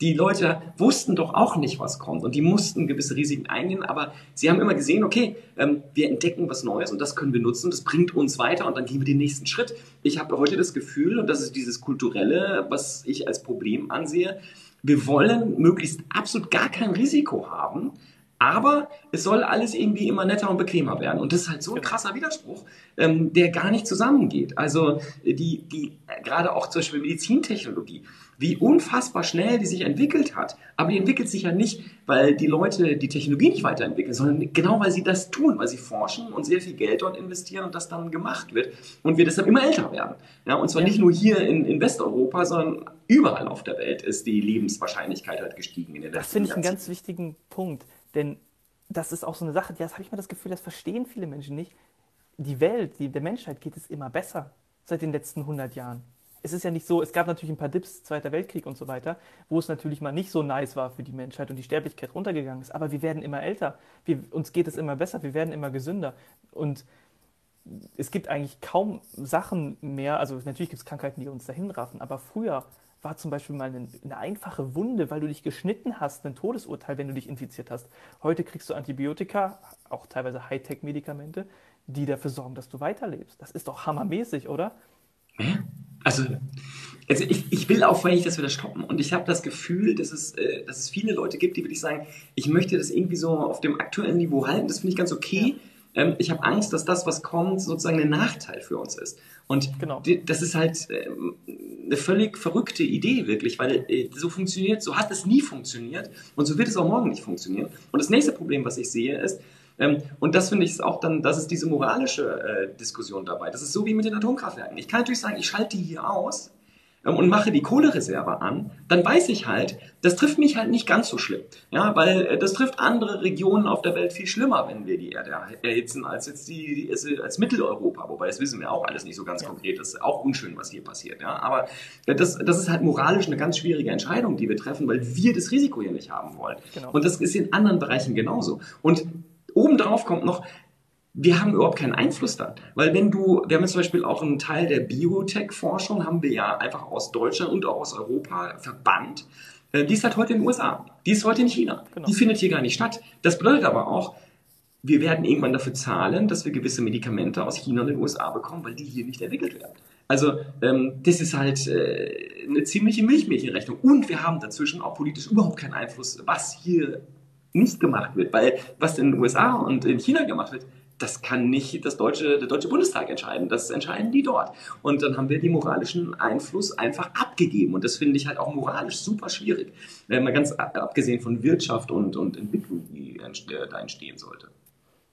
die Leute wussten doch auch nicht, was kommt und die mussten gewisse Risiken eingehen, aber sie haben immer gesehen, okay, ähm, wir entdecken was Neues und das können wir nutzen, das bringt uns weiter und dann gehen wir den nächsten Schritt. Ich habe heute das Gefühl, und das ist dieses kulturelle, was ich als Problem ansehe, wir wollen möglichst absolut gar kein Risiko haben, aber es soll alles irgendwie immer netter und bequemer werden. Und das ist halt so ein genau. krasser Widerspruch, ähm, der gar nicht zusammengeht. Also die, die gerade auch zum Beispiel Medizintechnologie wie unfassbar schnell die sich entwickelt hat. Aber die entwickelt sich ja nicht, weil die Leute die Technologie nicht weiterentwickeln, sondern genau weil sie das tun, weil sie forschen und sehr viel Geld dort investieren und das dann gemacht wird und wir deshalb immer älter werden. Ja, und zwar nicht nur hier in, in Westeuropa, sondern überall auf der Welt ist die Lebenswahrscheinlichkeit halt gestiegen in den letzten Jahren. Das finde ich einen ganz wichtigen Punkt, denn das ist auch so eine Sache, das habe ich mal das Gefühl, das verstehen viele Menschen nicht. Die Welt, die, der Menschheit geht es immer besser seit den letzten 100 Jahren es ist ja nicht so, es gab natürlich ein paar Dips, Zweiter Weltkrieg und so weiter, wo es natürlich mal nicht so nice war für die Menschheit und die Sterblichkeit runtergegangen ist. Aber wir werden immer älter, wir, uns geht es immer besser, wir werden immer gesünder. Und es gibt eigentlich kaum Sachen mehr, also natürlich gibt es Krankheiten, die uns dahin raffen, aber früher war zum Beispiel mal eine, eine, einfache Wunde, weil du dich geschnitten hast, ein Todesurteil, wenn du dich infiziert hast. Heute kriegst du Antibiotika, auch teilweise Hightech-Medikamente, die dafür sorgen, dass du weiterlebst. Das ist doch hammermäßig, oder? Also, also ich, ich will auch eigentlich, dass wir das stoppen. Und ich habe das Gefühl, dass es, äh, dass es viele Leute gibt, die wirklich sagen, ich möchte das irgendwie so auf dem aktuellen Niveau halten. Das finde ich ganz okay. Ähm, ich habe Angst, dass das, was kommt, sozusagen ein Nachteil für uns ist. Und genau. die, das ist halt ähm, eine völlig verrückte Idee, wirklich, weil äh, so funktioniert, so hat es nie funktioniert und so wird es auch morgen nicht funktionieren. Und das nächste Problem, was ich sehe, ist, ähm, und das finde ich auch dann, das ist diese moralische äh, Diskussion dabei. Das ist so wie mit den Atomkraftwerken. Ich kann natürlich sagen, ich schalte die hier aus und mache die Kohlereserve an, dann weiß ich halt, das trifft mich halt nicht ganz so schlimm. Ja, weil äh, das trifft andere Regionen auf der Welt viel schlimmer, wenn wir die Erde erhitzen, als jetzt die, als Mitteleuropa. Wobei, das wissen wir auch alles nicht so ganz ja. konkret. Das ist auch unschön, was hier passiert. Ja, aber äh, das, das ist halt moralisch eine ganz schwierige Entscheidung, die wir treffen, weil wir das Risiko hier nicht haben wollen. Genau. Und das ist in anderen Bereichen genauso. Und Obendrauf kommt noch, wir haben überhaupt keinen Einfluss da. Weil wenn du, wir haben jetzt zum Beispiel auch einen Teil der Biotech-Forschung, haben wir ja einfach aus Deutschland und auch aus Europa verbannt. Äh, die ist halt heute in den USA. Die ist heute in China. Genau. Die findet hier gar nicht statt. Das bedeutet aber auch, wir werden irgendwann dafür zahlen, dass wir gewisse Medikamente aus China und den USA bekommen, weil die hier nicht entwickelt werden. Also ähm, das ist halt äh, eine ziemliche Milchmädchenrechnung. Und wir haben dazwischen auch politisch überhaupt keinen Einfluss, was hier nicht gemacht wird. Weil was in den USA und in China gemacht wird, das kann nicht das deutsche, der Deutsche Bundestag entscheiden. Das entscheiden die dort. Und dann haben wir den moralischen Einfluss einfach abgegeben. Und das finde ich halt auch moralisch super schwierig. Äh, mal ganz abgesehen von Wirtschaft und, und Entwicklung, die da entstehen sollte.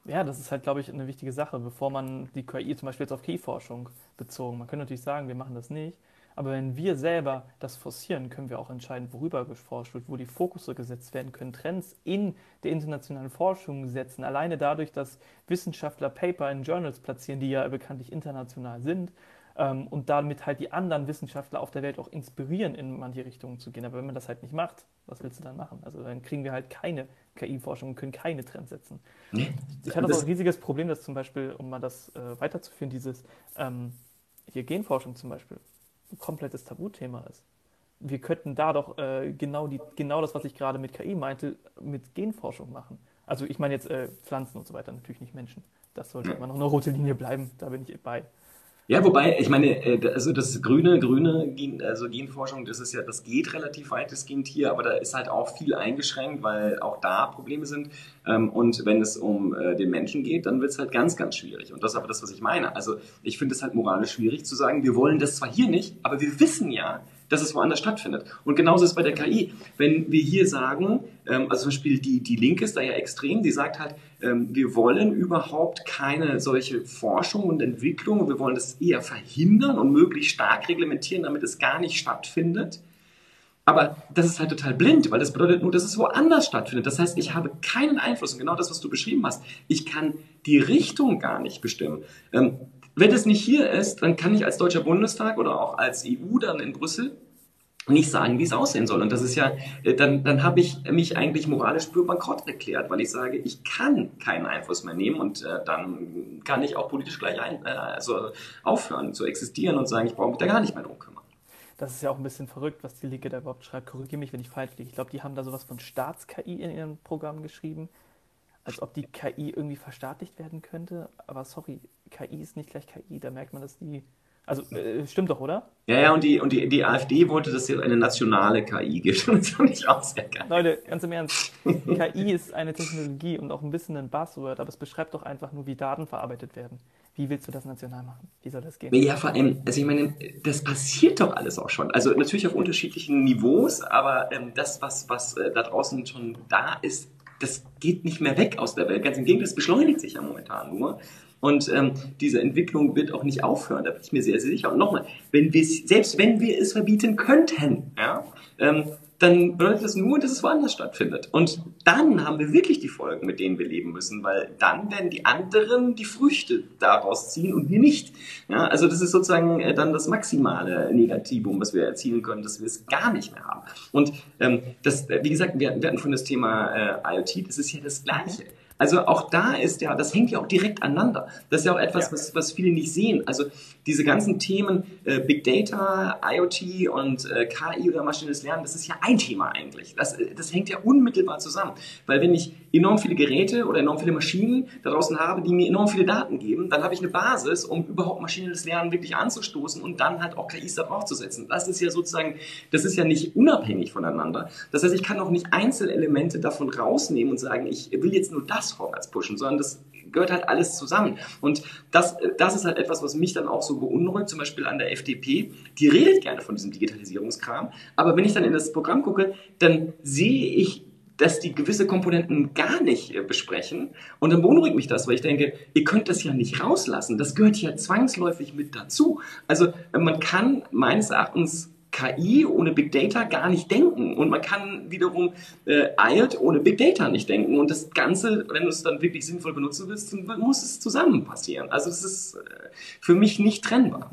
Ja, das ist halt, glaube ich, eine wichtige Sache, bevor man die KI zum Beispiel jetzt auf KI-Forschung bezogen. Man könnte natürlich sagen, wir machen das nicht. Aber wenn wir selber das forcieren, können wir auch entscheiden, worüber geforscht wird, wo die Fokusse gesetzt werden können, Trends in der internationalen Forschung setzen. Alleine dadurch, dass Wissenschaftler Paper in Journals platzieren, die ja bekanntlich international sind, ähm, und damit halt die anderen Wissenschaftler auf der Welt auch inspirieren, in manche Richtungen zu gehen. Aber wenn man das halt nicht macht, was willst du dann machen? Also dann kriegen wir halt keine KI-Forschung und können keine Trends setzen. Ich hatte auch ein riesiges Problem, dass zum Beispiel, um mal das äh, weiterzuführen, dieses ähm, hier Genforschung zum Beispiel ein komplettes Tabuthema ist. Wir könnten da doch äh, genau, die, genau das, was ich gerade mit KI meinte, mit Genforschung machen. Also ich meine jetzt äh, Pflanzen und so weiter, natürlich nicht Menschen. Das sollte immer noch eine rote Linie bleiben, da bin ich bei. Ja, wobei, ich meine, äh, also das grüne, grüne Gen, also Genforschung, das ist ja, das geht relativ weitestgehend hier, aber da ist halt auch viel eingeschränkt, weil auch da Probleme sind. Ähm, und wenn es um äh, den Menschen geht, dann wird es halt ganz, ganz schwierig. Und das ist aber das, was ich meine. Also ich finde es halt moralisch schwierig zu sagen, wir wollen das zwar hier nicht, aber wir wissen ja, dass es woanders stattfindet. Und genauso ist es bei der KI. Wenn wir hier sagen, ähm, also zum Beispiel die, die Linke ist da ja extrem, die sagt halt, ähm, wir wollen überhaupt keine solche Forschung und Entwicklung, wir wollen das eher verhindern und möglichst stark reglementieren, damit es gar nicht stattfindet. Aber das ist halt total blind, weil das bedeutet nur, dass es woanders stattfindet. Das heißt, ich habe keinen Einfluss. Und genau das, was du beschrieben hast, ich kann die Richtung gar nicht bestimmen. Ähm, wenn es nicht hier ist, dann kann ich als Deutscher Bundestag oder auch als EU dann in Brüssel nicht sagen, wie es aussehen soll. Und das ist ja, äh, dann, dann habe ich mich eigentlich moralisch für bankrott erklärt, weil ich sage, ich kann keinen Einfluss mehr nehmen und äh, dann kann ich auch politisch gleich ein, äh, also aufhören zu existieren und sagen, ich brauche mich da gar nicht mehr drum kümmern. Das ist ja auch ein bisschen verrückt, was die Linke da überhaupt schreibt. Korrigiere mich, wenn ich falsch liege. Ich glaube, die haben da sowas von Staats-KI in ihrem Programm geschrieben, als ob die KI irgendwie verstaatlicht werden könnte. Aber sorry, KI ist nicht gleich KI. Da merkt man, dass die also äh, stimmt doch, oder? Ja, ja, und die, und die, die AfD wollte, dass es eine nationale KI gibt. Das fand ich auch sehr geil. Leute, ganz im Ernst. KI ist eine Technologie und auch ein bisschen ein Buzzword, aber es beschreibt doch einfach nur, wie Daten verarbeitet werden. Wie willst du das national machen? Wie soll das gehen? Ja, vor allem, also ich meine, das passiert doch alles auch schon. Also natürlich auf unterschiedlichen Niveaus, aber ähm, das, was, was äh, da draußen schon da ist, das geht nicht mehr weg aus der Welt. Ganz im Gegenteil, das beschleunigt sich ja momentan nur. Und ähm, diese Entwicklung wird auch nicht aufhören, da bin ich mir sehr, sehr sicher. Und nochmal, wenn wir selbst wenn wir es verbieten könnten, ja, ähm, dann bedeutet das nur, dass es woanders stattfindet. Und dann haben wir wirklich die Folgen, mit denen wir leben müssen, weil dann werden die anderen die Früchte daraus ziehen und wir nicht. Ja, also das ist sozusagen äh, dann das maximale Negativum, was wir erzielen können, dass wir es gar nicht mehr haben. Und ähm, das, wie gesagt, wir, wir hatten von das Thema äh, IoT, das ist ja das Gleiche. Also auch da ist ja, das hängt ja auch direkt aneinander. Das ist ja auch etwas, ja. was, was viele nicht sehen. Also diese ganzen Themen äh, Big Data, IoT und äh, KI oder maschinelles Lernen, das ist ja ein Thema eigentlich. Das, äh, das hängt ja unmittelbar zusammen. Weil wenn ich enorm viele Geräte oder enorm viele Maschinen da draußen habe, die mir enorm viele Daten geben, dann habe ich eine Basis, um überhaupt maschinelles Lernen wirklich anzustoßen und dann halt auch KIs darauf zu setzen. Das ist ja sozusagen, das ist ja nicht unabhängig voneinander. Das heißt, ich kann auch nicht Einzelelemente davon rausnehmen und sagen, ich will jetzt nur das vorwärts pushen, sondern das gehört halt alles zusammen. Und das, das ist halt etwas, was mich dann auch so beunruhigt, zum Beispiel an der FDP. Die redet gerne von diesem Digitalisierungskram, aber wenn ich dann in das Programm gucke, dann sehe ich dass die gewisse Komponenten gar nicht äh, besprechen. Und dann beunruhigt mich das, weil ich denke, ihr könnt das ja nicht rauslassen. Das gehört ja zwangsläufig mit dazu. Also äh, man kann meines Erachtens KI ohne Big Data gar nicht denken. Und man kann wiederum äh, IOT ohne Big Data nicht denken. Und das Ganze, wenn du es dann wirklich sinnvoll benutzen willst, muss es zusammen passieren. Also es ist äh, für mich nicht trennbar.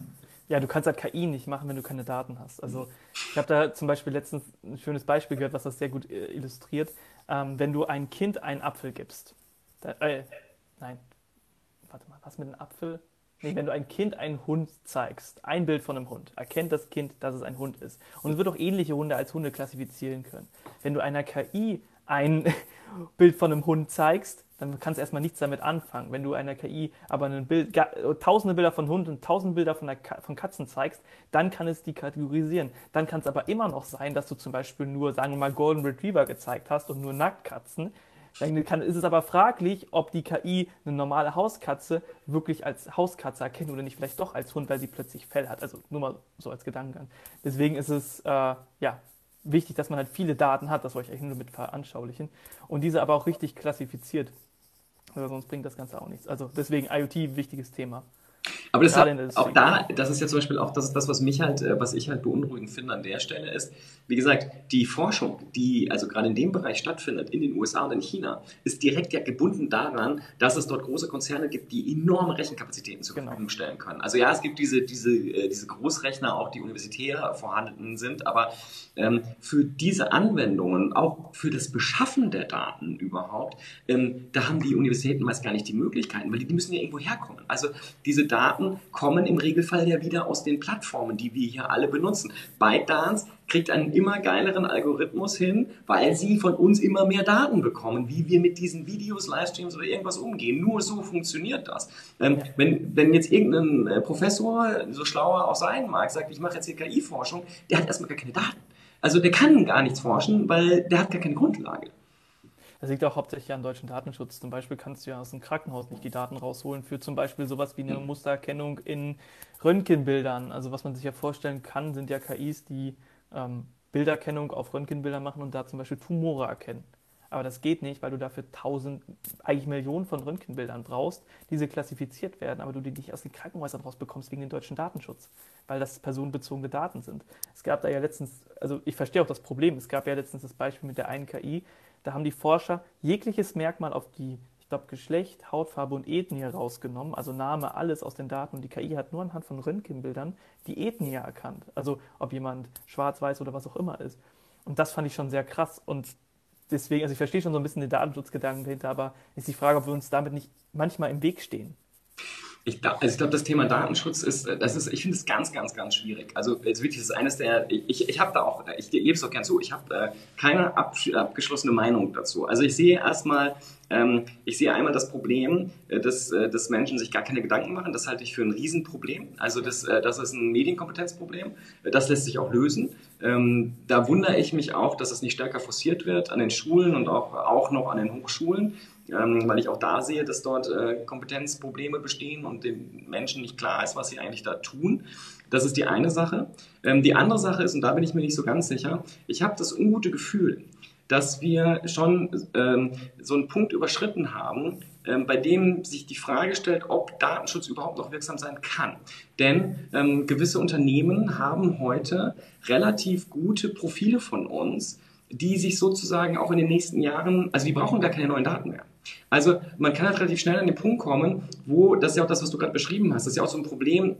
Ja, du kannst halt KI nicht machen, wenn du keine Daten hast. Also ich habe da zum Beispiel letztens ein schönes Beispiel gehört, was das sehr gut äh, illustriert. Ähm, wenn du ein Kind einen Apfel gibst, da, äh, nein, warte mal, was mit einem Apfel? Nee, wenn du ein Kind einen Hund zeigst, ein Bild von einem Hund, erkennt das Kind, dass es ein Hund ist. Und es wird auch ähnliche Hunde als Hunde klassifizieren können. Wenn du einer KI ein Bild von einem Hund zeigst, dann kannst du erstmal nichts damit anfangen. Wenn du einer KI aber ein Bild, tausende Bilder von Hunden und tausende Bilder von, von, Katzen zeigst, dann kann es die kategorisieren. Dann kann es aber immer noch sein, dass du zum Beispiel nur, sagen wir mal, Golden Retriever gezeigt hast und nur Nacktkatzen. Dann kann, ist es aber fraglich, ob die KI eine normale Hauskatze wirklich als Hauskatze erkennt oder nicht vielleicht doch als Hund, weil sie plötzlich Fell hat. Also nur mal so als Gedanken. Deswegen ist es äh, ja wichtig, dass man halt viele Daten hat, das wollte ich eigentlich nur mit veranschaulichen, und diese aber auch richtig klassifiziert. Weil sonst bringt das Ganze auch nichts. Also deswegen IoT, wichtiges Thema. Aber das hat, auch da, das ist ja zum Beispiel auch das, das, was mich halt, äh, was ich halt beunruhigend finde an der Stelle ist, wie gesagt, die Forschung, die also gerade in dem Bereich stattfindet, in den USA und in China, ist direkt ja gebunden daran, dass es dort große Konzerne gibt, die enorme Rechenkapazitäten zur genau. Verfügung genau. stellen können. Also ja, es gibt diese, diese, äh, diese Großrechner, auch die universitär vorhanden sind, aber ähm, für diese Anwendungen, auch für das Beschaffen der Daten überhaupt, ähm, da haben die Universitäten meist gar nicht die Möglichkeiten, weil die, die müssen ja irgendwo herkommen. Also diese Daten Daten kommen im Regelfall ja wieder aus den Plattformen, die wir hier alle benutzen. ByteDance kriegt einen immer geileren Algorithmus hin, weil sie von uns immer mehr Daten bekommen, wie wir mit diesen Videos, Livestreams oder irgendwas umgehen. Nur so funktioniert das. Ähm, wenn, wenn jetzt irgendein äh, Professor, so schlauer auch sein mag, sagt, ich mache jetzt hier KI-Forschung, der hat erstmal gar keine Daten. Also der kann gar nichts forschen, weil der hat gar keine Grundlage. Das liegt auch hauptsächlich an deutschen Datenschutz. Zum Beispiel kannst du ja aus dem Krankenhaus nicht die Daten rausholen für zum Beispiel sowas wie eine Mustererkennung in Röntgenbildern. Also was man sich ja vorstellen kann, sind ja KIs, die ähm, Bilderkennung auf Röntgenbilder machen und da zum Beispiel Tumore erkennen. Aber das geht nicht, weil du dafür tausend, eigentlich Millionen von Röntgenbildern brauchst, diese klassifiziert werden, aber du die nicht aus den Krankenhäusern rausbekommst wegen dem deutschen Datenschutz, weil das personenbezogene Daten sind. Es gab da ja letztens, also ich verstehe auch das Problem, es gab ja letztens das Beispiel mit der einen KI, da haben die Forscher jegliches Merkmal auf die, ich glaube, Geschlecht, Hautfarbe und Ethnie rausgenommen, also Name, alles aus den Daten und die KI hat nur anhand von Röntgenbildern die Ethnie erkannt, also ob jemand schwarz, weiß oder was auch immer ist. Und das fand ich schon sehr krass und deswegen, also ich verstehe schon so ein bisschen den Datenschutzgedanken dahinter, aber ist die Frage, ob wir uns damit nicht manchmal im Weg stehen. Ich, also ich glaube, das Thema Datenschutz ist, das ist, ich finde es ganz, ganz, ganz schwierig. Also jetzt wirklich, ist eines der, ich, ich habe da auch, ich gebe es auch gern zu, ich habe äh, keine abgeschlossene Meinung dazu. Also ich sehe erstmal, ähm, ich sehe einmal das Problem, äh, dass, äh, dass Menschen sich gar keine Gedanken machen. Das halte ich für ein Riesenproblem. Also das, äh, das ist ein Medienkompetenzproblem. Das lässt sich auch lösen. Ähm, da wundere ich mich auch, dass es nicht stärker forciert wird an den Schulen und auch, auch noch an den Hochschulen ähm, weil ich auch da sehe, dass dort äh, Kompetenzprobleme bestehen und den Menschen nicht klar ist, was sie eigentlich da tun. Das ist die eine Sache. Ähm, die andere Sache ist, und da bin ich mir nicht so ganz sicher, ich habe das ungute Gefühl, dass wir schon ähm, so einen Punkt überschritten haben, ähm, bei dem sich die Frage stellt, ob Datenschutz überhaupt noch wirksam sein kann. Denn ähm, gewisse Unternehmen haben heute relativ gute Profile von uns, die sich sozusagen auch in den nächsten Jahren, also die brauchen gar keine neuen Daten mehr. Also man kann halt relativ schnell an den Punkt kommen, wo, das ist ja auch das, was du gerade beschrieben hast, das ist ja auch so ein Problem,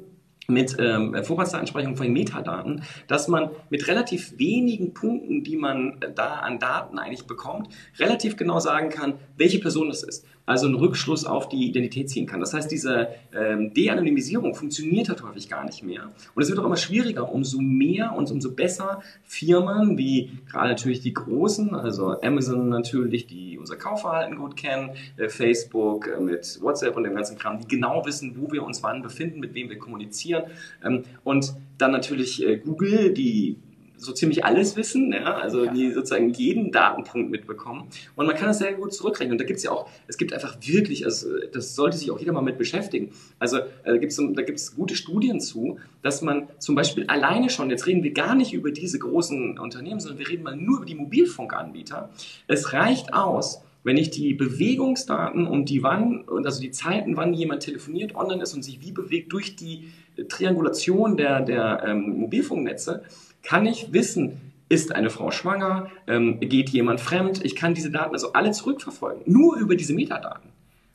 mit ähm, Vorratsdatenspeicherung von Metadaten, dass man mit relativ wenigen Punkten, die man da an Daten eigentlich bekommt, relativ genau sagen kann, welche Person es ist also einen Rückschluss auf die Identität ziehen kann. Das heißt, diese ähm, De-Anonymisierung funktioniert halt häufig gar nicht mehr. Und es wird auch immer schwieriger, umso mehr und umso besser Firmen, wie gerade natürlich die großen, also Amazon natürlich, die unser Kaufverhalten gut kennen, äh, Facebook äh, mit WhatsApp und dem ganzen Kram, die genau wissen, wo wir uns wann befinden, mit wem wir kommunizieren. Ähm, und dann natürlich äh, Google, die so ziemlich alles wissen, ja? also ja. die sozusagen jeden Datenpunkt mitbekommen. Und man kann das sehr gut zurückrechnen. Und da gibt es ja auch, es gibt einfach wirklich, also das sollte sich auch jeder mal mit beschäftigen. Also äh, da gibt es gute Studien zu, dass man zum Beispiel alleine schon, jetzt reden wir gar nicht über diese großen Unternehmen, sondern wir reden mal nur über die Mobilfunkanbieter. Es reicht aus, wenn ich die Bewegungsdaten und die wann, also die Zeiten, wann jemand telefoniert, online ist und sich wie bewegt durch die Triangulation der, der ähm, Mobilfunknetze, kann ich wissen, ist eine Frau schwanger, ähm, geht jemand fremd, ich kann diese Daten also alle zurückverfolgen, nur über diese Metadaten.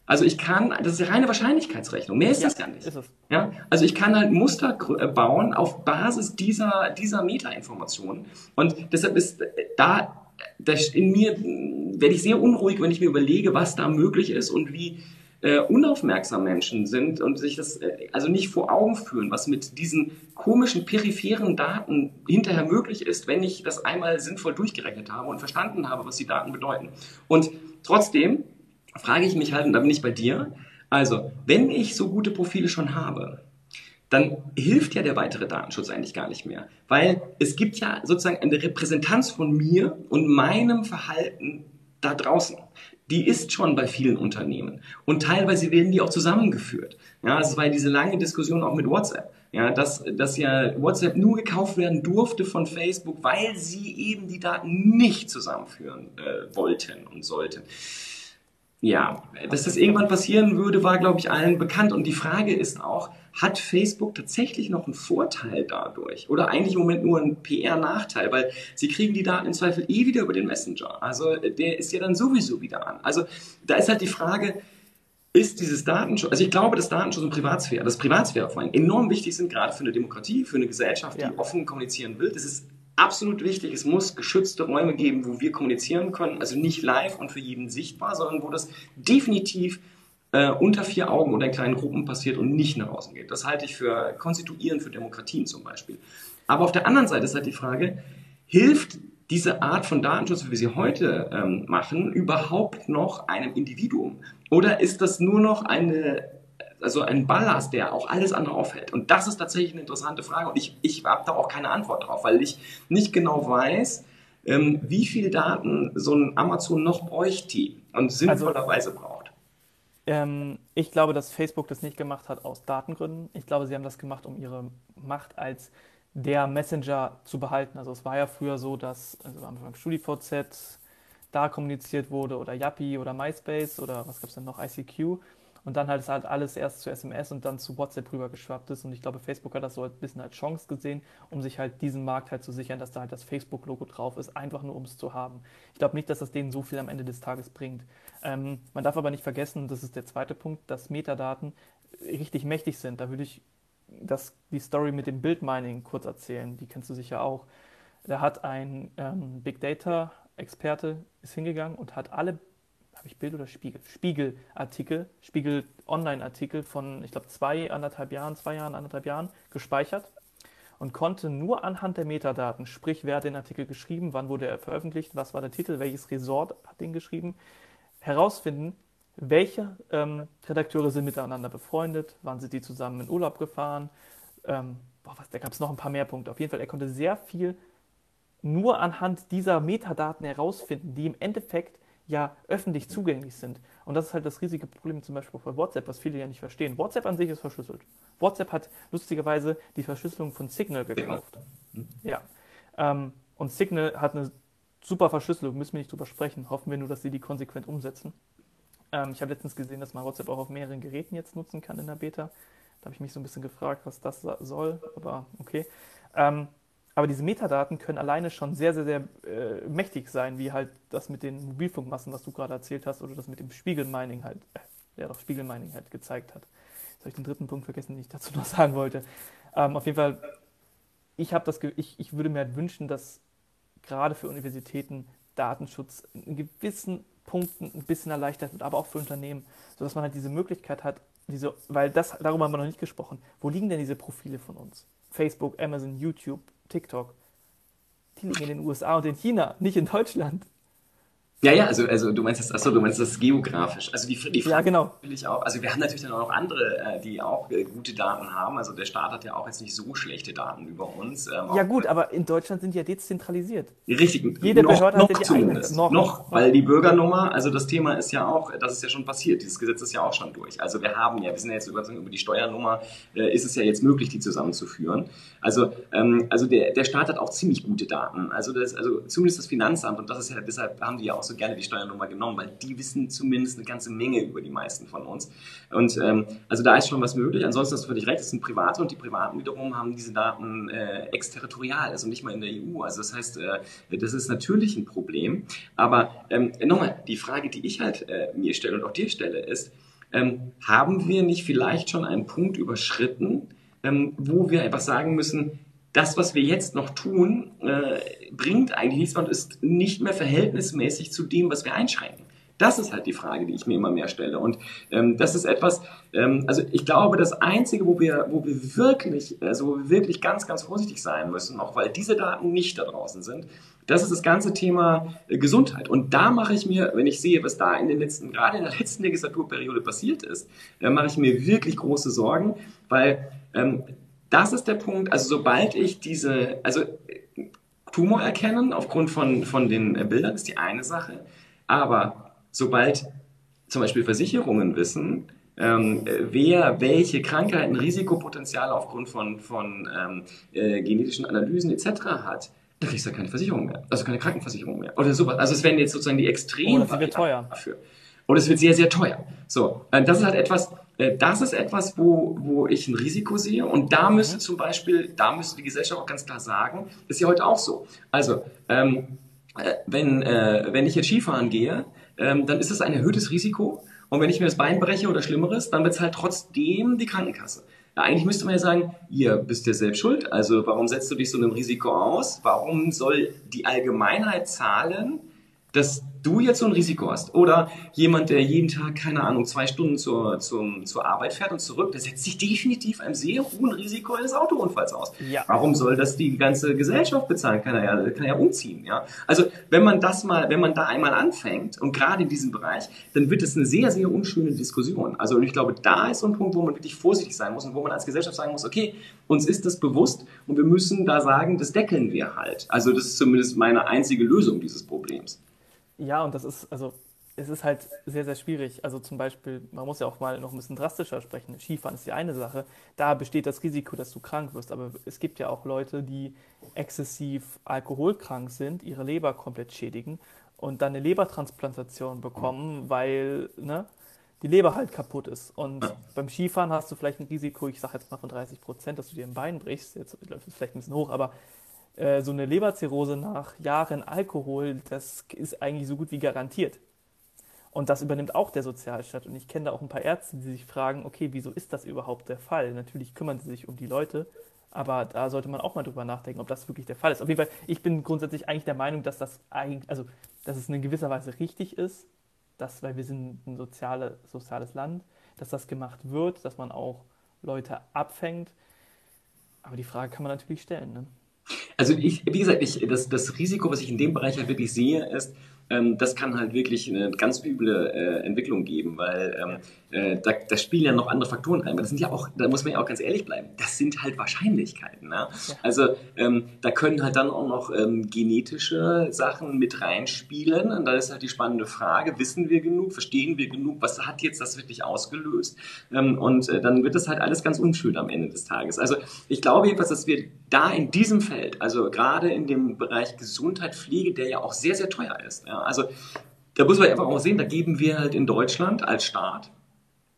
Also ich kann, das ist eine reine Wahrscheinlichkeitsrechnung, mehr ist ja, das gar nicht. Ja? Also ich kann halt Muster äh, bauen auf Basis dieser, dieser Metainformationen und deshalb ist äh, da, das in mir werde ich sehr unruhig, wenn ich mir überlege, was da möglich ist und wie, äh, unaufmerksam Menschen sind und sich das äh, also nicht vor Augen führen, was mit diesen komischen peripheren Daten hinterher möglich ist, wenn ich das einmal sinnvoll durchgerechnet habe und verstanden habe, was die Daten bedeuten. Und trotzdem frage ich mich halt, und da bin ich bei dir, also wenn ich so gute Profile schon habe, dann hilft ja der weitere Datenschutz eigentlich gar nicht mehr. Weil es gibt ja sozusagen eine Repräsentanz von mir und meinem Verhalten da draußen die ist schon bei vielen Unternehmen. Und teilweise werden die auch zusammengeführt. Ja, es war ja diese lange Diskussion auch mit WhatsApp. Ja, dass, dass ja WhatsApp nur gekauft werden durfte von Facebook, weil sie eben die Daten nicht zusammenführen äh, wollten und sollten. Ja, dass das irgendwann passieren würde, war, glaube ich, allen bekannt. Und die Frage ist auch, hat Facebook tatsächlich noch einen Vorteil dadurch? Oder eigentlich im Moment nur einen PR-Nachteil? Weil sie kriegen die Daten im Zweifel eh wieder über den Messenger. Also der ist ja dann sowieso wieder an. Also da ist halt die Frage, ist dieses Datenschutz, also ich glaube, dass Datenschutz und Privatsphäre, das Privatsphäre vor allem enorm wichtig sind, gerade für eine Demokratie, für eine Gesellschaft, die ja. offen kommunizieren will. Das ist absolut wichtig. Es muss geschützte Räume geben, wo wir kommunizieren können. Also nicht live und für jeden sichtbar, sondern wo das definitiv äh, unter vier Augen oder in kleinen Gruppen passiert und nicht nach außen geht. Das halte ich für konstituierend für Demokratien zum Beispiel. Aber auf der anderen Seite ist halt die Frage, hilft diese Art von Datenschutz, wie wir sie heute ähm, machen, überhaupt noch einem Individuum? Oder ist das nur noch eine also ein Ballast, der auch alles andere aufhält? Und das ist tatsächlich eine interessante Frage und ich, ich habe da auch keine Antwort drauf, weil ich nicht genau weiß, ähm, wie viel Daten so ein Amazon noch bräuchte und sinnvollerweise also, braucht. Ähm, ich glaube, dass Facebook das nicht gemacht hat aus Datengründen. Ich glaube, sie haben das gemacht, um ihre Macht als der Messenger zu behalten. Also es war ja früher so, dass also am Anfang StudiVZ da kommuniziert wurde oder Yappi oder MySpace oder was gab es denn noch, ICQ und dann halt, halt alles erst zu SMS und dann zu WhatsApp rübergeschwappt ist und ich glaube, Facebook hat das so ein bisschen als Chance gesehen, um sich halt diesen Markt halt zu sichern, dass da halt das Facebook-Logo drauf ist, einfach nur um es zu haben. Ich glaube nicht, dass das denen so viel am Ende des Tages bringt. Ähm, man darf aber nicht vergessen, das ist der zweite Punkt, dass Metadaten richtig mächtig sind. Da würde ich das, die Story mit dem Bildmining kurz erzählen, die kennst du sicher auch. Da hat ein ähm, Big Data Experte ist hingegangen und hat alle, habe ich Bild oder Spiegel? Spiegel-Artikel, Spiegel-Online-Artikel von, ich glaube, zwei, anderthalb Jahren, zwei Jahren, anderthalb Jahren gespeichert und konnte nur anhand der Metadaten, sprich, wer hat den Artikel geschrieben, wann wurde er veröffentlicht, was war der Titel, welches Resort hat den geschrieben, herausfinden, welche ähm, Redakteure sind miteinander befreundet, wann sind die zusammen in Urlaub gefahren, ähm, boah, was, da gab es noch ein paar mehr Punkte. Auf jeden Fall, er konnte sehr viel nur anhand dieser Metadaten herausfinden, die im Endeffekt ja öffentlich zugänglich sind. Und das ist halt das riesige Problem zum Beispiel bei WhatsApp, was viele ja nicht verstehen. WhatsApp an sich ist verschlüsselt. WhatsApp hat lustigerweise die Verschlüsselung von Signal gekauft. Ja. Ähm, und Signal hat eine super Verschlüsselung, müssen wir nicht drüber sprechen. Hoffen wir nur, dass sie die konsequent umsetzen. Ähm, ich habe letztens gesehen, dass man WhatsApp auch auf mehreren Geräten jetzt nutzen kann in der Beta. Da habe ich mich so ein bisschen gefragt, was das soll, aber okay. Ähm, aber diese Metadaten können alleine schon sehr, sehr, sehr äh, mächtig sein, wie halt das mit den Mobilfunkmassen, was du gerade erzählt hast, oder das mit dem Spiegelmining halt, äh, der doch Spiegelmining halt gezeigt hat. Jetzt habe ich den dritten Punkt vergessen, den ich dazu noch sagen wollte. Ähm, auf jeden Fall, ich das, ich, ich würde mir halt wünschen, dass gerade für Universitäten Datenschutz in gewissen Punkten ein bisschen erleichtert wird, aber auch für Unternehmen, sodass man halt diese Möglichkeit hat, diese, weil das, darüber haben wir noch nicht gesprochen. Wo liegen denn diese Profile von uns? Facebook, Amazon, YouTube, TikTok. Die liegen in den USA und in China, nicht in Deutschland. Ja, ja, also, also du meinst das, achso, du meinst das geografisch. Also die, die Frage ja, genau. natürlich auch, also wir haben natürlich dann auch noch andere, äh, die auch äh, gute Daten haben. Also der Staat hat ja auch jetzt nicht so schlechte Daten über uns. Ähm, ja gut, aber in Deutschland sind die ja dezentralisiert. Richtig, Jede noch, Behörde noch hat ja zumindest. Noch, noch, weil die Bürgernummer, also das Thema ist ja auch, das ist ja schon passiert, dieses Gesetz ist ja auch schon durch. Also wir haben ja, wir sind ja jetzt über, über die Steuernummer, äh, ist es ja jetzt möglich, die zusammenzuführen. Also, ähm, also der, der Staat hat auch ziemlich gute Daten. Also das, also zumindest das Finanzamt, und das ist ja, deshalb haben die ja auch so gerne die Steuernummer genommen, weil die wissen zumindest eine ganze Menge über die meisten von uns. Und ähm, also da ist schon was möglich. Ansonsten hast du völlig recht, es sind Private und die Privaten wiederum haben diese Daten äh, exterritorial, also nicht mal in der EU. Also das heißt, äh, das ist natürlich ein Problem. Aber ähm, nochmal, die Frage, die ich halt äh, mir stelle und auch dir stelle, ist, ähm, haben wir nicht vielleicht schon einen Punkt überschritten, ähm, wo wir einfach sagen müssen, das, was wir jetzt noch tun, äh, bringt eigentlich nichts und ist nicht mehr verhältnismäßig zu dem, was wir einschränken. Das ist halt die Frage, die ich mir immer mehr stelle. Und ähm, das ist etwas, ähm, also ich glaube, das Einzige, wo wir, wo wir wirklich, also wo wir wirklich ganz, ganz vorsichtig sein müssen, auch weil diese Daten nicht da draußen sind, das ist das ganze Thema äh, Gesundheit. Und da mache ich mir, wenn ich sehe, was da in den letzten, gerade in der letzten Legislaturperiode passiert ist, da mache ich mir wirklich große Sorgen, weil ähm, das ist der Punkt, also sobald ich diese, also Tumor erkennen aufgrund von, von den äh, Bildern ist die eine Sache, aber sobald zum Beispiel Versicherungen wissen, ähm, wer welche Krankheiten, Risikopotenziale aufgrund von, von ähm, äh, genetischen Analysen etc. hat, da kriegst du keine Versicherung mehr, also keine Krankenversicherung mehr oder sowas. Also es werden jetzt sozusagen die extremen oh, das wird teuer. dafür. Und es wird sehr, sehr teuer. So, äh, das ist halt etwas, das ist etwas, wo, wo ich ein Risiko sehe. Und da müsste zum Beispiel, da müsste die Gesellschaft auch ganz klar sagen, ist ja heute auch so. Also, ähm, äh, wenn, äh, wenn ich jetzt Skifahren gehe, ähm, dann ist das ein erhöhtes Risiko. Und wenn ich mir das Bein breche oder Schlimmeres, dann bezahlt trotzdem die Krankenkasse. Ja, eigentlich müsste man ja sagen, ihr bist ja selbst schuld. Also warum setzt du dich so einem Risiko aus? Warum soll die Allgemeinheit zahlen, dass du jetzt so ein Risiko hast oder jemand, der jeden Tag, keine Ahnung, zwei Stunden zur, zum, zur Arbeit fährt und zurück, der setzt sich definitiv einem sehr hohen Risiko eines Autounfalls aus. Ja. Warum soll das die ganze Gesellschaft bezahlen? Kann er ja, kann er ja umziehen, ja. Also, wenn man das mal, wenn man da einmal anfängt und gerade in diesem Bereich, dann wird es eine sehr, sehr unschöne Diskussion. Also, und ich glaube, da ist so ein Punkt, wo man wirklich vorsichtig sein muss und wo man als Gesellschaft sagen muss, okay, uns ist das bewusst und wir müssen da sagen, das deckeln wir halt. Also, das ist zumindest meine einzige Lösung dieses Problems. Ja, und das ist, also es ist halt sehr, sehr schwierig. Also zum Beispiel, man muss ja auch mal noch ein bisschen drastischer sprechen. Skifahren ist die eine Sache. Da besteht das Risiko, dass du krank wirst. Aber es gibt ja auch Leute, die exzessiv alkoholkrank sind, ihre Leber komplett schädigen und dann eine Lebertransplantation bekommen, weil ne, die Leber halt kaputt ist. Und beim Skifahren hast du vielleicht ein Risiko, ich sage jetzt mal von 30 Prozent, dass du dir ein Bein brichst. Jetzt läuft es vielleicht ein bisschen hoch, aber äh, so eine Leberzirrhose nach Jahren Alkohol, das ist eigentlich so gut wie garantiert. Und das übernimmt auch der Sozialstaat. Und ich kenne da auch ein paar Ärzte, die sich fragen, okay, wieso ist das überhaupt der Fall? Natürlich kümmern sie sich um die Leute, aber da sollte man auch mal drüber nachdenken, ob das wirklich der Fall ist. Auf jeden Fall, ich bin grundsätzlich eigentlich der Meinung, dass das eigentlich, also dass es in gewisser Weise richtig ist, dass, weil wir sind ein soziale, soziales Land, dass das gemacht wird, dass man auch Leute abfängt. Aber die Frage kann man natürlich stellen. Ne? Also ich, wie gesagt, ich, das, das Risiko, was ich in dem Bereich halt wirklich sehe, ist, ähm, das kann halt wirklich eine ganz üble äh, Entwicklung geben, weil ähm, äh, da, da spielen ja noch andere Faktoren rein. das sind ja auch, da muss man ja auch ganz ehrlich bleiben, das sind halt Wahrscheinlichkeiten. Ne? Ja. Also ähm, da können halt dann auch noch ähm, genetische Sachen mit reinspielen. Und da ist halt die spannende Frage, wissen wir genug, verstehen wir genug, was hat jetzt das wirklich ausgelöst? Ähm, und äh, dann wird das halt alles ganz unschön am Ende des Tages. Also ich glaube jedenfalls, dass wir da in diesem Feld, also gerade in dem Bereich Gesundheit, Pflege, der ja auch sehr, sehr teuer ist, ja, also da muss man einfach auch sehen, da geben wir halt in Deutschland als Staat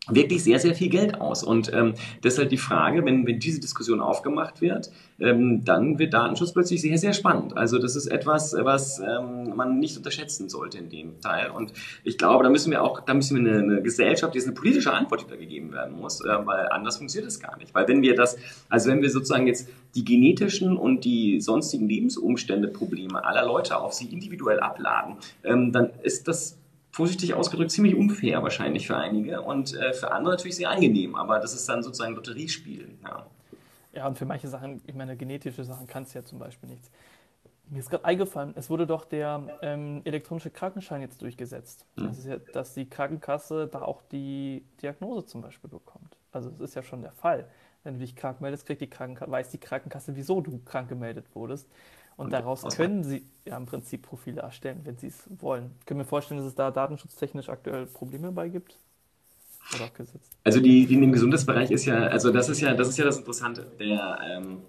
wirklich sehr, sehr viel Geld aus. Und ähm, deshalb die Frage, wenn, wenn diese Diskussion aufgemacht wird, ähm, dann wird Datenschutz plötzlich sehr, sehr spannend. Also das ist etwas, was ähm, man nicht unterschätzen sollte in dem Teil. Und ich glaube, da müssen wir auch, da müssen wir eine, eine Gesellschaft, die ist eine politische Antwort, die da gegeben werden muss, äh, weil anders funktioniert das gar nicht. Weil wenn wir das, also wenn wir sozusagen jetzt die genetischen und die sonstigen Lebensumstände, Probleme aller Leute auf sie individuell abladen, ähm, dann ist das vorsichtig ausgedrückt ziemlich unfair wahrscheinlich für einige und äh, für andere natürlich sehr angenehm, aber das ist dann sozusagen Lotteriespielen. Ja. ja, und für manche Sachen, ich meine, genetische Sachen kannst du ja zum Beispiel nichts. Mir ist gerade eingefallen, es wurde doch der ähm, elektronische Krankenschein jetzt durchgesetzt. Mhm. Das ja, dass die Krankenkasse da auch die Diagnose zum Beispiel bekommt. Also das ist ja schon der Fall. Wenn du dich krank meldest, kriegt die Krankenkasse, weiß die Krankenkasse, wieso du krank gemeldet wurdest. Und, und daraus können Sie ja im Prinzip Profile erstellen, wenn Sie es wollen. Können wir vorstellen, dass es da datenschutztechnisch aktuell Probleme bei gibt? Oder auch gesetzt? Also die, die in dem Gesundheitsbereich ist ja, also das ist ja, das ist ja das Interessante. Der, ähm,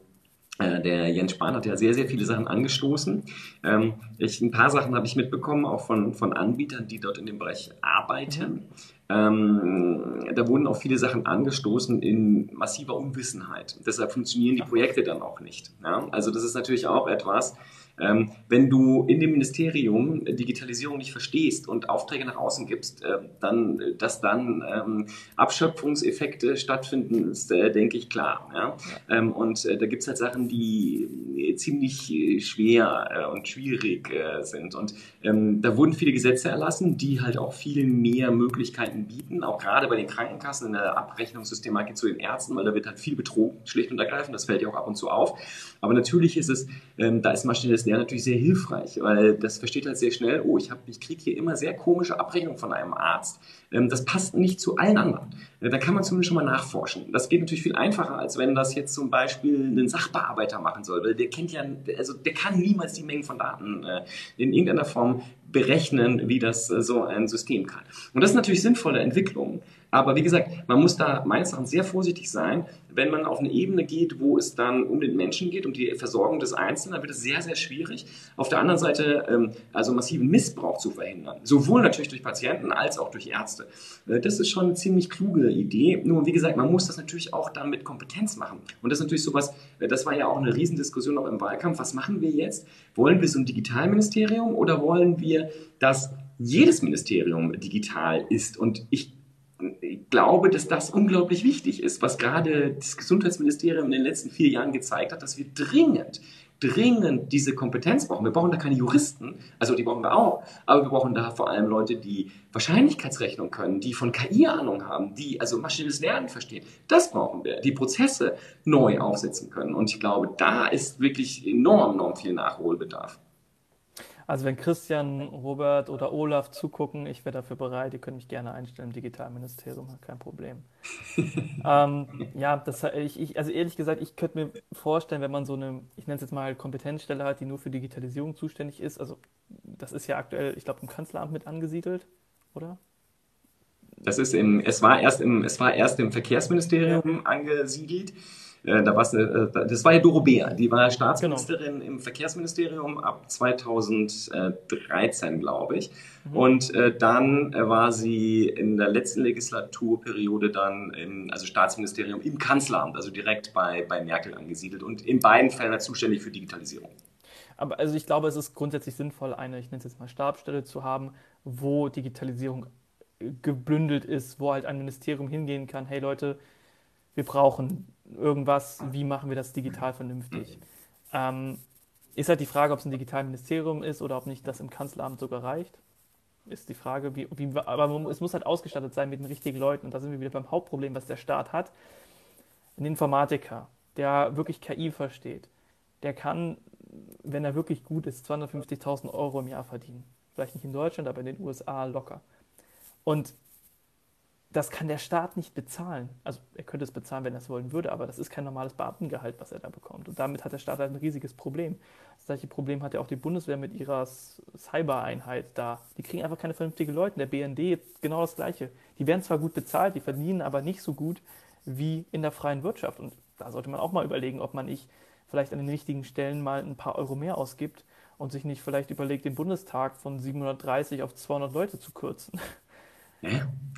äh, der Jens Spahn hat ja sehr, sehr viele Sachen angestoßen. Ähm, ich, ein paar Sachen habe ich mitbekommen, auch von, von Anbietern, die dort in dem Bereich arbeiten. Ähm, da wurden auch viele Sachen angestoßen in massiver Unwissenheit. Deshalb funktionieren die Projekte dann auch nicht. Ja? Also das ist natürlich auch etwas, ähm, wenn du in dem Ministerium Digitalisierung nicht verstehst und Aufträge nach außen gibst, äh, dann, dass dann ähm, Abschöpfungseffekte stattfinden, ist, äh, denke ich, klar. Ja? Ähm, und äh, da gibt es halt Sachen, die äh, ziemlich äh, schwer äh, und schwierig sind. Und ähm, da wurden viele Gesetze erlassen, die halt auch viel mehr Möglichkeiten bieten, auch gerade bei den Krankenkassen in der Abrechnungssystematik zu den Ärzten, weil da wird halt viel betrogen, schlicht und ergreifend. Das fällt ja auch ab und zu auf. Aber natürlich ist es, ähm, da ist maschinelles Lernen natürlich sehr hilfreich, weil das versteht halt sehr schnell, oh, ich, ich kriege hier immer sehr komische Abrechnungen von einem Arzt. Ähm, das passt nicht zu allen anderen. Äh, da kann man zumindest schon mal nachforschen. Das geht natürlich viel einfacher, als wenn das jetzt zum Beispiel ein Sachbearbeiter machen soll, weil der kennt ja, also der kann niemals die Mengen von Daten äh, in irgendeiner Form berechnen, wie das äh, so ein System kann. Und das ist natürlich sinnvolle Entwicklung. Aber wie gesagt, man muss da meines Erachtens sehr vorsichtig sein, wenn man auf eine Ebene geht, wo es dann um den Menschen geht, um die Versorgung des Einzelnen, dann wird es sehr, sehr schwierig. Auf der anderen Seite ähm, also massiven Missbrauch zu verhindern. Sowohl natürlich durch Patienten als auch durch Ärzte. Äh, das ist schon eine ziemlich kluge Idee. Nur wie gesagt, man muss das natürlich auch dann mit Kompetenz machen. Und das ist natürlich sowas, äh, das war ja auch eine Riesendiskussion auch im Wahlkampf. Was machen wir jetzt? Wollen wir so ein Digitalministerium oder wollen wir, dass jedes Ministerium digital ist? Und ich glaube, dass das unglaublich wichtig ist, was gerade das Gesundheitsministerium in den letzten vier Jahren gezeigt hat, dass wir dringend, dringend diese Kompetenz brauchen. Wir brauchen da keine Juristen, also die brauchen wir auch, aber wir brauchen da vor allem Leute, die Wahrscheinlichkeitsrechnung können, die von KI Ahnung haben, die also maschinelles Lernen verstehen. Das brauchen wir, die Prozesse neu aufsetzen können. Und ich glaube, da ist wirklich enorm, enorm viel Nachholbedarf. Also wenn Christian, Robert oder Olaf zugucken, ich wäre dafür bereit. Ihr könnt mich gerne einstellen im Digitalministerium, kein Problem. ähm, ja, das, ich, ich, also ehrlich gesagt, ich könnte mir vorstellen, wenn man so eine, ich nenne es jetzt mal Kompetenzstelle hat, die nur für Digitalisierung zuständig ist. Also das ist ja aktuell, ich glaube, im Kanzleramt mit angesiedelt. oder? Das ist im, es war erst im, es war erst im Verkehrsministerium ja. angesiedelt. Äh, da war's, äh, das war ja Doro Beer, die war Staatsministerin genau. im Verkehrsministerium ab 2013, glaube ich. Mhm. Und äh, dann war sie in der letzten Legislaturperiode dann im also Staatsministerium im Kanzleramt, also direkt bei, bei Merkel angesiedelt und in beiden Fällen zuständig für Digitalisierung. Aber also ich glaube, es ist grundsätzlich sinnvoll, eine, ich nenne es jetzt mal Stabstelle zu haben, wo Digitalisierung gebündelt ist, wo halt ein Ministerium hingehen kann, hey Leute, wir brauchen irgendwas, wie machen wir das digital vernünftig? Ähm, ist halt die Frage, ob es ein Digitalministerium ist oder ob nicht das im Kanzleramt sogar reicht. Ist die Frage, wie, wie, aber es muss halt ausgestattet sein mit den richtigen Leuten. Und da sind wir wieder beim Hauptproblem, was der Staat hat. Ein Informatiker, der wirklich KI versteht, der kann, wenn er wirklich gut ist, 250.000 Euro im Jahr verdienen. Vielleicht nicht in Deutschland, aber in den USA locker. Und das kann der Staat nicht bezahlen. Also er könnte es bezahlen, wenn er es wollen würde, aber das ist kein normales Beamtengehalt, was er da bekommt. Und damit hat der Staat halt ein riesiges Problem. Das gleiche Problem hat ja auch die Bundeswehr mit ihrer Cyber-Einheit da. Die kriegen einfach keine vernünftigen Leute. Der BND genau das gleiche. Die werden zwar gut bezahlt, die verdienen aber nicht so gut wie in der freien Wirtschaft. Und da sollte man auch mal überlegen, ob man nicht vielleicht an den richtigen Stellen mal ein paar Euro mehr ausgibt und sich nicht vielleicht überlegt, den Bundestag von 730 auf 200 Leute zu kürzen.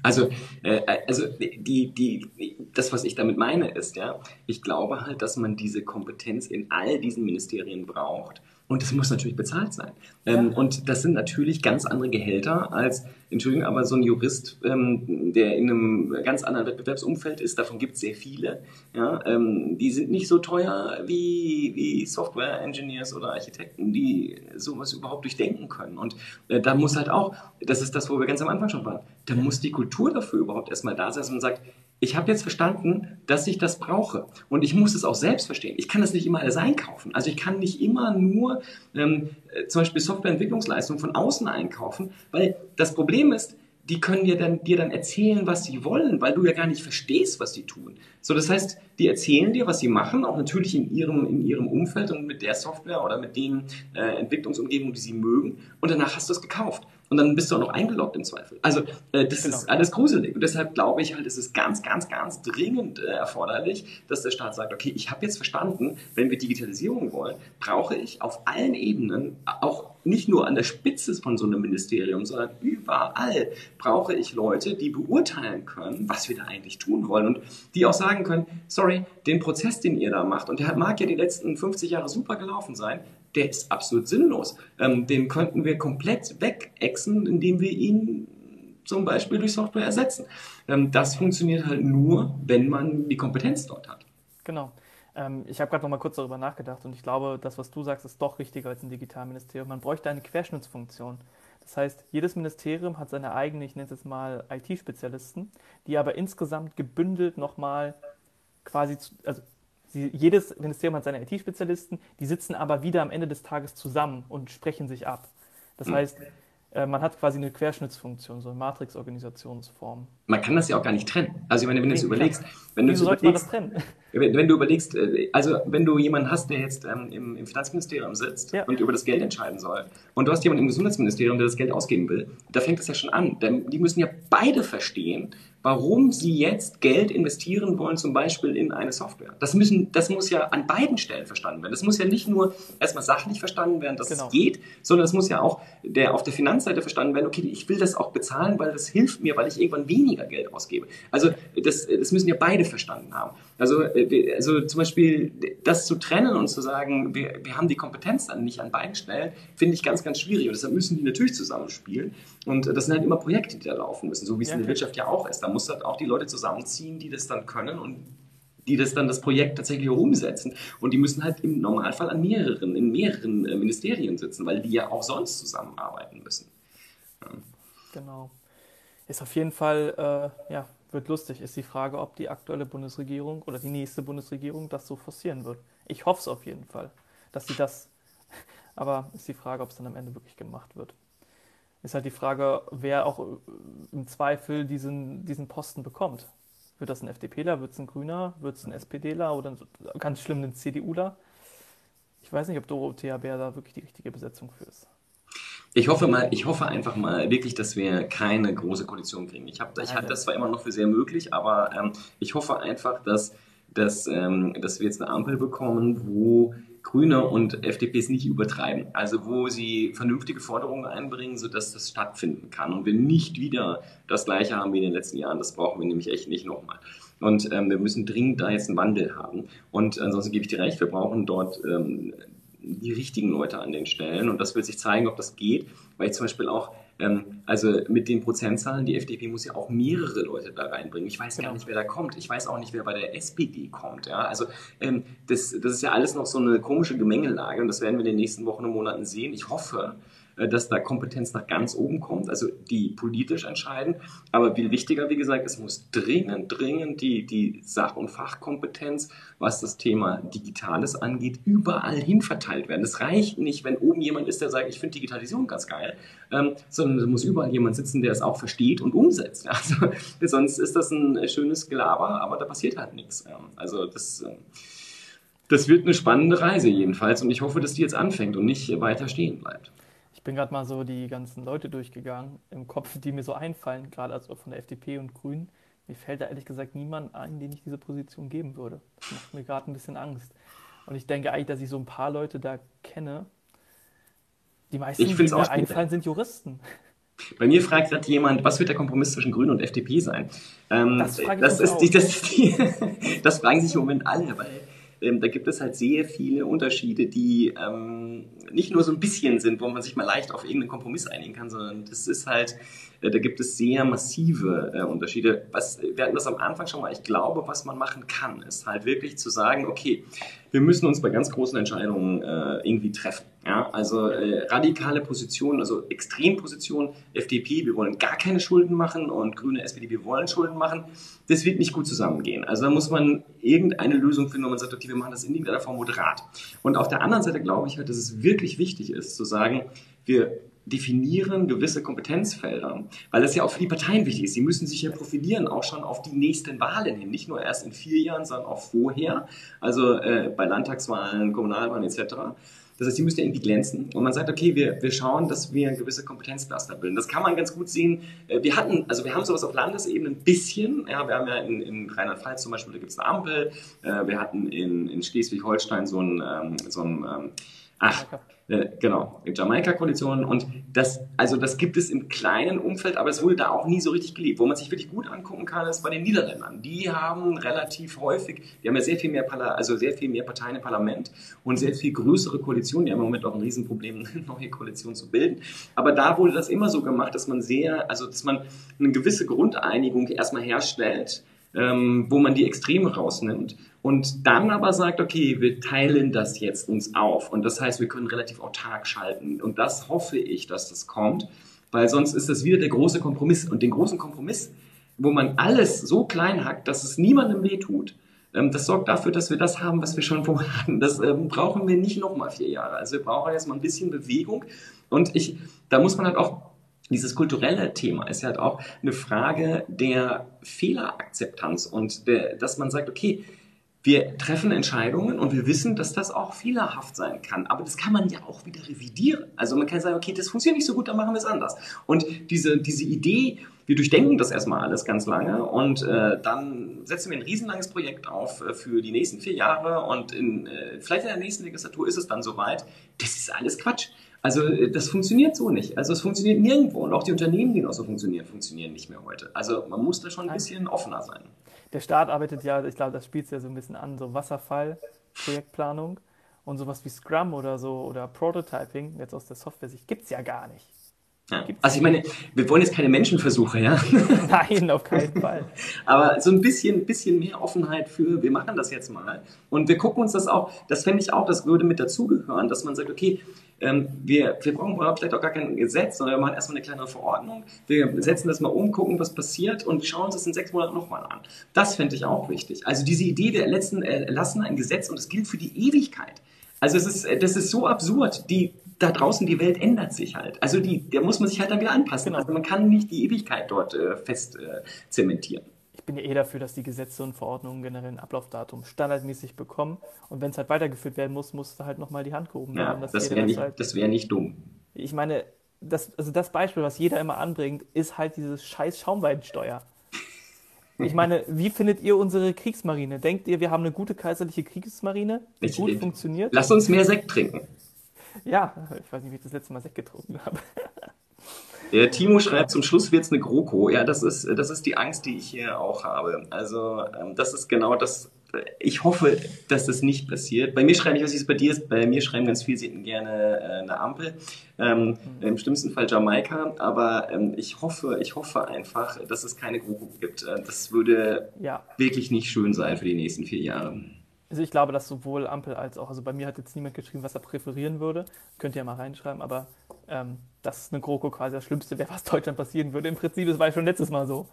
Also, äh, also die, die, das, was ich damit meine, ist, ja, ich glaube halt, dass man diese Kompetenz in all diesen Ministerien braucht. Und das muss natürlich bezahlt sein. Ähm, ja. Und das sind natürlich ganz andere Gehälter als, Entschuldigung, aber so ein Jurist, ähm, der in einem ganz anderen Wettbewerbsumfeld ist, davon gibt es sehr viele. Ja, ähm, die sind nicht so teuer wie, wie Software-Engineers oder Architekten, die sowas überhaupt durchdenken können. Und äh, da muss halt auch, das ist das, wo wir ganz am Anfang schon waren, da muss die Kultur dafür überhaupt erstmal da sein, dass man sagt, ich habe jetzt verstanden, dass ich das brauche. Und ich muss es auch selbst verstehen. Ich kann das nicht immer alles einkaufen. Also ich kann nicht immer nur ähm, äh, zum Beispiel Softwareentwicklungsleistungen von außen einkaufen, weil das Problem ist, die können dir dann, dir dann erzählen, was sie wollen, weil du ja gar nicht verstehst, was sie tun. So, das heißt, die erzählen dir, was sie machen, auch natürlich in ihrem, in ihrem Umfeld und mit der Software oder mit den äh, Entwicklungsumgebungen, die sie mögen. Und danach hast du es gekauft und dann bist du auch noch eingeloggt im Zweifel. Also äh, das genau. ist alles gruselig und deshalb glaube ich halt, es ist ganz, ganz, ganz dringend äh, erforderlich, dass der Staat sagt, okay, ich habe jetzt verstanden, wenn wir Digitalisierung wollen, brauche ich auf allen Ebenen, auch nicht nur an der Spitze von so einem Ministerium, sondern überall brauche ich Leute, die beurteilen können, was wir da eigentlich tun wollen und die auch sagen können, sorry, den Prozess, den ihr da macht, und der mag ja die letzten 50 Jahre super gelaufen sein, der ist absolut sinnlos. Ähm, den könnten wir komplett wegexen, indem wir ihn zum Beispiel durch Software ersetzen. Ähm, das funktioniert halt nur, wenn man die Kompetenz dort hat. Genau. Ähm, ich habe gerade noch mal kurz darüber nachgedacht und ich glaube, das, was du sagst, ist doch richtiger als ein Digitalministerium. Man bräuchte eine Querschnittsfunktion. Das heißt, jedes Ministerium hat seine eigenen, ich nenne es jetzt mal IT-Spezialisten, die aber insgesamt gebündelt nochmal quasi, zu, also Sie, jedes Ministerium hat seine IT-Spezialisten, die sitzen aber wieder am Ende des Tages zusammen und sprechen sich ab. Das mhm. heißt, äh, man hat quasi eine Querschnittsfunktion, so eine Matrix-Organisationsform. Man kann das ja auch gar nicht trennen. Also ich meine, wenn du es überlegst, wenn du das trennen? Wenn, wenn, du überlegst, äh, also wenn du jemanden hast, der jetzt ähm, im, im, Finanzministerium sitzt ja. und über das Geld entscheiden soll, und du hast jemanden im Gesundheitsministerium, der das Geld ausgeben will, da fängt es ja schon an. Denn die müssen ja beide verstehen, warum sie jetzt Geld investieren wollen, zum Beispiel in eine Software. Das, müssen, das muss ja an beiden Stellen verstanden werden. Das muss ja nicht nur erstmal sachlich verstanden werden, dass genau. es geht, sondern es muss ja auch der, auf der Finanzseite verstanden werden, okay, ich will das auch bezahlen, weil das hilft mir, weil ich irgendwann weniger Geld ausgebe. Also das, das müssen ja beide verstanden haben. Also, äh, also zum Beispiel das zu trennen und zu sagen, wir, wir haben die Kompetenz dann nicht an beiden Stellen, finde ich ganz, ganz schwierig. Und deshalb müssen die natürlich zusammenspielen. Und das sind halt immer Projekte, die da laufen müssen, so wie es ja, in der Wirtschaft ja auch ist. Da muss halt auch die Leute zusammenziehen, die das dann können und die das dann das Projekt tatsächlich umsetzen. Und die müssen halt im Normalfall an mehreren, in mehreren äh, Ministerien sitzen, weil die ja auch sonst zusammenarbeiten müssen. Ja. Genau. Ist auf jeden Fall, äh, ja, wird lustig. Ist die Frage, ob die aktuelle Bundesregierung oder die nächste Bundesregierung das so forcieren wird. Ich hoffe es auf jeden Fall, dass sie das, aber ist die Frage, ob es dann am Ende wirklich gemacht wird ist halt die Frage, wer auch äh, im Zweifel diesen, diesen Posten bekommt. Wird das ein FDPler, wird es ein Grüner, wird es ein SPDler oder ganz schlimm ein CDUler? Ich weiß nicht, ob Dorothea Bär da wirklich die richtige Besetzung für ist. Ich hoffe mal, ich hoffe einfach mal wirklich, dass wir keine große Koalition kriegen. Ich habe, ich halte das zwar immer noch für sehr möglich, aber ähm, ich hoffe einfach, dass, dass, ähm, dass wir jetzt eine Ampel bekommen, wo Grüne und FDP es nicht übertreiben. Also wo sie vernünftige Forderungen einbringen, sodass das stattfinden kann und wir nicht wieder das Gleiche haben wie in den letzten Jahren. Das brauchen wir nämlich echt nicht nochmal. Und ähm, wir müssen dringend da jetzt einen Wandel haben. Und ansonsten gebe ich dir recht, wir brauchen dort ähm, die richtigen Leute an den Stellen. Und das wird sich zeigen, ob das geht, weil ich zum Beispiel auch ähm, also mit den Prozentzahlen, die FDP muss ja auch mehrere Leute da reinbringen. Ich weiß genau. gar nicht, wer da kommt. Ich weiß auch nicht, wer bei der SPD kommt. Ja? Also ähm, das, das ist ja alles noch so eine komische Gemengelage und das werden wir in den nächsten Wochen und Monaten sehen. Ich hoffe, dass da Kompetenz nach ganz oben kommt, also die politisch entscheiden. Aber viel wichtiger, wie gesagt, es muss dringend, dringend die, die Sach- und Fachkompetenz, was das Thema Digitales angeht, überall hin verteilt werden. Es reicht nicht, wenn oben jemand ist, der sagt, ich finde Digitalisierung ganz geil, ähm, sondern es muss überall jemand sitzen, der es auch versteht und umsetzt. Also, sonst ist das ein schönes Gelaber, aber da passiert halt nichts. Also das... Ähm, das wird eine spannende Reise jedenfalls und ich hoffe, dass die jetzt anfängt und nicht weiter stehen bleibt bin gerade mal so die ganzen Leute durchgegangen im Kopf, die mir so einfallen, gerade also von der FDP und Grünen. Mir fällt da ehrlich gesagt niemand ein, den ich diese Position geben würde. Das macht mir gerade ein bisschen Angst. Und ich denke eigentlich, dass ich so ein paar Leute da kenne. Die meisten, die mir einfallen, sind Juristen. Bei mir fragt gerade jemand, was wird der Kompromiss zwischen Grünen und FDP sein? Ähm, das, das, ist die, das, die, das fragen sich im Moment alle, weil ähm, da gibt es halt sehr viele Unterschiede, die ähm, nicht nur so ein bisschen sind, wo man sich mal leicht auf irgendeinen Kompromiss einigen kann, sondern das ist halt, äh, da gibt es sehr massive äh, Unterschiede. Was, wir hatten das am Anfang schon mal, ich glaube, was man machen kann, ist halt wirklich zu sagen, okay, wir müssen uns bei ganz großen Entscheidungen äh, irgendwie treffen. Ja, also äh, radikale Positionen, also Extrempositionen, FDP, wir wollen gar keine Schulden machen und Grüne, SPD, wir wollen Schulden machen. Das wird nicht gut zusammengehen. Also da muss man irgendeine Lösung finden, wo man sagt, okay, wir machen das in irgendeiner Form moderat. Und auf der anderen Seite glaube ich halt, dass es wirklich wichtig ist, zu sagen, wir definieren gewisse Kompetenzfelder, weil das ja auch für die Parteien wichtig ist. Sie müssen sich ja profilieren, auch schon auf die nächsten Wahlen hin, nicht nur erst in vier Jahren, sondern auch vorher, also äh, bei Landtagswahlen, Kommunalwahlen etc. Das heißt, die müssen ja irgendwie glänzen. Und man sagt, okay, wir, wir schauen, dass wir gewisse Kompetenzcluster bilden. Das kann man ganz gut sehen. Äh, wir hatten, also wir haben sowas auf Landesebene ein bisschen. Ja, wir haben ja in, in Rheinland-Pfalz zum Beispiel, da gibt es eine Ampel. Äh, wir hatten in, in Schleswig-Holstein so ein, ähm, so ein ähm, ach, äh, genau, Jamaika-Koalition und das, also das gibt es im kleinen Umfeld, aber es wurde da auch nie so richtig gelebt. Wo man sich wirklich gut angucken kann, ist bei den Niederländern. Die haben relativ häufig, die haben ja sehr viel mehr, also sehr viel mehr Parteien im Parlament und sehr viel größere Koalitionen. Die haben im Moment auch ein Riesenproblem, eine neue Koalition zu bilden. Aber da wurde das immer so gemacht, dass man sehr, also dass man eine gewisse Grundeinigung erstmal herstellt, ähm, wo man die Extreme rausnimmt und dann aber sagt, okay, wir teilen das jetzt uns auf und das heißt, wir können relativ autark schalten und das hoffe ich, dass das kommt, weil sonst ist das wieder der große Kompromiss und den großen Kompromiss, wo man alles so klein hackt, dass es niemandem wehtut, ähm, das sorgt dafür, dass wir das haben, was wir schon vorher hatten. Das ähm, brauchen wir nicht nochmal vier Jahre. Also wir brauchen jetzt mal ein bisschen Bewegung und ich, da muss man halt auch dieses kulturelle Thema ist halt auch eine Frage der Fehlerakzeptanz und der, dass man sagt, okay, wir treffen Entscheidungen und wir wissen, dass das auch fehlerhaft sein kann. Aber das kann man ja auch wieder revidieren. Also man kann sagen, okay, das funktioniert nicht so gut, dann machen wir es anders. Und diese, diese Idee, wir durchdenken das erstmal alles ganz lange und äh, dann setzen wir ein riesenlanges Projekt auf äh, für die nächsten vier Jahre und in, äh, vielleicht in der nächsten Legislatur ist es dann soweit. Das ist alles Quatsch. Also äh, das funktioniert so nicht. Also es funktioniert nirgendwo. Und auch die Unternehmen, die noch so funktionieren, funktionieren nicht mehr heute. Also man muss da schon ein bisschen offener sein. Der Staat arbeitet ja, ich glaube, das spielt es ja so ein bisschen an, so Wasserfall, Projektplanung und sowas wie Scrum oder so oder Prototyping, jetzt aus der Software-Sicht, gibt es ja gar nicht. Ja. Also ich meine, wir wollen jetzt keine Menschenversuche, ja? Nein, auf keinen Fall. Aber so ein bisschen, bisschen mehr Offenheit für, wir machen das jetzt mal. Und wir gucken uns das auch, das fände ich auch, das würde mit dazugehören, dass man sagt, okay, ähm, wir, wir brauchen vielleicht auch gar kein Gesetz, sondern wir machen erstmal eine kleine Verordnung. Wir setzen das mal um, gucken, was passiert und schauen uns das in sechs Monaten nochmal an. Das fände ich auch wichtig. Also diese Idee, wir erlassen, erlassen ein Gesetz und es gilt für die Ewigkeit. Also es ist, das ist so absurd. Die, da draußen, die Welt ändert sich halt. Also die, da muss man sich halt dann wieder anpassen. Also man kann nicht die Ewigkeit dort äh, fest äh, zementieren. Ich bin ja eh dafür, dass die Gesetze und Verordnungen generell ein Ablaufdatum standardmäßig bekommen. Und wenn es halt weitergeführt werden muss, muss da halt nochmal die Hand gehoben werden. Ja, das wäre nicht, halt, wär nicht dumm. Ich meine, das, also das Beispiel, was jeder immer anbringt, ist halt dieses scheiß Schaumweinsteuer. Ich meine, wie findet ihr unsere Kriegsmarine? Denkt ihr, wir haben eine gute kaiserliche Kriegsmarine, die ich, gut ich, funktioniert? Lass uns mehr Sekt trinken. Ja, ich weiß nicht, wie ich das letzte Mal Sekt getrunken habe. Der Timo schreibt, zum Schluss wird es eine GroKo. Ja, das ist, das ist die Angst, die ich hier auch habe. Also, ähm, das ist genau das. Ich hoffe, dass das nicht passiert. Bei mir schreiben, ich weiß nicht, was bei dir ist, bei mir schreiben ganz viele, sie hätten gerne äh, eine Ampel. Ähm, mhm. Im schlimmsten Fall Jamaika. Aber ähm, ich hoffe, ich hoffe einfach, dass es keine GroKo gibt. Äh, das würde ja. wirklich nicht schön sein für die nächsten vier Jahre. Also ich glaube, dass sowohl Ampel als auch, also bei mir hat jetzt niemand geschrieben, was er präferieren würde. Könnt ihr ja mal reinschreiben, aber ähm, dass eine GroKo quasi das Schlimmste wäre, was Deutschland passieren würde. Im Prinzip, das war ja schon letztes Mal so.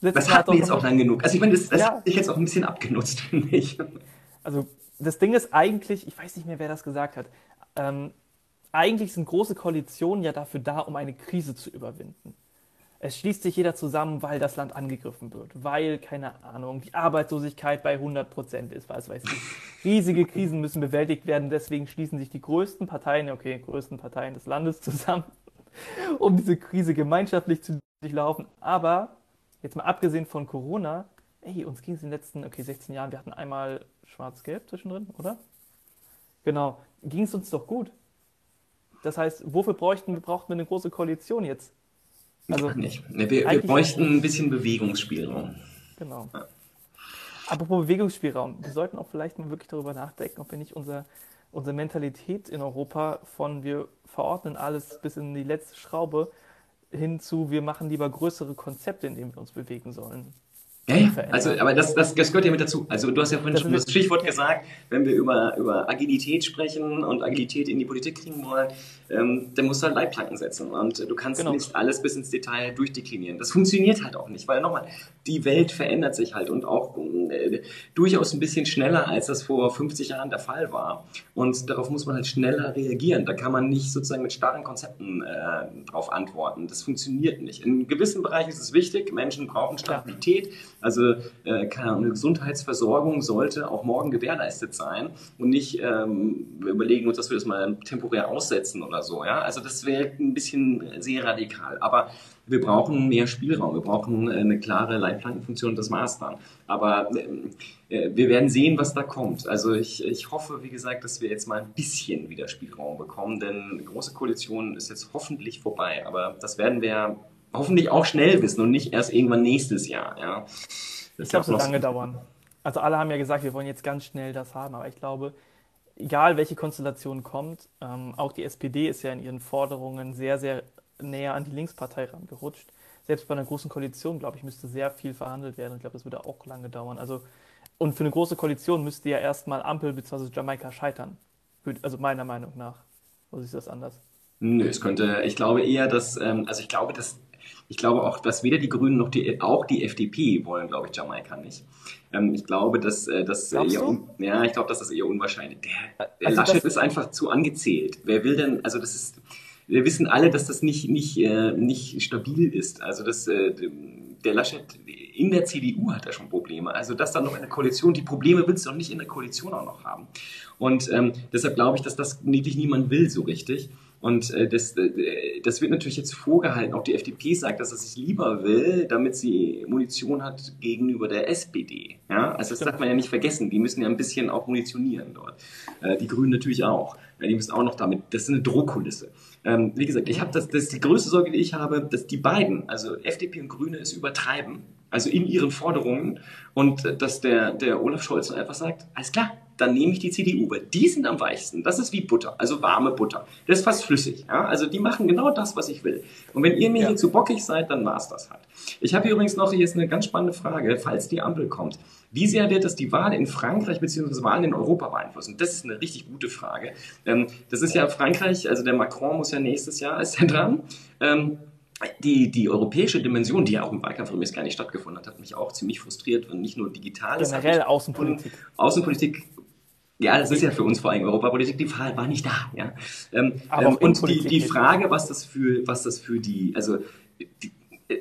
Letztes das hatten wir jetzt auch lang genug. Also ich meine, das, das ja. hat sich jetzt auch ein bisschen abgenutzt, finde ich. Also das Ding ist eigentlich, ich weiß nicht mehr, wer das gesagt hat, ähm, eigentlich sind große Koalitionen ja dafür da, um eine Krise zu überwinden. Es schließt sich jeder zusammen, weil das Land angegriffen wird, weil, keine Ahnung, die Arbeitslosigkeit bei 100 Prozent ist, was weiß ich. Riesige Krisen müssen bewältigt werden, deswegen schließen sich die größten Parteien, okay, größten Parteien des Landes zusammen, um diese Krise gemeinschaftlich zu durchlaufen. Aber, jetzt mal abgesehen von Corona, ey, uns ging es in den letzten, okay, 16 Jahren, wir hatten einmal schwarz-gelb zwischendrin, oder? Genau, ging es uns doch gut. Das heißt, wofür bräuchten, brauchten wir eine große Koalition jetzt? Also, nicht. Wir, wir bräuchten ein bisschen Bewegungsspielraum. Genau. Ja. Apropos Bewegungsspielraum, wir sollten auch vielleicht mal wirklich darüber nachdenken, ob wir nicht unser, unsere Mentalität in Europa von wir verordnen alles bis in die letzte Schraube hin zu wir machen lieber größere Konzepte, in denen wir uns bewegen sollen. Ja, ja. Also, aber das, das, das gehört ja mit dazu. Also du hast ja vorhin das schon das Stichwort gesagt, wenn wir über, über Agilität sprechen und Agilität in die Politik kriegen wollen, ähm, dann musst du halt Leitplanken setzen. Und du kannst genau. nicht alles bis ins Detail durchdeklinieren. Das funktioniert halt auch nicht, weil nochmal, die Welt verändert sich halt und auch äh, durchaus ein bisschen schneller, als das vor 50 Jahren der Fall war. Und darauf muss man halt schneller reagieren. Da kann man nicht sozusagen mit starren Konzepten äh, drauf antworten. Das funktioniert nicht. In gewissen Bereichen ist es wichtig, Menschen brauchen Stabilität. Also äh, eine Gesundheitsversorgung sollte auch morgen gewährleistet sein und nicht ähm, wir überlegen uns, dass wir das mal temporär aussetzen oder so. Ja? Also das wäre ein bisschen sehr radikal. Aber wir brauchen mehr Spielraum, wir brauchen äh, eine klare Leitplankenfunktion, das war's dann. Aber äh, wir werden sehen, was da kommt. Also ich, ich hoffe, wie gesagt, dass wir jetzt mal ein bisschen wieder Spielraum bekommen, denn große Koalition ist jetzt hoffentlich vorbei. Aber das werden wir hoffentlich auch schnell wissen und nicht erst irgendwann nächstes Jahr. Ja. Das ich glaube, es wird lange dauern. Also alle haben ja gesagt, wir wollen jetzt ganz schnell das haben, aber ich glaube, egal welche Konstellation kommt, ähm, auch die SPD ist ja in ihren Forderungen sehr, sehr näher an die Linkspartei rangerutscht. Selbst bei einer großen Koalition, glaube ich, müsste sehr viel verhandelt werden. Ich glaube, das würde auch lange dauern. Also, und für eine große Koalition müsste ja erstmal Ampel bzw. Jamaika scheitern. Also meiner Meinung nach. Oder ist das anders? Nö, es könnte, ich glaube eher, dass, ähm, also ich glaube, dass ich glaube auch, dass weder die Grünen noch die, auch die FDP wollen, glaube ich, Jamaika nicht. Ähm, ich glaube, dass äh, das eher, ja, ich glaube, dass das eher unwahrscheinlich. Der, der also Laschet ist einfach zu angezählt. Wer will denn, also das ist, wir wissen alle, dass das nicht, nicht, äh, nicht stabil ist. Also das, äh, der Laschet in der CDU hat er schon Probleme. Also das dann noch eine Koalition, die Probleme willst du doch nicht in der Koalition auch noch haben. Und ähm, deshalb glaube ich, dass das wirklich niemand will so richtig. Und äh, das, äh, das wird natürlich jetzt vorgehalten. Auch die FDP sagt, dass es sich lieber will, damit sie Munition hat gegenüber der SPD. Ja? Also das darf man ja nicht vergessen. Die müssen ja ein bisschen auch munitionieren dort. Äh, die Grünen natürlich auch. Ja, die müssen auch noch damit. Das ist eine Drohkulisse. Ähm, wie gesagt, ich habe das, das ist die größte Sorge, die ich habe, dass die beiden, also FDP und Grüne, es übertreiben. Also in ihren Forderungen und äh, dass der, der Olaf Scholz einfach sagt, alles klar, dann nehme ich die CDU, weil die sind am weichsten. Das ist wie Butter, also warme Butter. Das ist fast flüssig. Ja? Also die machen genau das, was ich will. Und wenn ihr mir ja. hier zu bockig seid, dann war es das halt. Ich habe hier übrigens noch jetzt eine ganz spannende Frage, falls die Ampel kommt. Wie sehr wird das die Wahl in Frankreich bzw. Wahlen in Europa beeinflussen? Das ist eine richtig gute Frage. Ähm, das ist ja Frankreich, also der Macron muss ja nächstes Jahr, ist er dran. Ähm, die, die europäische Dimension, die ja auch im Wahlkampf übrigens gar nicht stattgefunden hat, hat mich auch ziemlich frustriert und nicht nur digital. Generell Außenpolitik. Außenpolitik ja, das ist ja für uns vor allem Europapolitik, die Wahl war nicht da. Ja. Ähm, ähm, und die, die Frage, was das für, was das für die, also die,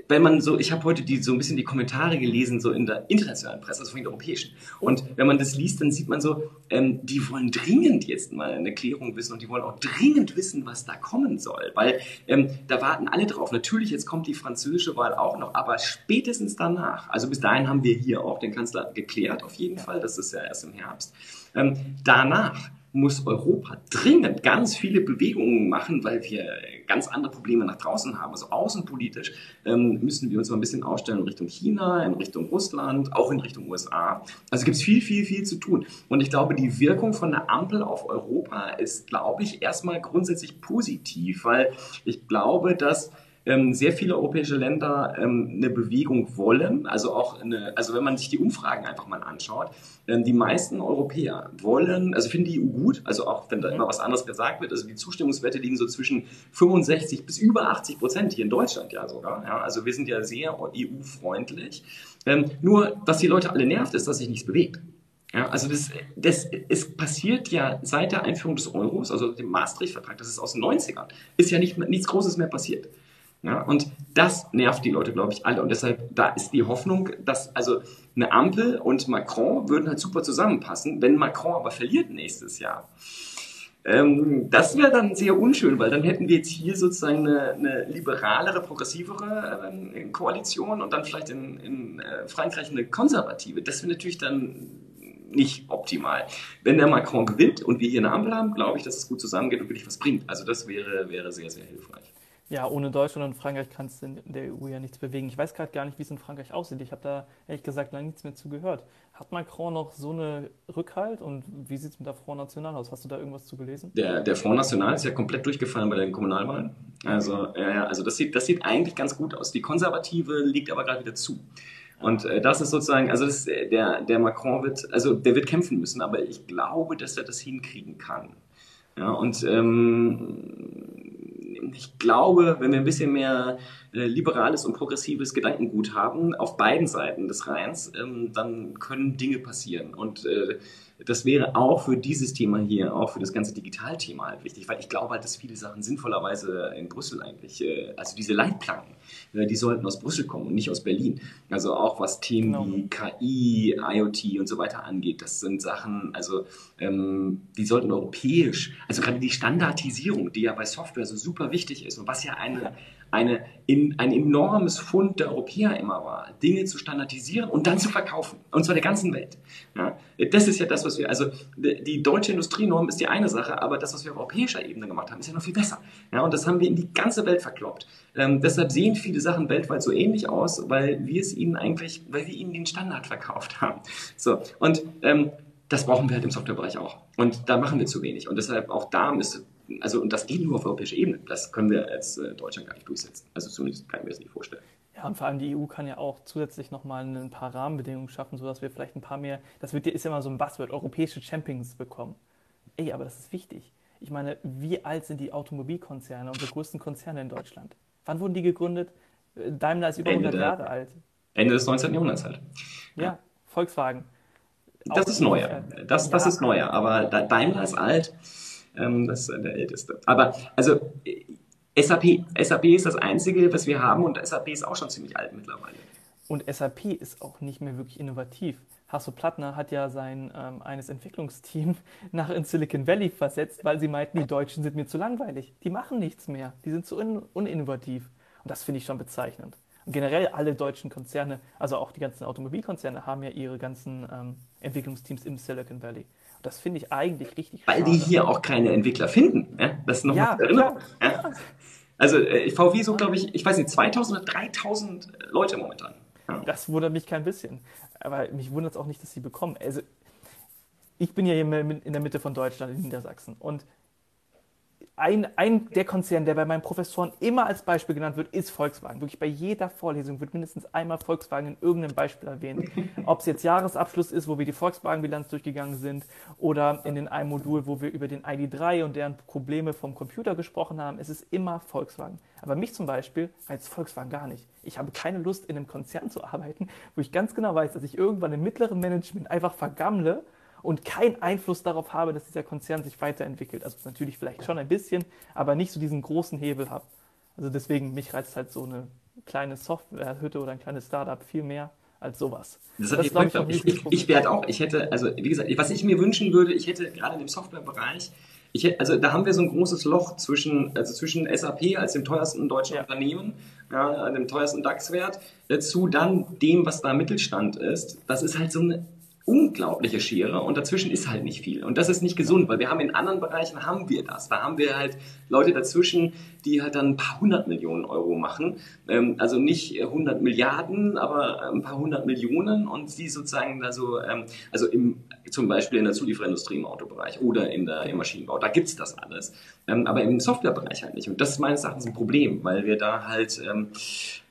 wenn man so, ich habe heute die, so ein bisschen die Kommentare gelesen, so in der internationalen Presse, also von den europäischen. Und wenn man das liest, dann sieht man so, ähm, die wollen dringend jetzt mal eine Klärung wissen und die wollen auch dringend wissen, was da kommen soll. Weil ähm, da warten alle drauf. Natürlich, jetzt kommt die französische Wahl auch noch, aber spätestens danach, also bis dahin haben wir hier auch den Kanzler geklärt, auf jeden Fall, das ist ja erst im Herbst. Ähm, danach muss Europa dringend ganz viele Bewegungen machen, weil wir ganz andere Probleme nach draußen haben. Also außenpolitisch ähm, müssen wir uns mal ein bisschen aufstellen in Richtung China, in Richtung Russland, auch in Richtung USA. Also gibt es viel, viel, viel zu tun. Und ich glaube, die Wirkung von der Ampel auf Europa ist, glaube ich, erstmal grundsätzlich positiv, weil ich glaube, dass ähm, sehr viele europäische Länder ähm, eine Bewegung wollen. Also auch eine, also wenn man sich die Umfragen einfach mal anschaut, ähm, die meisten Europäer wollen, also finden die EU gut, also auch wenn da mhm. immer was anderes gesagt wird, also die Zustimmungswerte liegen so zwischen 65 bis über 80 Prozent hier in Deutschland ja sogar. Ja, also wir sind ja sehr EU-freundlich. Ähm, nur, was die Leute alle nervt, ist, dass sich nichts bewegt. Ja, also das, das, es passiert ja seit der Einführung des Euros, also dem Maastricht-Vertrag, das ist aus den 90ern, ist ja nicht, nichts Großes mehr passiert. Ja, und das nervt die Leute, glaube ich, alle. Und deshalb, da ist die Hoffnung, dass also eine Ampel und Macron würden halt super zusammenpassen. Wenn Macron aber verliert nächstes Jahr, ähm, das wäre dann sehr unschön, weil dann hätten wir jetzt hier sozusagen eine, eine liberalere, progressivere äh, Koalition und dann vielleicht in, in äh, Frankreich eine konservative. Das wäre natürlich dann nicht optimal. Wenn der Macron gewinnt und wir hier eine Ampel haben, glaube ich, dass es gut zusammengeht und wirklich was bringt. Also das wäre, wäre sehr, sehr hilfreich. Ja, ohne Deutschland und Frankreich kannst du in der EU ja nichts bewegen. Ich weiß gerade gar nicht, wie es in Frankreich aussieht. Ich habe da ehrlich gesagt lange nichts mehr zu gehört. Hat Macron noch so eine Rückhalt und wie sieht es mit der Front National aus? Hast du da irgendwas zu gelesen? Der, der Front National ist ja komplett durchgefallen bei den Kommunalwahlen. Also, ja, also das, sieht, das sieht eigentlich ganz gut aus. Die Konservative liegt aber gerade wieder zu. Und äh, das ist sozusagen, also das, der, der Macron wird, also der wird kämpfen müssen, aber ich glaube, dass er das hinkriegen kann. Ja, und ähm, ich glaube, wenn wir ein bisschen mehr äh, liberales und progressives Gedankengut haben, auf beiden Seiten des Rheins, ähm, dann können Dinge passieren. Und äh, das wäre auch für dieses Thema hier, auch für das ganze Digitalthema halt wichtig, weil ich glaube halt, dass viele Sachen sinnvollerweise in Brüssel eigentlich, äh, also diese Leitplanken, äh, die sollten aus Brüssel kommen und nicht aus Berlin. Also auch was Themen genau. wie KI, IoT und so weiter angeht, das sind Sachen, also ähm, die sollten europäisch, also gerade die Standardisierung, die ja bei Software so super wichtig ist und was ja eine eine, in, ein enormes Fund der Europäer immer war, Dinge zu standardisieren und dann zu verkaufen. Und zwar der ganzen Welt. Ja, das ist ja das, was wir, also die deutsche Industrienorm ist die eine Sache, aber das, was wir auf europäischer Ebene gemacht haben, ist ja noch viel besser. Ja, und das haben wir in die ganze Welt verkloppt. Ähm, deshalb sehen viele Sachen weltweit so ähnlich aus, weil wir es ihnen eigentlich, weil wir ihnen den Standard verkauft haben. So, und ähm, das brauchen wir halt im Softwarebereich auch. Und da machen wir zu wenig. Und deshalb auch da müsste also und das geht nur auf europäischer Ebene. Das können wir als äh, Deutschland gar nicht durchsetzen. Also zumindest kann ich mir das nicht vorstellen. Ja, und vor allem die EU kann ja auch zusätzlich nochmal ein paar Rahmenbedingungen schaffen, sodass wir vielleicht ein paar mehr, das wird, ist ja immer so ein Buzzword, europäische Champions bekommen. Ey, aber das ist wichtig. Ich meine, wie alt sind die Automobilkonzerne, unsere größten Konzerne in Deutschland? Wann wurden die gegründet? Daimler ist über Ende 100 Jahre alt. Ende des 19. Jahrhunderts halt. Ja, ja Volkswagen. Das ist neuer. Das, das ja. ist neuer. Aber Daimler ist alt. Ähm, das ist der älteste. Aber also SAP, SAP ist das einzige, was wir haben und SAP ist auch schon ziemlich alt mittlerweile. Und SAP ist auch nicht mehr wirklich innovativ. Hasso Plattner hat ja sein ähm, eines Entwicklungsteam nach in Silicon Valley versetzt, weil sie meinten, die Deutschen sind mir zu langweilig. Die machen nichts mehr. Die sind zu un uninnovativ. Und das finde ich schon bezeichnend. Und generell alle deutschen Konzerne, also auch die ganzen Automobilkonzerne, haben ja ihre ganzen ähm, Entwicklungsteams im Silicon Valley. Das finde ich eigentlich richtig Weil schade. die hier auch keine Entwickler finden. Ja? Das ist nochmal ja, Erinnerung. Ja? Also äh, VW so, glaube ich, ich weiß nicht, 2000 oder 3000 Leute momentan. Ja. Das wundert mich kein bisschen. Aber mich wundert es auch nicht, dass sie bekommen. Also ich bin ja hier in der Mitte von Deutschland, in Niedersachsen. Und ein, ein, der Konzern, der bei meinen Professoren immer als Beispiel genannt wird, ist Volkswagen. Wirklich bei jeder Vorlesung wird mindestens einmal Volkswagen in irgendeinem Beispiel erwähnt. Ob es jetzt Jahresabschluss ist, wo wir die Volkswagen-Bilanz durchgegangen sind, oder in den einem Modul, wo wir über den ID3 und deren Probleme vom Computer gesprochen haben, es ist immer Volkswagen. Aber mich zum Beispiel reizt Volkswagen gar nicht. Ich habe keine Lust, in einem Konzern zu arbeiten, wo ich ganz genau weiß, dass ich irgendwann im mittleren Management einfach vergammle und keinen Einfluss darauf habe, dass dieser Konzern sich weiterentwickelt. Also natürlich vielleicht schon ein bisschen, aber nicht so diesen großen Hebel habe. Also deswegen, mich reizt halt so eine kleine Softwarehütte oder ein kleines Startup viel mehr als sowas. Das, das ich, ich, ich, ich werde auch, ich hätte, also wie gesagt, was ich mir wünschen würde, ich hätte gerade im Softwarebereich, ich hätte, also da haben wir so ein großes Loch zwischen, also zwischen SAP als dem teuersten deutschen ja. Unternehmen, ja, dem teuersten DAX-Wert, zu dann dem, was da Mittelstand ist. Das ist halt so eine unglaubliche Schere und dazwischen ist halt nicht viel. Und das ist nicht gesund, weil wir haben in anderen Bereichen haben wir das. Da haben wir halt Leute dazwischen, die halt dann ein paar hundert Millionen Euro machen. Ähm, also nicht hundert Milliarden, aber ein paar hundert Millionen und die sozusagen da so, ähm, also im, zum Beispiel in der Zulieferindustrie im Autobereich oder in der, im Maschinenbau, da gibt's das alles. Ähm, aber im Softwarebereich halt nicht. Und das ist meines Erachtens ein Problem, weil wir da halt ähm, äh,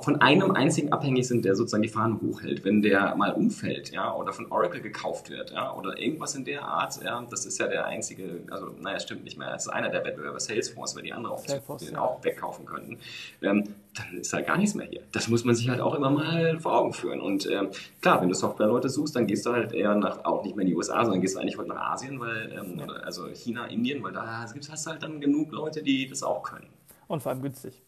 von einem einzigen abhängig sind, der sozusagen die Fahnen hochhält. Wenn der mal umfällt, ja, oder von Oracle gekauft wird, ja, oder irgendwas in der Art, ja, das ist ja der einzige, also naja, stimmt nicht mehr, es ist einer der Wettbewerber Salesforce, weil die andere auch, Salesforce, ja. auch wegkaufen könnten, ähm, dann ist halt gar nichts mehr hier. Das muss man sich halt auch immer mal vor Augen führen. Und ähm, klar, wenn du Softwareleute suchst, dann gehst du halt eher nach, auch nicht mehr in die USA, sondern gehst du eigentlich heute nach Asien, weil, ähm, also China, Indien, weil da hast du halt dann genug Leute, die das auch können. Und vor allem günstig.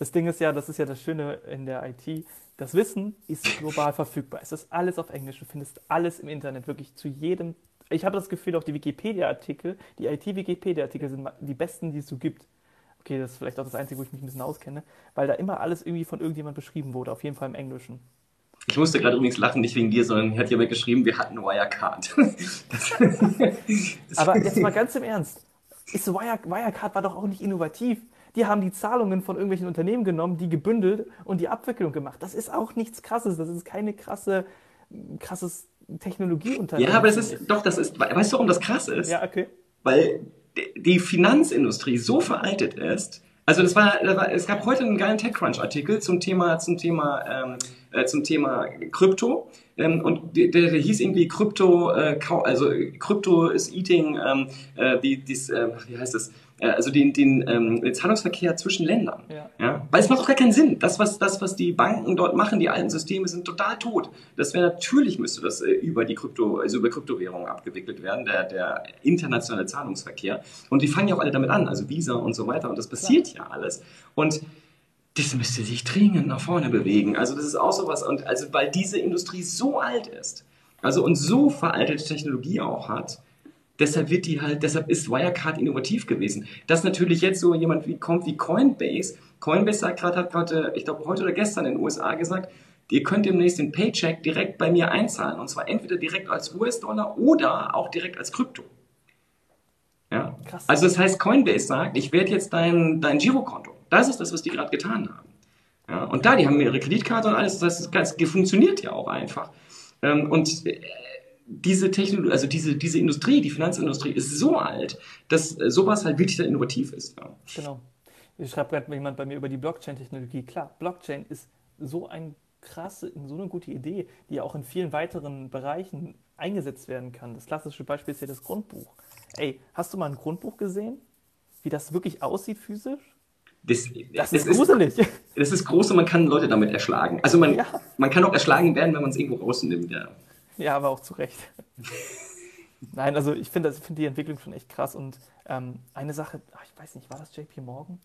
Das Ding ist ja, das ist ja das Schöne in der IT, das Wissen ist global verfügbar. Es ist alles auf Englisch. Du findest alles im Internet, wirklich zu jedem. Ich habe das Gefühl, auch die Wikipedia-Artikel, die IT-Wikipedia-Artikel sind die besten, die es so gibt. Okay, das ist vielleicht auch das Einzige, wo ich mich ein bisschen auskenne, weil da immer alles irgendwie von irgendjemand beschrieben wurde, auf jeden Fall im Englischen. Ich musste gerade übrigens lachen, nicht wegen dir, sondern hat jemand geschrieben, wir hatten Wirecard. Aber jetzt mal ganz im Ernst. Ist Wirecard war doch auch nicht innovativ. Die haben die Zahlungen von irgendwelchen Unternehmen genommen, die gebündelt und die Abwicklung gemacht. Das ist auch nichts Krasses. Das ist keine krasse, krasses Technologieunternehmen. Ja, aber das ist, doch, das ist, weißt du, warum das krass ist? Ja, okay. Weil die Finanzindustrie so veraltet ist, also das war, das war, es gab heute einen geilen TechCrunch-Artikel zum Thema, zum Thema, ähm, äh, zum Thema Krypto. Ähm, und der, der, hieß irgendwie Krypto, äh, also Krypto is eating, ähm, äh, die, dies, äh, wie heißt das? Äh, also den, den, ähm, den Zahlungsverkehr zwischen Ländern. Ja. ja. Weil es macht doch gar keinen Sinn. Das was, das, was die Banken dort machen, die alten Systeme, sind total tot. Das wäre natürlich müsste das äh, über die Krypto, also über Kryptowährungen abgewickelt werden, der, der internationale Zahlungsverkehr. Und die fangen ja auch alle damit an, also Visa und so weiter. Und das passiert ja, ja alles. Und das müsste sich dringend nach vorne bewegen. Also das ist auch sowas. Und also weil diese Industrie so alt ist, also und so veraltete Technologie auch hat, Deshalb wird die halt, deshalb ist Wirecard innovativ gewesen. Dass natürlich jetzt so jemand wie kommt wie Coinbase. Coinbase sagt gerade, hat gerade, ich glaube heute oder gestern in den USA gesagt, ihr könnt demnächst den Paycheck direkt bei mir einzahlen. Und zwar entweder direkt als US-Dollar oder auch direkt als Krypto. Ja? Krass. Also das heißt, Coinbase sagt, ich werde jetzt dein, dein Girokonto. Das ist das, was die gerade getan haben. Ja? Und da, die haben ihre Kreditkarte und alles, das heißt, das funktioniert ja auch einfach. Ähm, und äh, diese Technologie, also diese, diese Industrie, die Finanzindustrie ist so alt, dass äh, sowas halt wirklich dann innovativ ist. Ja. Genau. Ich schreibt gerade jemand bei mir über die Blockchain-Technologie. Klar, Blockchain ist so ein krasse, so eine gute Idee, die auch in vielen weiteren Bereichen eingesetzt werden kann. Das klassische Beispiel ist ja das Grundbuch. Ey, hast du mal ein Grundbuch gesehen? Wie das wirklich aussieht physisch? Das, das, das ist gruselig. Ist, das ist groß und man kann Leute damit erschlagen. Also man, ja. man kann auch erschlagen werden, wenn man es irgendwo rausnimmt. Ja. Ja, aber auch zu Recht. Nein, also ich finde find die Entwicklung schon echt krass. Und ähm, eine Sache, ach, ich weiß nicht, war das JP Morgan?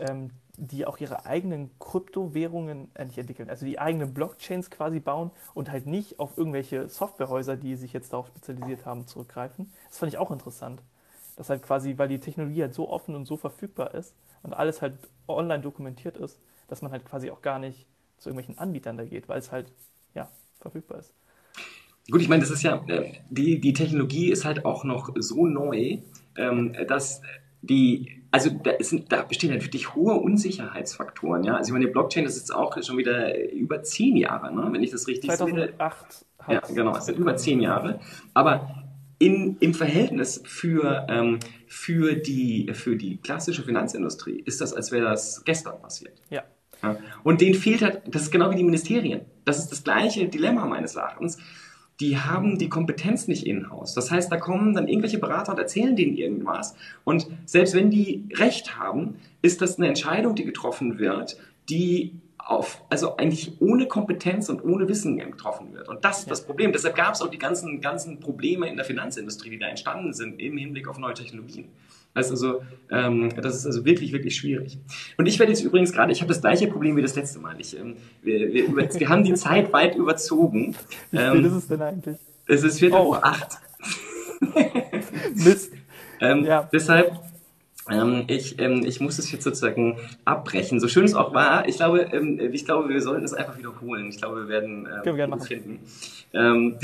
Ähm, die auch ihre eigenen Kryptowährungen äh, entwickeln, also die eigenen Blockchains quasi bauen und halt nicht auf irgendwelche Softwarehäuser, die sich jetzt darauf spezialisiert haben, zurückgreifen. Das fand ich auch interessant. Das halt quasi, weil die Technologie halt so offen und so verfügbar ist und alles halt online dokumentiert ist, dass man halt quasi auch gar nicht zu irgendwelchen Anbietern da geht, weil es halt ja verfügbar ist. Gut, ich meine, das ist ja, äh, die, die Technologie ist halt auch noch so neu, ähm, dass die, also da, sind, da bestehen halt wirklich hohe Unsicherheitsfaktoren, ja. Also ich meine, die Blockchain ist jetzt auch schon wieder über zehn Jahre, ne? wenn ich das richtig 2008 sehe. Ja, genau, es sind über zehn Jahre. Aber in, im Verhältnis für, ähm, für, die, für die klassische Finanzindustrie ist das, als wäre das gestern passiert. Ja. ja. Und denen fehlt halt, das ist genau wie die Ministerien. Das ist das gleiche Dilemma meines Erachtens die haben die Kompetenz nicht in-house. Das heißt, da kommen dann irgendwelche Berater und erzählen denen irgendwas. Und selbst wenn die Recht haben, ist das eine Entscheidung, die getroffen wird, die auf, also eigentlich ohne Kompetenz und ohne Wissen getroffen wird. Und das ist das Problem. Deshalb gab es auch die ganzen, ganzen Probleme in der Finanzindustrie, die da entstanden sind im Hinblick auf neue Technologien. Das ist also, ähm, das ist also wirklich, wirklich schwierig. Und ich werde jetzt übrigens gerade, ich habe das gleiche Problem wie das letzte Mal. Ich, ähm, wir, wir, wir haben die Zeit weit überzogen. Wie spät ist es denn eigentlich? Es ist Viertel oh. vor acht. Mist. Ähm, ja. Deshalb, ähm, ich, ähm, ich muss es jetzt sozusagen abbrechen. So schön es auch war, ich glaube, ähm, ich glaube, wir sollten es einfach wiederholen. Ich glaube, wir werden äh, gerne machen. finden. Ähm,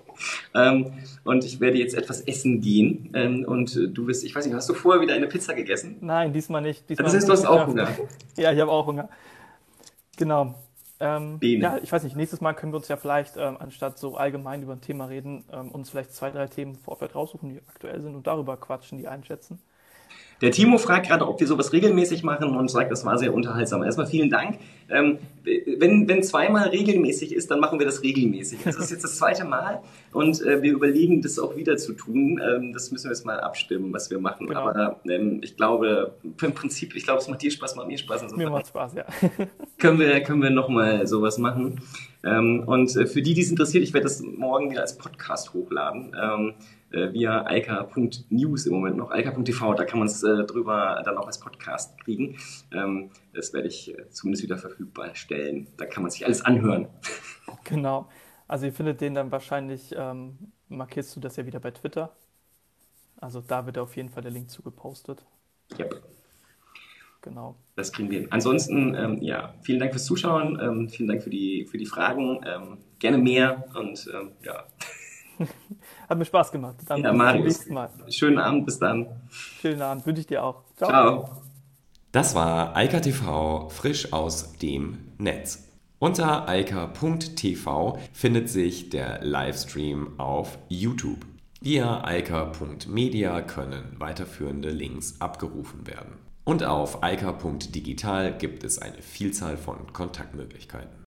ähm, und ich werde jetzt etwas essen gehen. Ähm, und du bist, ich weiß nicht, hast du vorher wieder eine Pizza gegessen? Nein, diesmal nicht. Diesmal das heißt, du hast auch Hunger. Ja, ich habe auch Hunger. Genau. Ähm, ja, ich weiß nicht, nächstes Mal können wir uns ja vielleicht, ähm, anstatt so allgemein über ein Thema reden, ähm, uns vielleicht zwei, drei Themen Vorfeld raussuchen, die aktuell sind und darüber quatschen, die einschätzen. Der Timo fragt gerade, ob wir sowas regelmäßig machen und sagt, das war sehr unterhaltsam. Erstmal vielen Dank. Ähm, wenn, wenn zweimal regelmäßig ist, dann machen wir das regelmäßig. Das ist jetzt das zweite Mal und äh, wir überlegen, das auch wieder zu tun. Ähm, das müssen wir jetzt mal abstimmen, was wir machen. Genau. Aber ähm, ich glaube, im Prinzip, ich glaube, es macht dir Spaß, macht mir Spaß. Mir macht Spaß, ja. können wir, können wir nochmal sowas machen. Ähm, und äh, für die, die es interessiert, ich werde das morgen wieder als Podcast hochladen. Äh, via alka.news im Moment noch, alka.tv, da kann man es äh, drüber dann auch als Podcast kriegen. Ähm, das werde ich äh, zumindest wieder verfügbar stellen. Da kann man sich alles anhören. Genau. Also ihr findet den dann wahrscheinlich, ähm, markierst du das ja wieder bei Twitter. Also da wird auf jeden Fall der Link zugepostet. Yep. Genau. Das kriegen wir hin. Ansonsten, ähm, ja, vielen Dank fürs Zuschauen, ähm, vielen Dank für die, für die Fragen. Ähm, gerne mehr und ähm, ja. Hat mir Spaß gemacht. Dann ja, Marius. Mal. Schönen Abend, bis dann. Schönen Abend, wünsche ich dir auch. Ciao. Ciao. Das war Eika TV frisch aus dem Netz. Unter eika.tv findet sich der Livestream auf YouTube. Via eika.media können weiterführende Links abgerufen werden. Und auf eika.digital gibt es eine Vielzahl von Kontaktmöglichkeiten.